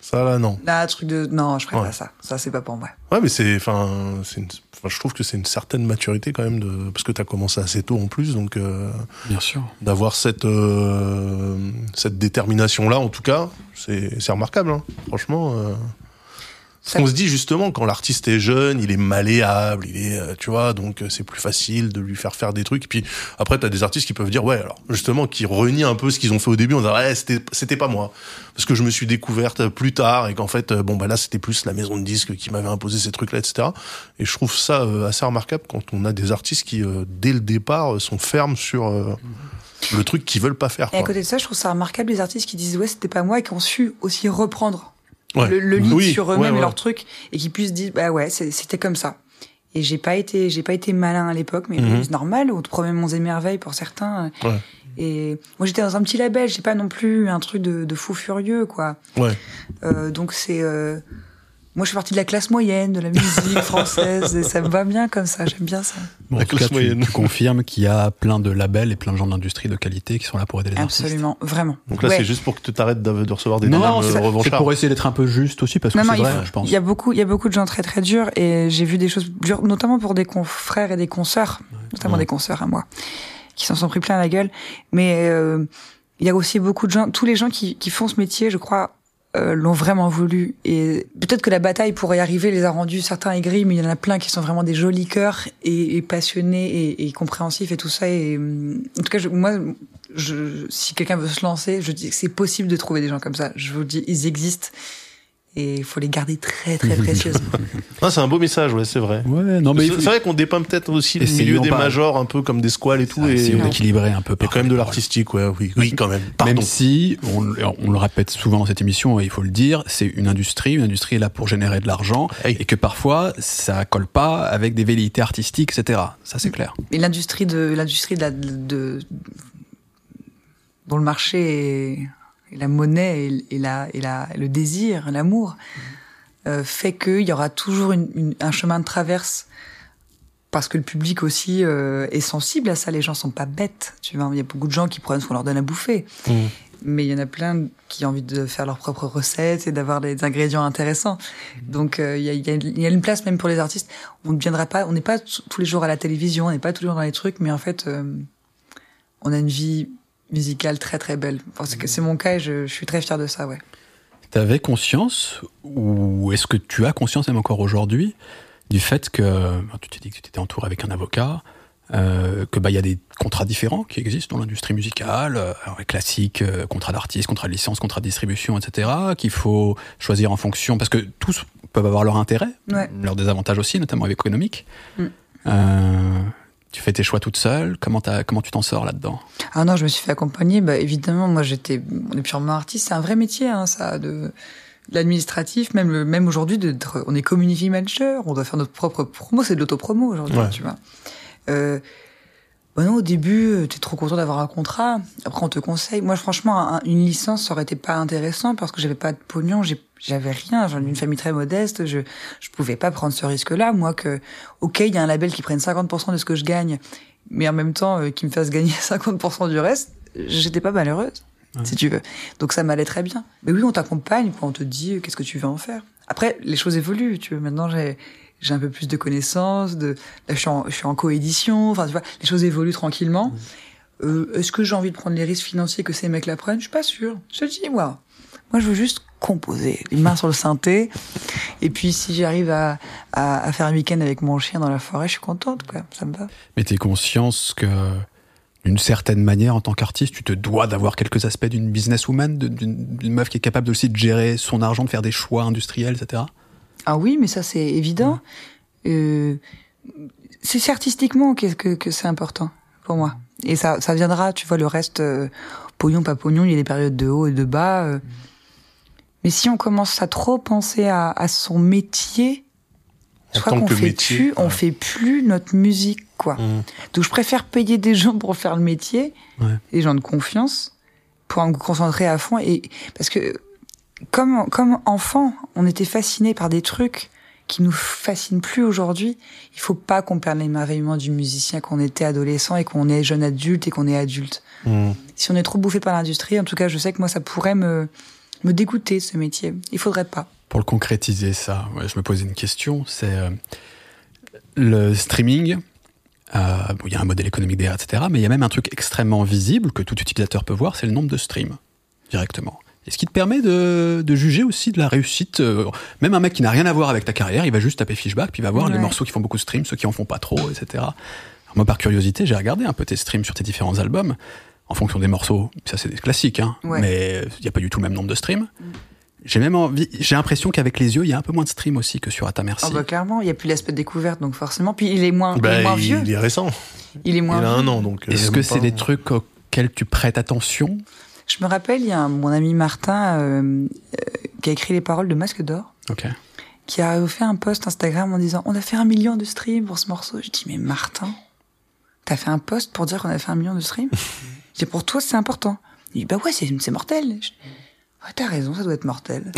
Ça là non. là, truc de non, je ferai Ouais. pas ça. Ça, c'est pas pour moi. Ouais, mais c'est, enfin, c'est, une- enfin, je trouve que c'est une certaine maturité quand même de, parce que t'as commencé assez tôt en plus, donc euh, Bien sûr. d'avoir cette euh, cette détermination là, en tout cas, c'est c'est remarquable, hein. franchement. Euh... Ça- On se dit justement quand l'artiste est jeune, il est malléable, il est, euh, tu vois, donc euh, c'est plus facile de lui faire faire des trucs. Et puis après, t'as des artistes qui peuvent dire, ouais, alors justement, qui renient un peu ce qu'ils ont fait au début en disant, ouais, c'était c'était pas moi, parce que je me suis découverte plus tard et qu'en fait, euh, bon bah là, c'était plus la maison de disques qui m'avait imposé ces trucs-là, etc. Et je trouve ça euh, assez remarquable quand on a des artistes qui, euh, dès le départ, euh, sont fermes sur euh, le truc qu'ils veulent pas faire. Et à quoi. côté de ça, je trouve ça remarquable les artistes qui disent ouais c'était pas moi et qui ont su aussi reprendre Ouais. le, le Oui, sur eux-mêmes ouais, leur truc et qui puissent dire bah ouais c'était comme ça. Et j'ai pas été j'ai pas été malin à l'époque mais Mhm. c'est normal on te promet monts et merveilles pour certains. Ouais. Et moi j'étais dans un petit label j'ai pas non plus un truc de, de fou furieux quoi. Ouais. Euh, donc c'est euh, moi je suis partie de la classe moyenne de la musique française et ça me va bien comme ça j'aime bien ça. Bon, en La tout classe cas, tu, moyenne. tu confirmes qu'il y a plein de labels et plein de gens de l'industrie de qualité qui sont là pour aider les artistes. Absolument vraiment. Donc là, Ouais. c'est juste pour que tu t'arrêtes de, de recevoir des Non, c'est euh, pour essayer d'être un peu juste aussi parce que c'est il vrai, faut- je pense. Il y a beaucoup, il y a beaucoup de gens très très durs et j'ai vu des choses dures, notamment pour des confrères et des consoeurs, notamment Ouais. des consoeurs à moi, qui s'en sont pris plein la gueule. Mais euh, il y a aussi beaucoup de gens, tous les gens qui, qui font ce métier, je crois, euh, l'ont vraiment voulu. Et peut-être que la bataille pour y arriver les a rendus certains aigris, mais il y en a plein qui sont vraiment des jolis cœurs et, passionnés et, compréhensifs et tout ça. Et hum, en tout cas, je- moi, je, si quelqu'un veut se lancer, je dis que c'est possible de trouver des gens comme ça. Je vous dis, ils existent et il faut les garder très très précieusement. Ah, c'est un beau message, ouais, c'est vrai. Ouais, non, mais il C'est faut vrai qu'on dépeint peut-être aussi le milieu des pas. majors un peu comme des squales et tout. et essayer il d'équilibrer un peu. y a quand même de l'artistique, ouais, oui, oui, quand même. Pardon. Même si, on, on le répète souvent dans cette émission, et il faut le dire, c'est une industrie, une industrie est là pour générer de l'argent, Hey. et que parfois, ça colle pas avec des velléités artistiques, etc. Ça, c'est clair. Et l'industrie de l'industrie de, de- dont le marché est, et la monnaie et, et la, et la, le désir, l'amour, euh, fait qu'il y aura toujours une, une- un chemin de traverse. Parce que le public aussi euh, est sensible à ça. Les gens sont pas bêtes. Tu vois, il y a beaucoup de gens qui prennent ce qu'on leur donne à bouffer. Mmh. Mais il y en a plein qui ont envie de faire leurs propres recettes et d'avoir des ingrédients intéressants. Donc euh, il y, a, y a- il y a une place même pour les artistes. On ne viendra pas, on n'est pas tous les jours à la télévision, on n'est pas tous les jours dans les trucs, mais en fait, euh, on a une vie musicale très très belle. Parce que c'est mon cas et je, je suis très fière de ça, ouais. T'avais conscience, ou est-ce que tu as conscience même encore aujourd'hui, du fait que, tu t'es dit que tu étais entouré avec un avocat, euh, que bah il y a des contrats différents qui existent dans l'industrie musicale, euh, alors, les classiques, euh, contrat d'artiste, contrat de licence, contrat de distribution, etc., qu'il faut choisir en fonction, parce que tous peuvent avoir leur intérêt, Ouais. leurs désavantages aussi, notamment économiques. Mm. Tu fais tes choix toute seule, comment, t'as- comment tu t'en sors là-dedans? Ah non, je me suis fait accompagner. Bah évidemment, moi j'étais, on est purement artiste. C'est un vrai métier, hein, ça, de l'administratif. Même le, même aujourd'hui, d'être- on est community manager. On doit faire notre propre promo. C'est de l'autopromo aujourd'hui, Ouais. tu vois. Euh, bah non, au début, euh, t'es trop content d'avoir un contrat. Après, on te conseille. Moi, franchement, un- une licence, ça aurait été pas intéressant parce que j'avais pas de pognon, j'ai- j'avais rien. J'ai une famille très modeste. Je, je pouvais pas prendre ce risque-là. Moi, que, ok, il y a un label qui prenne 50% de ce que je gagne, mais en même temps, euh, qui me fasse gagner 50% du reste, j'étais pas malheureuse, si tu veux. Donc ça m'allait très bien. Mais oui, on t'accompagne, on te dit euh, qu'est-ce que tu veux en faire. Après, les choses évoluent, tu veux. Maintenant, j'ai j'ai un peu plus de connaissances, de, là, je suis en, je suis en coédition, enfin, tu vois, les choses évoluent tranquillement. Euh, Est-ce que j'ai envie de prendre les risques financiers que ces mecs-là prennent? Je suis pas sûre. Je te dis, moi, moi, je veux juste composer, les mains sur le synthé. Et puis, si j'arrive à, à, à faire un week-end avec mon chien dans la forêt, je suis contente, quoi. Ça me va. Mais t'es conscience que, d'une certaine manière, en tant qu'artiste, tu te dois d'avoir quelques aspects d'une businesswoman, d'une meuf qui est capable aussi de gérer son argent, de faire des choix industriels, etc. Ah oui, mais ça c'est évident. Euh, c'est artistiquement que, que, que c'est important pour moi. Et ça, ça viendra, tu vois, le reste, euh, pognon, pas pognon, il y a des périodes de haut et de bas. euh. Mais si on commence à trop penser à, à son métier, En tant qu'on fait métier, plus, on fait plus notre musique, quoi. Mm. Donc je préfère payer des gens pour faire le métier, Ouais. des gens de confiance, pour me concentrer à fond. Et parce que comme comme enfant, on était fasciné par des trucs qui nous fascinent plus aujourd'hui. Il faut pas qu'on perde l'émerveillement du musicien qu'on était adolescent et qu'on est jeune adulte et qu'on est adulte. Mm. Si on est trop bouffé par l'industrie, en tout cas, je sais que moi, ça pourrait me me dégoûter ce métier. Il faudrait pas. Pour le concrétiser, ça, ouais, je me posais une question. C'est euh, le streaming. euh, bon, Il y a un modèle économique derrière, etc. Mais il y a même un truc extrêmement visible que tout utilisateur peut voir, c'est le nombre de streams directement. Et ce qui te permet de, de juger aussi de la réussite. euh, même un mec qui n'a rien à voir avec ta carrière, il va juste taper fishback, puis il va voir les morceaux qui font beaucoup de streams, ceux qui en font pas trop, etc. Alors moi, par curiosité, j'ai regardé un peu tes streams sur tes différents albums, en fonction des morceaux. Ça, c'est des classiques, hein. Ouais. Mais il n'y a pas du tout le même nombre de streams. J'ai même envie, j'ai l'impression qu'avec les yeux, il y a un peu moins de streams aussi que sur Ata Merci. Ah bah clairement, il y a plus l'aspect découverte, donc forcément. Puis il est moins, il Bah, est moins il, vieux. il est récent. Il est Il moins a vieux. un an, donc. euh, Est-ce que c'est des trucs auxquels tu prêtes attention? Je me rappelle, il y a un- mon ami Martin euh, euh, qui a écrit les paroles de Masque d'or, Ok. qui a fait un post Instagram en disant on a fait un million de streams pour ce morceau. Je dis mais Martin, t'as fait un post pour dire qu'on a fait un million de streams? Je dis pour toi c'est important. Il dit bah ouais c'est mortel. T'as raison ça doit être mortel.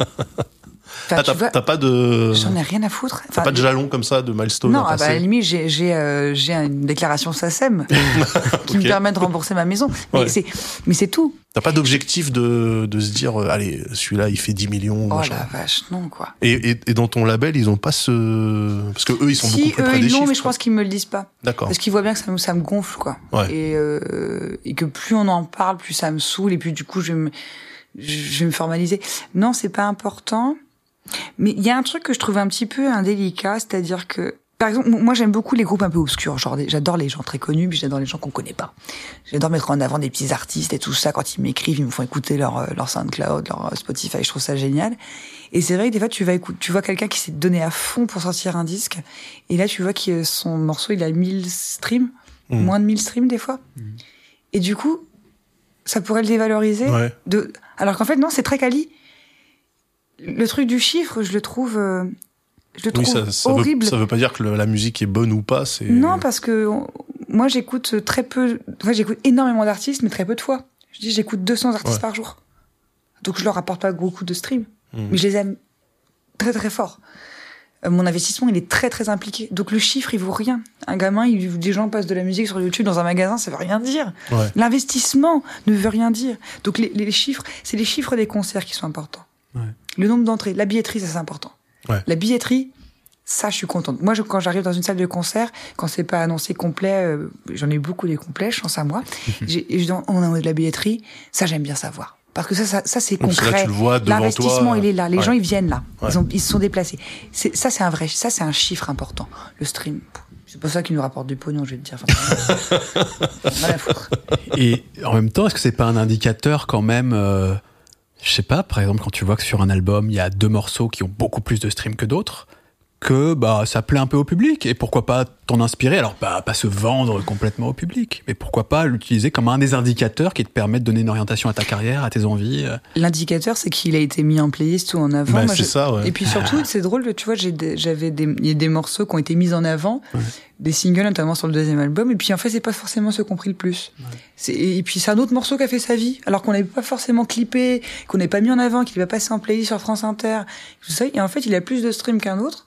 Enfin, Ah, t'as pas de. j'en ai rien à foutre. T'as pas de jalon comme ça, de milestone non, à ah bah, à la limite, j'ai j'ai euh, j'ai une déclaration SACEM qui me permet de rembourser ma maison. Mais Ouais. c'est mais c'est tout. T'as pas d'objectif de, de se dire, euh, allez, celui-là, il fait 10 millions, Oh machin. la vache, non quoi. Et, et, et dans ton label, ils ont pas ce. Parce que eux, ils sont si, beaucoup plus eux, près ils des chiffres. mais je pense qu'ils me le disent pas. D'accord. Parce qu'ils voient bien que ça me, ça me gonfle, quoi. Ouais. Et, euh, et que plus on en parle, plus ça me saoule, et puis du coup, je vais me, je vais me formaliser. Non, c'est pas important. Mais il y a un truc que je trouve un petit peu indélicat, c'est-à-dire que, par exemple, moi j'aime beaucoup les groupes un peu obscurs. Genre, j'adore les gens très connus, puis j'adore les gens qu'on connaît pas. J'adore mettre en avant des petits artistes et tout ça. Quand ils m'écrivent, ils me font écouter leur, euh, leur SoundCloud, leur euh, Spotify. Je trouve ça génial. Et c'est vrai que des fois, tu vas écouter, tu vois quelqu'un qui s'est donné à fond pour sortir un disque. Et là, tu vois que son morceau, il a 1000 streams. Mm. Moins de 1000 streams, des fois. Et du coup, ça pourrait le dévaloriser. Ouais. De... Alors qu'en fait, non, c'est très quali. Le truc du chiffre, je le trouve, euh, je le Oui, trouve ça, ça, horrible. veut, ça veut pas dire que le- la musique est bonne ou pas. C'est. Non, parce que on- moi, j'écoute très peu. Enfin, j'écoute énormément d'artistes, mais très peu de fois. Je dis, j'écoute 200 artistes Ouais. par jour. Donc, je leur apporte pas beaucoup de streams, Mhm. mais je les aime très très fort. Euh, Mon investissement, il est très très impliqué. Donc le chiffre, il vaut rien. Un gamin, il, des gens passent de la musique sur YouTube dans un magasin, ça veut rien dire. Ouais. L'investissement ne veut rien dire. Donc les, les chiffres, c'est les chiffres des concerts qui sont importants. Ouais. Le nombre d'entrées, la billetterie, ça c'est important. Ouais. La billetterie, ça je suis contente. Moi, je, quand j'arrive dans une salle de concert, quand c'est pas annoncé complet, euh, j'en ai beaucoup des complets, chance à moi. j'ai, je on a de la billetterie, ça j'aime bien savoir. Parce que ça, ça, ça c'est Parce que là, concret. tu le vois devant L'investissement, il est là. Les Ouais. gens, ils viennent là. Ouais. Ils, ont, ils se sont déplacés. C'est, ça, c'est un vrai, ça, c'est un chiffre important. Le stream. C'est pas ça qui nous rapporte du pognon, je vais te dire. Enfin, rien à foutre. Et en même temps, est-ce que c'est pas un indicateur quand même euh, Je sais pas, par exemple, quand tu vois que sur un album, il y a deux morceaux qui ont beaucoup plus de streams que d'autres, que bah ça plaît un peu au public. Et pourquoi pas t'en inspirer? Alors, bah, pas se vendre complètement au public, mais pourquoi pas l'utiliser comme un des indicateurs qui te permet de donner une orientation à ta carrière, à tes envies. euh. L'indicateur, c'est qu'il a été mis en playlist ou en avant. Bah, Moi, c'est je- ça, ouais. Et puis surtout, c'est drôle, tu vois, j'ai des- j'avais des, il y a des morceaux qui ont été mis en avant, des singles notamment sur le deuxième album, et puis en fait, c'est pas forcément ceux qui ont pris le plus. Et puis c'est un autre morceau qui a fait sa vie, alors qu'on n'avait pas forcément clippé, qu'on n'avait pas mis en avant, qu'il va passer en playlist sur France Inter, tout ça, et en fait, il a plus de streams qu'un autre,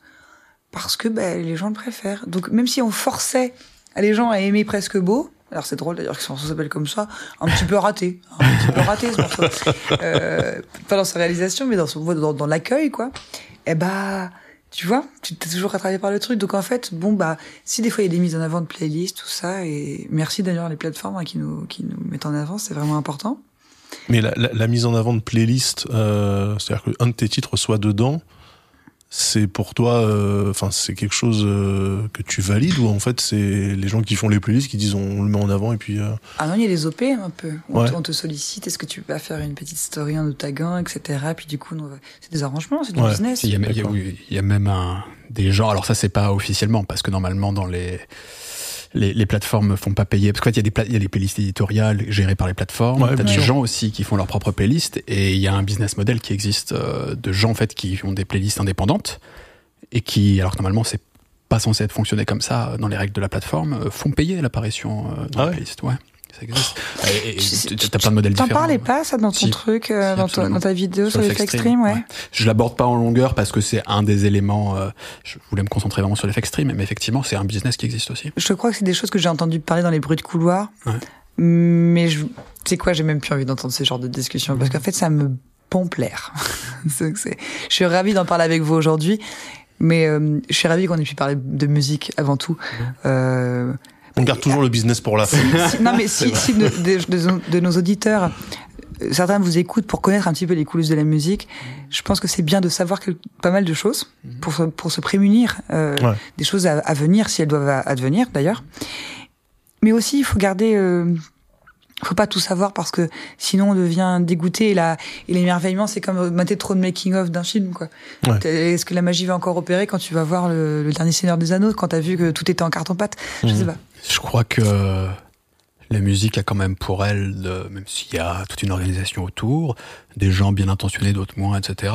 parce que bah, les gens le préfèrent. Donc même si on forçait les gens à aimer Presque Beau, alors c'est drôle d'ailleurs que ce morceau s'appelle comme ça, un petit peu raté, un petit peu raté ce morceau. Euh, pas dans sa réalisation, mais dans son dans, dans l'accueil, quoi. Eh bah, tu vois, tu t'es toujours rattrapé par le truc. Donc en fait, bon bah, si des fois il y a des mises en avant de playlists, tout ça, et merci d'ailleurs les plateformes hein, qui nous qui nous mettent en avant, c'est vraiment important. Mais la, la- la mise en avant de playlist, euh, c'est-à-dire qu'un de tes titres soit dedans, c'est pour toi, euh, enfin c'est quelque chose euh, que tu valides ou en fait c'est les gens qui font les playlists qui disent on le met en avant et puis euh, Ah non, il y a des OP un peu. On, Ouais. te, on te sollicite, est-ce que tu vas faire une petite story en nous taguant, etc. Puis du coup, c'est des arrangements, c'est du Ouais. business. Il y a, il y a- D'accord. oui, il y a même un, des gens, alors ça c'est pas officiellement, parce que normalement dans les, les, les plateformes font pas payer, parce qu'en fait il y a des, il y a des playlists éditoriales gérées par les plateformes, Ouais, t'as des sûr. gens aussi qui font leurs propres playlists, et il y a un business model qui existe euh, de gens en fait qui ont des playlists indépendantes, et qui, alors que normalement c'est pas censé être fonctionné comme ça dans les règles de la plateforme, euh, font payer l'apparition euh, dans Ah la ouais. playlist, ouais. Ça existe. Et- et T'as plein de modèles T'en différents. parlais pas, ça, dans ton Si. truc, euh, Si, dans, ton- absolument. dans ta vidéo sur, le l'effet extreme, ouais. Je l'aborde pas en longueur parce que c'est un des éléments. euh, je voulais me concentrer vraiment sur l'effet extreme, mais effectivement, c'est un business qui existe aussi. Je crois que c'est des choses que j'ai entendu parler dans les bruits de couloir. Ouais. Mais je, tu sais quoi, j'ai même plus envie d'entendre ce genre de discussion parce qu'en fait, ça me pompe l'air. C'est- c'est- je suis ravie d'en parler avec vous aujourd'hui. Mais euh, je suis ravie qu'on ait pu parler de musique avant tout. Euh, on garde toujours le business pour la fin. si- non, mais si, si de, de- de- nos auditeurs, euh, certains vous écoutent pour connaître un petit peu les coulisses de la musique, je pense que c'est bien de savoir quel- pas mal de choses pour, se- pour se prémunir euh, Ouais. des choses à, à venir, si elles doivent advenir d'ailleurs. Mais aussi, il faut garder... Euh, faut pas tout savoir parce que sinon on devient dégoûté et, la, et l'émerveillement c'est comme mater trop de making of d'un film quoi. Ouais. Est-ce que la magie va encore opérer quand tu vas voir le, le dernier Seigneur des Anneaux quand t'as vu que tout était en carton pâte Je Mhm. sais pas. Je crois que la musique a quand même pour elle, de- même s'il y a toute une organisation autour, des gens bien intentionnés, d'autres moins, etc.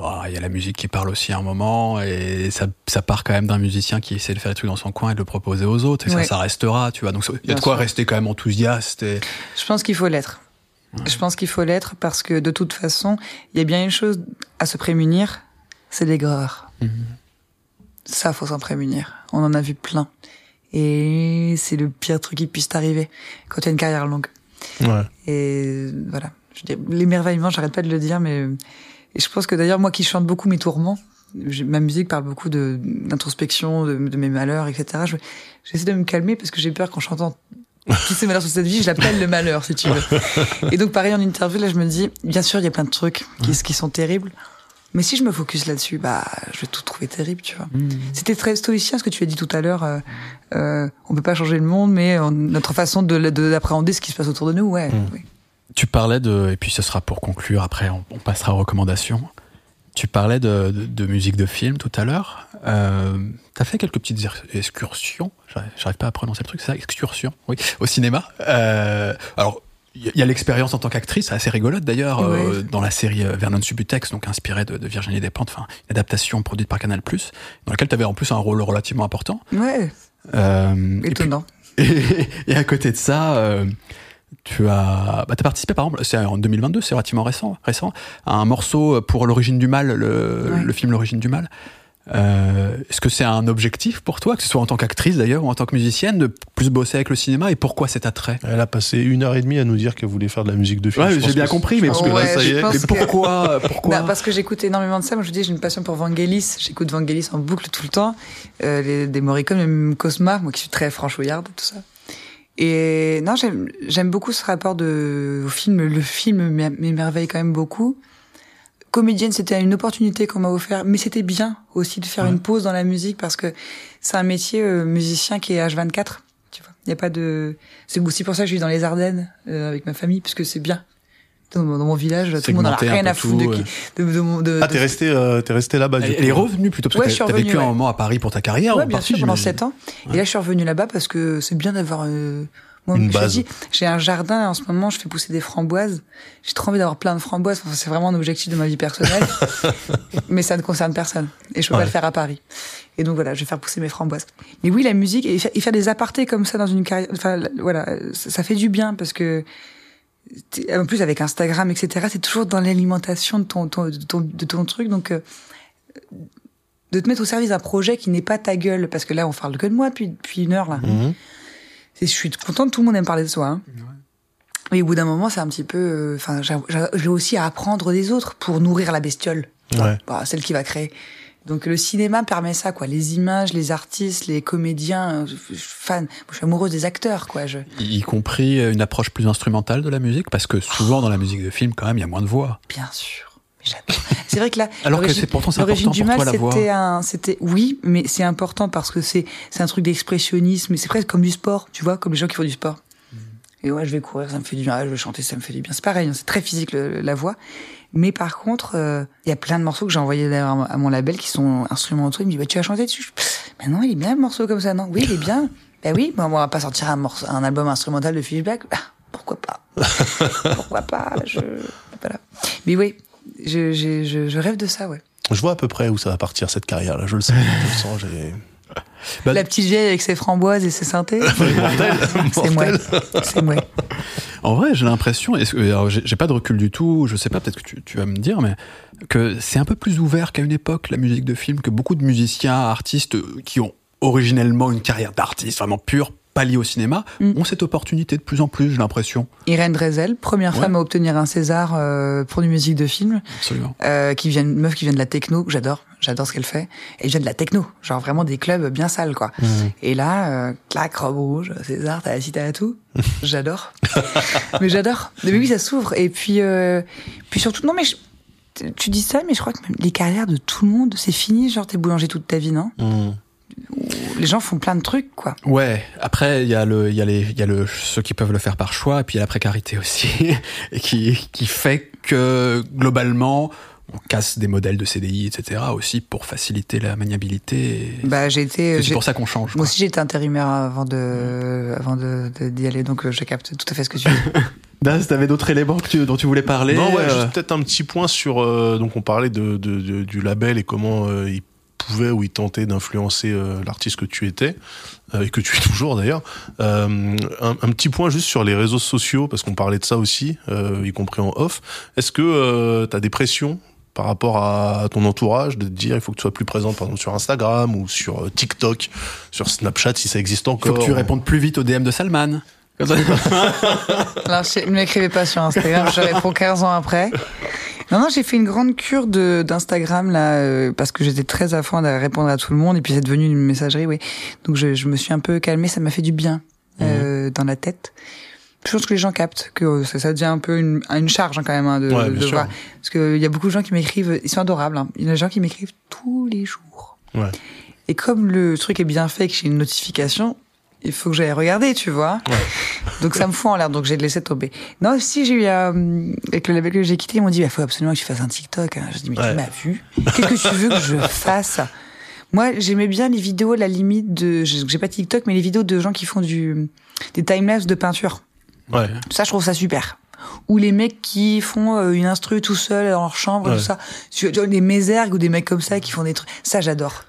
Bah, il y a la musique qui parle aussi à un moment, et ça, ça part quand même d'un musicien qui essaie de faire des trucs dans son coin et de le proposer aux autres, et Ouais. ça, ça restera, tu vois. Donc il y a de quoi sûr. rester quand même enthousiaste. Et... Je pense qu'il faut l'être. Je pense qu'il faut l'être parce que de toute façon, il y a bien une chose à se prémunir, c'est l'aigreur. Ça, faut s'en prémunir. On en a vu plein. Et c'est le pire truc qui puisse t'arriver quand tu as une carrière longue. Ouais. Et voilà. Je dis, l'émerveillement, j'arrête pas de le dire, mais et je pense que d'ailleurs, moi qui chante beaucoup mes tourments, ma musique parle beaucoup d'introspection, de, de mes malheurs, etc. Je- J'essaie de me calmer parce que j'ai peur qu'en chantant tous ces malheurs sur cette vie, je l'appelle le malheur, si tu veux. Et donc, pareil, en interview, là, je me dis, bien sûr, il y a plein de trucs qui, qui sont terribles. Mais si je me focus là-dessus, bah, je vais tout trouver terrible, tu vois. C'était très stoïcien ce que tu as dit tout à l'heure. Euh, euh, on peut pas changer le monde, mais on- notre façon de, de- d'appréhender ce qui se passe autour de nous, ouais. oui. Tu parlais de, et puis ce sera pour conclure, après on, on passera aux recommandations. Tu parlais de, de, de musique de film tout à l'heure. Euh, T'as fait quelques petites excursions, j'arrive pas à prononcer le truc, c'est ça, excursion, oui, au cinéma. Euh, alors, il y a- l'expérience en tant qu'actrice, assez rigolote d'ailleurs, euh, dans la série Vernon Subutex, donc inspirée de, de Virginie Despentes, enfin, une adaptation produite par Canal+, dans laquelle tu avais en plus un rôle relativement important. Ouais, et puis- étonnant. et, et à côté de ça, tu as, bah, as participé par exemple, c'est en 2022, c'est relativement récent, récent, à un morceau pour l'origine du mal, le, Ouais. le film L'origine du mal. Euh, Est-ce que c'est un objectif pour toi, que ce soit en tant qu'actrice d'ailleurs ou en tant que musicienne, de plus bosser avec le cinéma et pourquoi cet attrait? Elle a passé une heure et demie à nous dire qu'elle voulait faire de la musique de film. Ouais, j'ai bien que- compris, mais parce que là, ça y est. Mais pourquoi, pourquoi? Bah, parce que j'écoute énormément de ça. Moi, je vous dis, j'ai une passion pour Vangelis. J'écoute Vangelis en boucle tout le temps. Euh, les, des Morricone, même Cosma, moi qui suis très franchouillarde, tout ça. Et non, j'aime beaucoup ce rapport de, au film. Le film m'é- m'émerveille quand même beaucoup. Comédienne, c'était une opportunité qu'on m'a offert, mais c'était bien aussi de faire une pause dans la musique parce que c'est un métier euh, musicien qui est H24. Tu vois, il y a pas de. C'est aussi pour ça que je vis dans les Ardennes euh, avec ma famille, parce que c'est bien. Dans mon, dans mon village, tout le monde en a Segmenter un rien à foutre de, tout, de, de, mon- de- Ah, t'es resté, euh, t'es resté là-bas. Elle, est revenue plutôt parce Ouais, que t'as vécu un moment à Paris pour ta carrière. Ouais, en bien partie, sûr, pendant j'imagine. sept ans. Et là, je suis revenue là-bas parce que c'est bien d'avoir euh, moi, Une base. J'ai un jardin en ce moment, je fais pousser des framboises. J'ai trop envie d'avoir plein de framboises. Enfin, c'est vraiment un objectif de ma vie personnelle, mais ça ne concerne personne. Et je peux Ouais. pas le faire à Paris. Et donc voilà, je vais faire pousser mes framboises. Mais oui, la musique et faire, des apartés comme ça dans une carrière, enfin voilà, ça, fait du bien parce que en plus avec Instagram, etc. C'est toujours dans l'alimentation de ton, ton- de ton de ton truc, donc. euh, de te mettre au service d'un projet qui n'est pas ta gueule, parce que là, on parle que de moi depuis, depuis une heure, là. Mhm. Je suis contente, tout le monde aime parler de soi. Hein. Mais au bout d'un moment, c'est un petit peu. euh, Enfin, j'ai aussi à apprendre des autres pour nourrir la bestiole, Ouais. Bah, celle qui va créer. Donc le cinéma permet ça, quoi. Les images, les artistes, les comédiens. Je, je suis fan. Moi, je suis amoureuse des acteurs, quoi. Je... Y compris une approche plus instrumentale de la musique, parce que souvent dans la musique de film, quand même, il y a moins de voix. Bien sûr. Mais j'adore. C'est vrai que là, Alors que l'origine- c'est pourtant c'est important du pour mal, toi la voix. c'était un, c'était oui, mais c'est important parce que c'est c'est un truc d'expressionnisme. C'est presque comme du sport, tu vois, comme les gens qui font du sport. Mm. Et ouais, je vais courir, ça me fait du bien. Ah, je vais chanter, ça me fait du bien. C'est pareil, hein, c'est très physique le- la voix. Mais par contre, euh, il y a plein de morceaux que j'ai envoyés d'ailleurs à mon label qui sont instrumentaux. Il me dit, bah, tu vas chanter dessus. Mais non, il est bien le morceau comme ça, non Oui, il est bien. bah oui, bon, on va pas sortir un morceau, un album instrumental de Fishback. Ah, pourquoi pas? Pourquoi pas? Je... Voilà. Mais oui, je, j'ai- je, je rêve de ça, ouais. Je vois à peu près où ça va partir cette carrière-là. Je le sais. je le sens. J'ai. Bah, La petite vieille avec ses framboises et ses synthés. Mortel. C'est moi. C'est moi. En vrai, j'ai l'impression, j'ai j'ai pas de recul du tout, je sais pas, peut-être que tu, tu vas me dire, mais que c'est un peu plus ouvert qu'à une époque, la musique de film, que beaucoup de musiciens, artistes euh, qui ont originellement une carrière d'artiste vraiment pure, pas au cinéma, Mm. ont cette opportunité de plus en plus, j'ai l'impression. Irène Drezel, première Ouais. femme à obtenir un César euh, pour une musique de film, Absolument. euh, qui vient, une meuf qui vient de la techno, que j'adore, j'adore ce qu'elle fait. Elle vient de la techno, genre vraiment des clubs bien sales, quoi. Et là, euh, clac, robe rouge, César, t'as la cité à tout. J'adore. mais j'adore. Mais oui, ça s'ouvre. Et puis, euh, puis surtout, non mais je- tu dis ça, mais je crois que même les carrières de tout le monde, c'est fini. Genre, t'es boulanger toute ta vie, non? Mmh. Les gens font plein de trucs, quoi. Ouais, après, il y a le, il y a les, il y a le, ceux qui peuvent le faire par choix, et puis il y a la précarité aussi, et qui, qui fait que, globalement, on casse des modèles de CDI, etc., aussi pour faciliter la maniabilité. et Bah, j'ai été. c'est pour ça qu'on change. Moi quoi. aussi, j'étais intérimaire avant de, avant de, de- d'y aller, donc euh, je capte tout à fait ce que tu dis. Daz, t'avais d'autres éléments que tu- dont tu voulais parler Non, ouais, euh, juste peut-être un petit point sur. euh, donc, on parlait de, de- de- du label et comment euh, il pouvait ou il tentait d'influencer euh, l'artiste que tu étais, euh, et que tu es toujours d'ailleurs. Euh, un, un petit point juste sur les réseaux sociaux, parce qu'on parlait de ça aussi, euh, y compris en off. Est-ce que tu as des pressions par rapport à ton entourage de te dire il faut que tu sois plus présent par exemple sur Instagram ou sur euh, TikTok, sur Snapchat si ça existe faut encore que tu répondes plus vite au DM de Salman. Alors, je- ne m'écrivez pas sur Instagram, je réponds 15 ans après. Non, non, j'ai fait une grande cure de d'Instagram là euh, parce que j'étais très à fond à répondre à tout le monde et puis c'est devenu une messagerie, oui. Donc je, je me suis un peu calmée, ça m'a fait du bien euh, dans la tête. Je pense que les gens captent que euh, ça, ça devient un peu une, une charge hein, quand même hein, de, Ouais, de voir parce qu'il y a beaucoup de gens qui m'écrivent, ils sont adorables. hein. Il y a des gens qui m'écrivent tous les jours. Ouais. Et comme le truc est bien fait, que j'ai une notification, il faut que j'aille regarder, tu vois. Donc ça me fout en l'air, donc j'ai laissé tomber. Non, si j'ai eu euh, avec le label que j'ai quitté, ils m'ont dit, il faut absolument que tu fasses un TikTok. hein. Je dis, mais Ouais. tu m'as vu Qu'est-ce que tu veux que je fasse? Moi, j'aimais bien les vidéos à la limite de, j'ai j'ai pas TikTok, mais les vidéos de gens qui font du des timelapse de peinture. Ouais. Ça, je trouve ça super. Ou les mecs qui font euh, une instru tout seul dans leur chambre, Ouais. tout ça. Tu vois, des mésergues ou des mecs comme ça qui font des trucs. Ça, j'adore.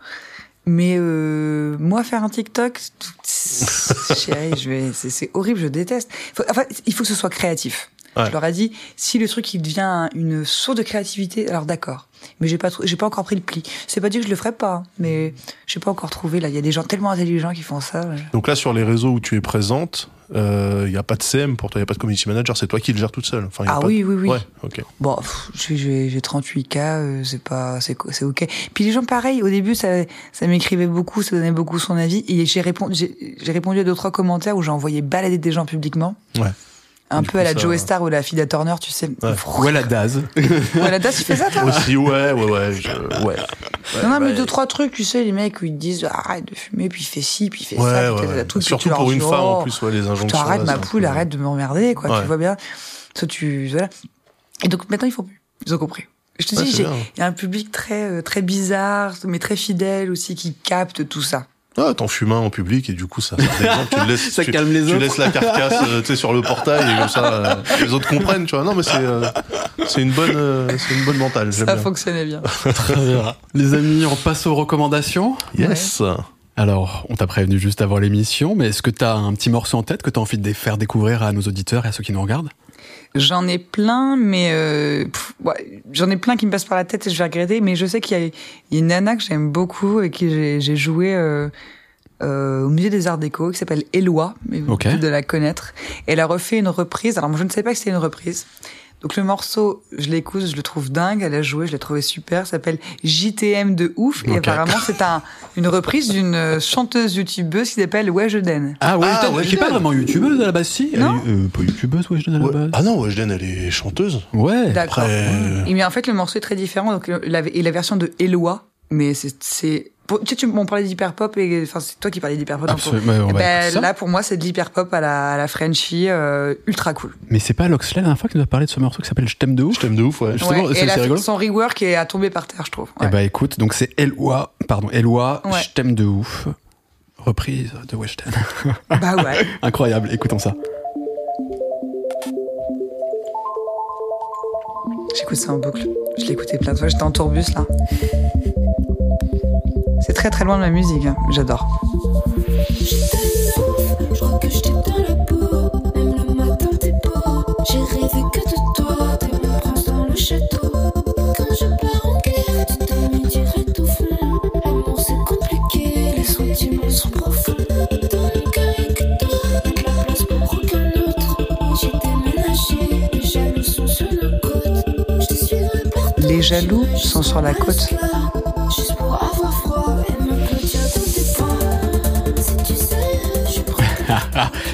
Mais euh, moi, faire un TikTok, tout- chérie, je vais, c'est, horrible, je déteste. Faut- enfin, il faut que ce soit créatif. Ouais. Je leur ai dit, si le truc il devient un- une source de créativité, alors d'accord. Mais j'ai pas, j'ai pas encore pris le pli. C'est pas dit que je le ferai pas, mais j'ai pas encore trouvé. Là, il y a des gens tellement intelligents qui font ça. Donc là, sur les réseaux où tu es présente, il n'y a pas de CM pour toi, il n'y a pas de community manager, c'est toi qui le gères toute seule. Enfin, y a Ah pas de- oui, oui, oui. Ouais. Bon, j'ai- j'ai j'ai 38K, euh, c'est pas, c'est ok. Puis les gens, pareil, au début, ça, ça m'écrivait beaucoup, ça donnait beaucoup son avis, et j'ai répondu, j'ai répondu à deux trois commentaires où j'ai envoyé balader des gens publiquement. Ouais. Un Du peu coup, à la ça- Joe Star ou la fille Turner, tu sais. Ouais. La Daz. Ouais, la DAS, tu fais ça, toi Aussi, ouais, ouais, ouais. je- ouais. Non, non, mais bah, deux, trois trucs, tu sais, les mecs, où ils te disent, arrête de fumer, puis il fait ci, puis il fait ça, puis tout, puis Surtout tu pour une dis, femme, en oh, plus, ouais, les tu injonctions. arrête là, ma poule, arrête de m'emmerder, quoi, tu vois bien. Toi, tu, voilà. Et donc, maintenant, ils font plus. Ils ont compris. Je te dis, bien. il y a un public très, euh, très bizarre, mais très fidèle aussi, qui capte tout ça. Ah, t'en fumes un en public et du coup, ça. Tu laisses, Ça tu, calme les tu autres. laisses la carcasse, euh, tu sais, sur le portail et comme ça, euh, les autres comprennent, tu vois. Non, mais c'est, euh, c'est une bonne, euh, c'est une bonne mentale. J'aime Ça bien. fonctionnait bien. Très bien. Les amis, on passe aux recommandations. Yes. Alors, on t'a prévenu juste avant l'émission, mais est-ce que t'as un petit morceau en tête que t'as envie de faire découvrir à nos auditeurs et à ceux qui nous regardent? J'en ai plein, mais euh, ouais, j'en ai plein qui me passent par la tête et je vais regretter. Mais je sais qu'il y, a- il y a une nana que j'aime beaucoup et qui j'ai joué euh, euh, au musée des Arts Déco, qui s'appelle Eloi, mais vous Ok. pouvez de la connaître. Elle a refait une reprise. Alors moi, je ne sais pas que c'était une reprise Donc le morceau, je l'écoute, je le trouve dingue. Elle a joué, je l'ai trouvé super. Ça s'appelle JTM de ouf. Et apparemment, c'est un, une reprise d'une euh, chanteuse youtubeuse qui s'appelle Weshden. Ah, ouais, Ah, qui est Weshden. pas vraiment youtubeuse à la base, si? Non. Elle est, euh, pas youtubeuse, Weshden à la Ouais. base? Ah non, Weshden, elle est chanteuse. Ouais. D'accord. Après, euh, Et mais en fait, le morceau est très différent. Donc, la, et la version de Eloi, mais c'est, tu sais, tu, on parlait d'hyper pop et, enfin, c'est toi qui parlais d'hyper pop. Absolument. Ouais, on va Ben, là, pour moi, c'est de l'hyper pop à la, à la Frenchie, euh, ultra cool. Mais c'est pas Loxley la dernière fois qui nous a parlé de ce morceau qui s'appelle Je t'aime de ouf? Je t'aime de ouf, ouais. Justement, Ouais, c'est- et elle a c'est fait rigolo. son rework est à tomber par terre, je trouve. Eh Ouais. bah écoute, donc c'est Eloi, pardon, Eloi, Ouais. Je t'aime de ouf. Reprise de Weshden. Bah ouais. Incroyable, écoutons ça. J'écoute ça en boucle. Je écouté plein de fois. J'étais en tourbus là. C'est très très loin de ma musique. hein. J'adore. Jaloux sont sur la côte.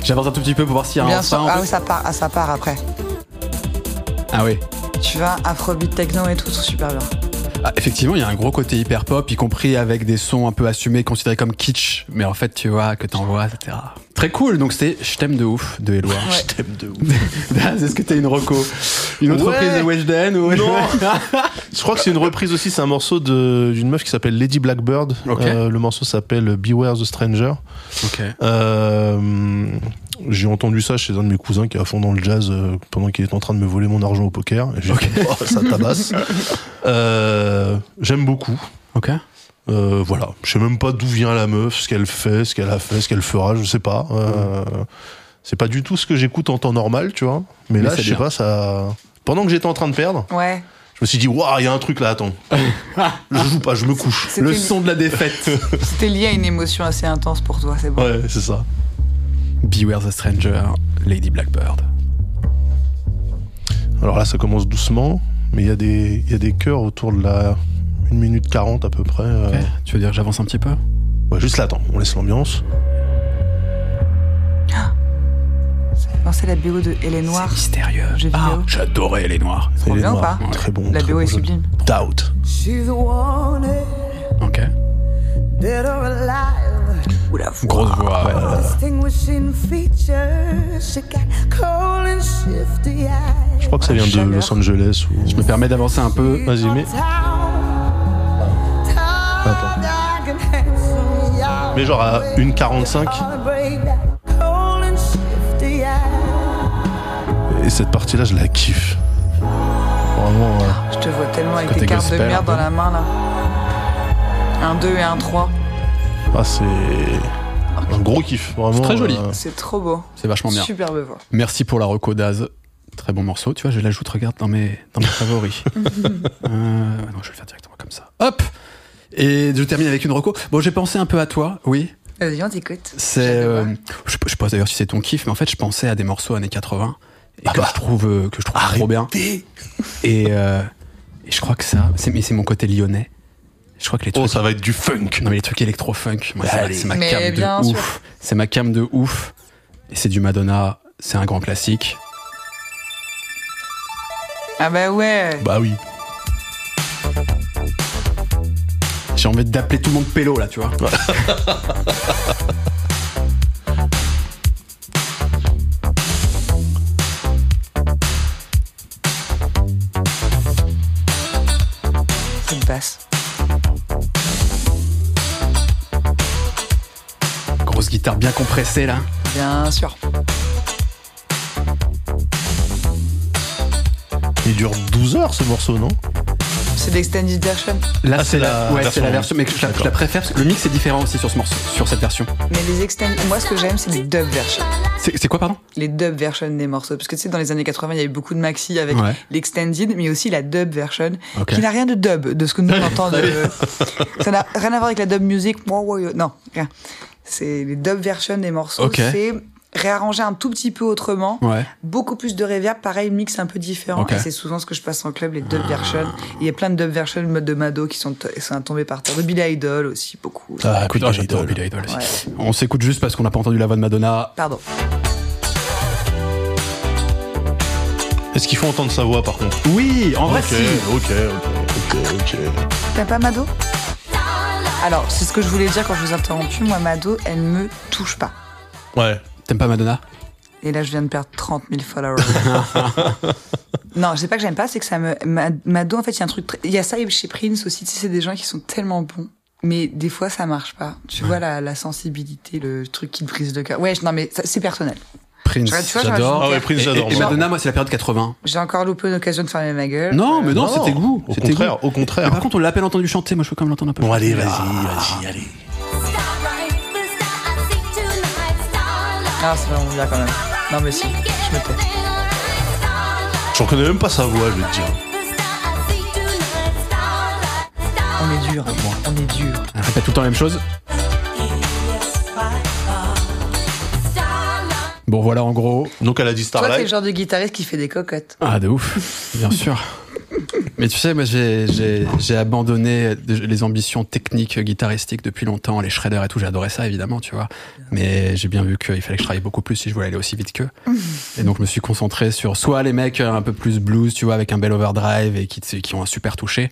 J'avance un tout petit peu pour voir s'il y a Bien un sûr. Ah oui, ça part. Ah, ça part après. Ah oui. Tu vois, afrobeat techno et tout, c'est super bien. Ah, effectivement, il y a un gros côté hyper pop, y compris avec des sons un peu assumés, considérés comme kitsch, mais en fait, tu vois, que t'envoies, etc. Très cool, donc c'était Je t'aime de ouf de Eloi. Je t'aime de ouf. Daz, Est-ce que t'as une reco? Une autre Ouais. reprise de Weshden ou... Non. Je crois que c'est une reprise aussi, c'est un morceau de- d'une meuf qui s'appelle Lady Blackbird. Euh, le morceau s'appelle Beware the Stranger. Ok. Euh, j'ai entendu ça chez un de mes cousins qui est à fond dans le jazz euh, pendant qu'il est en train de me voler mon argent au poker. Et j'ai fait, oh, ça tabasse. Euh, J'aime beaucoup. Ok. Euh, voilà, je sais même pas d'où vient la meuf, ce qu'elle fait, ce qu'elle a fait, ce qu'elle fera, je sais pas. Euh, C'est pas du tout ce que j'écoute en temps normal, tu vois. Mais, Mais là, je sais bien. pas, ça. Pendant que j'étais en train de perdre, Ouais. je me suis dit, waouh, il y a un truc là, attends. je joue pas, je me couche. Le son de la défaite. c'était lié à une émotion assez intense pour toi, c'est bon. Ouais, c'est ça. Beware the Stranger, Lady Blackbird. Alors là, ça commence doucement, mais il y, a des- il y a des chœurs autour de la 1 minute 40 à peu près. euh. Tu veux dire que j'avance un petit peu? Ouais, juste là, attends, on laisse l'ambiance. Non, c'est la BO de Elle est noire. C'est mystérieux. Ah, j'adorais les noirs. Trop Elle est bien ou noire. pas? Très bon. La très BO est jeu. sublime. Doubt. Ok. Oula, Grosse voix. ouais. Je crois que ça vient de. Los Angeles. Ou... Je me permets d'avancer un peu. Vas-y, mais. Mais genre à 1,45. Et cette partie-là, je la kiffe. Vraiment. Je te vois tellement avec des cartes de merde dans la main là. Un 2 et un 3. Ah, c'est un gros kiff. Vraiment. C'est très joli. euh, C'est trop beau. C'est vachement bien. Superbe voix. Merci pour la reco Daz. Très bon morceau. Tu vois, je l'ajoute, regarde, dans mes, dans mes favoris. Euh, non, je vais le faire directement comme ça. Hop Et je termine avec une reco. Bon, j'ai pensé un peu à toi, oui. Vas-y, on t'écoute. C'est, euh, je, je sais pas d'ailleurs si c'est ton kiff, mais en fait, je pensais à des morceaux années 80 et Ah que, bah. je trouve, euh, que je trouve trop bien. Et, euh, et je crois que ça, c'est, mais c'est mon côté lyonnais. Je crois que les trucs, Oh, ça va être du funk. non mais les trucs électro-funk, moi, c'est, Allez. c'est ma cam de sûr. ouf. C'est ma cam de ouf. Et c'est du Madonna. C'est un grand classique. Ah bah ouais. Bah oui. J'ai envie d'appeler tout le monde pélo là, tu vois. C'est une basse. Grosse guitare bien compressée là. Bien sûr. Il dure 12 heures ce morceau, non? C'est l'extended version. Là, Ah, c'est la, la ouais, version c'est la version, mais je la, je la D'accord. préfère le mix est différent aussi sur ce morceau, sur cette version. Mais les extended. Moi, ce que j'aime, c'est les dub versions. C'est quoi, pardon? Les dub versions des morceaux. Parce que tu sais, dans les années 80, il y avait beaucoup de maxi avec Ouais. l'extended, mais aussi la dub version, qui n'a rien de dub, de ce que nous on entend. De... Ça n'a rien à voir avec la dub music. Euh, Non, rien. C'est les dub versions des morceaux. C'est réarrangé un tout petit peu autrement. Ouais. Beaucoup plus de reverb, pareil, mix un peu différent. Et c'est souvent ce que je passe en club, les dub versions. Il y a plein de dub versions de Mado qui sont, qui sont tombées par terre. De Billy Idol aussi, beaucoup. Ah, Écoute, Billy oh, j'adore Idol. Billy Idol aussi. Ouais. On s'écoute juste parce qu'on n'a pas entendu la voix de Madonna. Pardon. Est-ce qu'il faut entendre sa voix par contre? Oui, en vrai, Ok, si. ok, ok, ok, ok. T'aimes pas Mado? Alors, c'est ce que je voulais dire quand je vous ai interrompu. Moi, Mado, elle me touche pas. Ouais. T'aimes pas Madonna? Et là, je viens de perdre 30 000 followers. non, je sais pas que j'aime pas, c'est que ça me. Ma- Mado, en fait, il y a un truc. très- Il y a ça chez Prince aussi. Tu sais, c'est des gens qui sont tellement bons. Mais des fois, ça marche pas. Tu vois la, la sensibilité, le truc qui te brise le cœur. Ouais, non, mais c'est personnel. Prince, Tu vois, tu vois, j'adore. Ah ouais, Prince, j'adore. Et, et moi. Madonna, moi, c'est la période 80. J'ai encore loupé une occasion de fermer ma gueule. Non, mais non, Non, c'était goût. Au contraire, goût. au Mais contraire. par contre, on l'a à peine entendu chanter. Moi, je peux quand même l'entendre un peu. Bon, allez, vas-y, vas-y, allez. Ah, c'est vraiment bien quand même. Non, mais si, je me tais. J'en connais même pas sa voix, je vais te dire. On est dur, hein. on est dur. Elle répète tout le temps la même chose. Bon, voilà, en gros. Donc elle a dit Toi, t'es le genre de guitariste qui fait des cocottes. Ah, de ouf, bien sûr. Mais tu sais, moi, j'ai, j'ai, j'ai abandonné les ambitions techniques guitaristiques depuis longtemps, les shredders et tout. J'adorais ça, évidemment, tu vois. Mais j'ai bien vu qu'il fallait que je travaille beaucoup plus si je voulais aller aussi vite qu'eux. Et donc, je me suis concentré sur soit les mecs un peu plus blues, tu vois, avec un bel overdrive et qui, qui ont un super touché,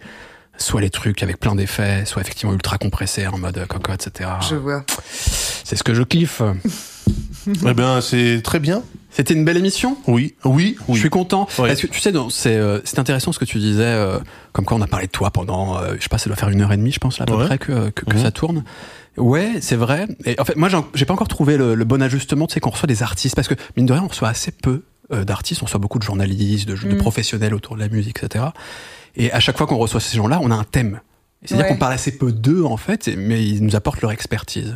soit les trucs avec plein d'effets, soit effectivement ultra compressés en mode cocotte, etc. Je vois. C'est ce que je kiffe. Eh bien, c'est très bien. C'était une belle émission. Oui, oui, Je oui. suis content. Oui. Est-ce que tu sais, c'est euh, c'est intéressant ce que tu disais, euh, comme quoi on a parlé de toi pendant, euh, je sais pas, ça doit faire une heure et demie, je pense, là, à peu Ouais. près que, que, que Mhm. ça tourne. Ouais, c'est vrai. Et en fait, moi, j'ai pas encore trouvé le, le bon ajustement, tu sais, qu'on reçoit des artistes, parce que mine de rien, on reçoit assez peu euh, d'artistes, on reçoit beaucoup de journalistes, de, de Mhm. professionnels autour de la musique, etc. Et à chaque fois qu'on reçoit ces gens-là, on a un thème. C'est-à-dire Ouais. qu'on parle assez peu d'eux, en fait, mais ils nous apportent leur expertise.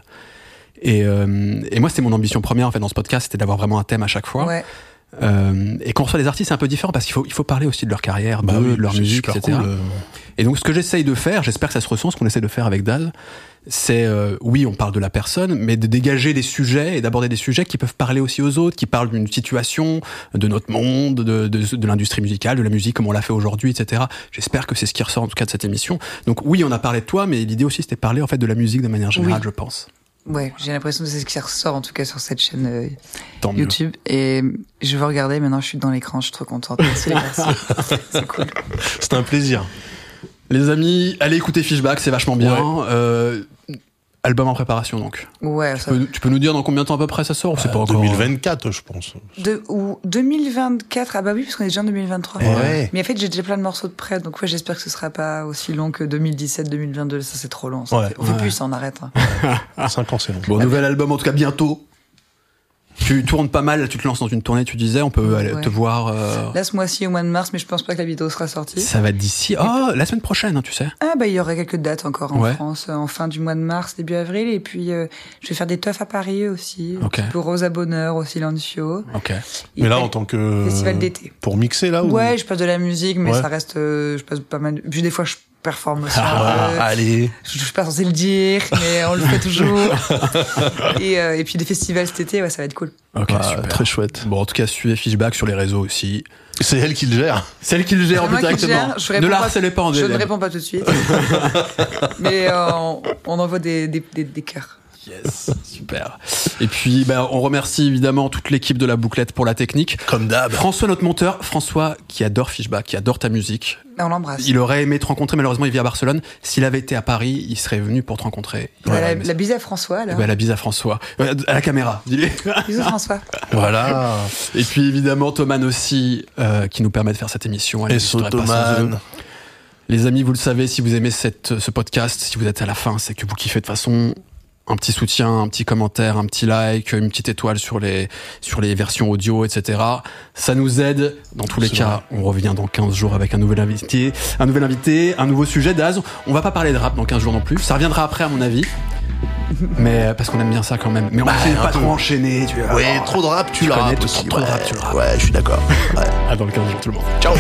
Et, euh, et moi, c'était mon ambition première, en fait, dans ce podcast, c'était d'avoir vraiment un thème à chaque fois. Ouais. Euh, et quand on reçoit des artistes, c'est un peu différent parce qu'il faut, il faut parler aussi de leur carrière, Bah oui, de leur musique, etc. cool, euh. Et donc, ce que j'essaye de faire, j'espère que ça se ressent, ce qu'on essaie de faire avec Daz, c'est, euh, oui, on parle de la personne, mais de dégager des sujets et d'aborder des sujets qui peuvent parler aussi aux autres, qui parlent d'une situation, de notre monde, de, de, de l'industrie musicale, de la musique comme on l'a fait aujourd'hui, etc. J'espère que c'est ce qui ressort en tout cas de cette émission. Donc, oui, on a parlé de toi, mais l'idée aussi, c'était de parler en fait de la musique de manière générale, Oui. je pense. Ouais, j'ai l'impression que c'est ce qui ressort en tout cas sur cette chaîne euh, Tant mieux. YouTube. Et je veux regarder, maintenant je suis dans l'écran, je suis trop contente. Merci c'est cool. C'est un plaisir. Les amis, allez écouter Fishback, c'est vachement bien. Euh, album en préparation donc. Ouais, Tu ça, peux, tu peux nous dire dans combien de temps à peu près ça sort ou c'est pas Euh, encore 2024, je pense. de, ou 2024, ah bah oui, parce qu'on est déjà en 2023. Ouais. Mais en fait, j'ai déjà plein de morceaux de prêt, donc ouais, j'espère que ce sera pas aussi long que 2017-2022. Ça, c'est trop long. ça. Ouais. On fait Ouais. plus, ça, on arrête. hein. 5 ans, c'est long. Bon, nouvel album en tout cas bientôt. Tu tournes pas mal, là, tu te lances dans une tournée, tu disais, on peut aller Ouais. te voir. euh, Là, ce mois-ci, au mois de mars, mais je pense pas que la vidéo sera sortie. ça va d'ici. Oh, la semaine prochaine, hein, tu sais. Ah bah il y aura quelques dates encore en Ouais. France, euh, en fin du mois de mars, début avril, et puis euh, je vais faire des teufs à Paris aussi, Ok. pour Rosa Bonheur au Silencio. Ok. Et Mais là, en tant que. festival d'été. Pour mixer, là ou... Ouais, je passe de la musique, mais Ouais. ça reste, euh, je passe pas mal. Puis des fois, je performe aussi. Ah, peu. allez. Je, je suis pas censé le dire, mais on le fait toujours. et, euh, et puis des festivals cet été, ouais, ça va être cool. Ok, Ah, super. Très chouette. Bon, en tout cas, suivez Fishback sur les réseaux aussi. C'est elle qui le gère. Celle qui le gère C'est moi qui le directement. gère, je ne la harcelez pas en Je ne réponds pas tout de suite. mais euh, on, on envoie des, des, des, des cœurs. Yes, super. Et puis, ben, on remercie évidemment toute l'équipe de la bouclette pour la technique. Comme d'hab. François, notre monteur, François qui adore Fishback, qui adore ta musique. Ah, On l'embrasse. Il aurait aimé te rencontrer, malheureusement il vit à Barcelone. S'il avait été à Paris, il serait venu pour te rencontrer. Bah, la, ça. bise à François, Eh alors. ben, la bise à François. Euh, À la caméra, dis-le. Bisous François. Voilà. Et puis évidemment Thoman aussi, euh, qui nous permet de faire cette émission. Elle Et eux. Sotoman. Les amis, vous le savez, si vous aimez cette, ce podcast, si vous êtes à la fin, c'est que vous kiffez de façon. Un petit soutien, un petit commentaire, un petit like, une petite étoile sur les, sur les versions audio, etc. Ça nous aide. Dans tous les cas, on revient dans 15 jours avec un nouvel invité, un nouvel invité, un nouveau sujet. Daz, on va pas parler de rap dans 15 jours non plus. Ça reviendra après, à mon avis. Mais parce qu'on aime bien ça quand même. Mais on Bah, pas trop enchaîner. Tu vois. Ouais, trop de rap, tu, Tu rap trop- trop de ouais. rap, tu le rap. Ouais, je suis d'accord. Ouais. À dans le 15 jours, tout le monde. Ciao.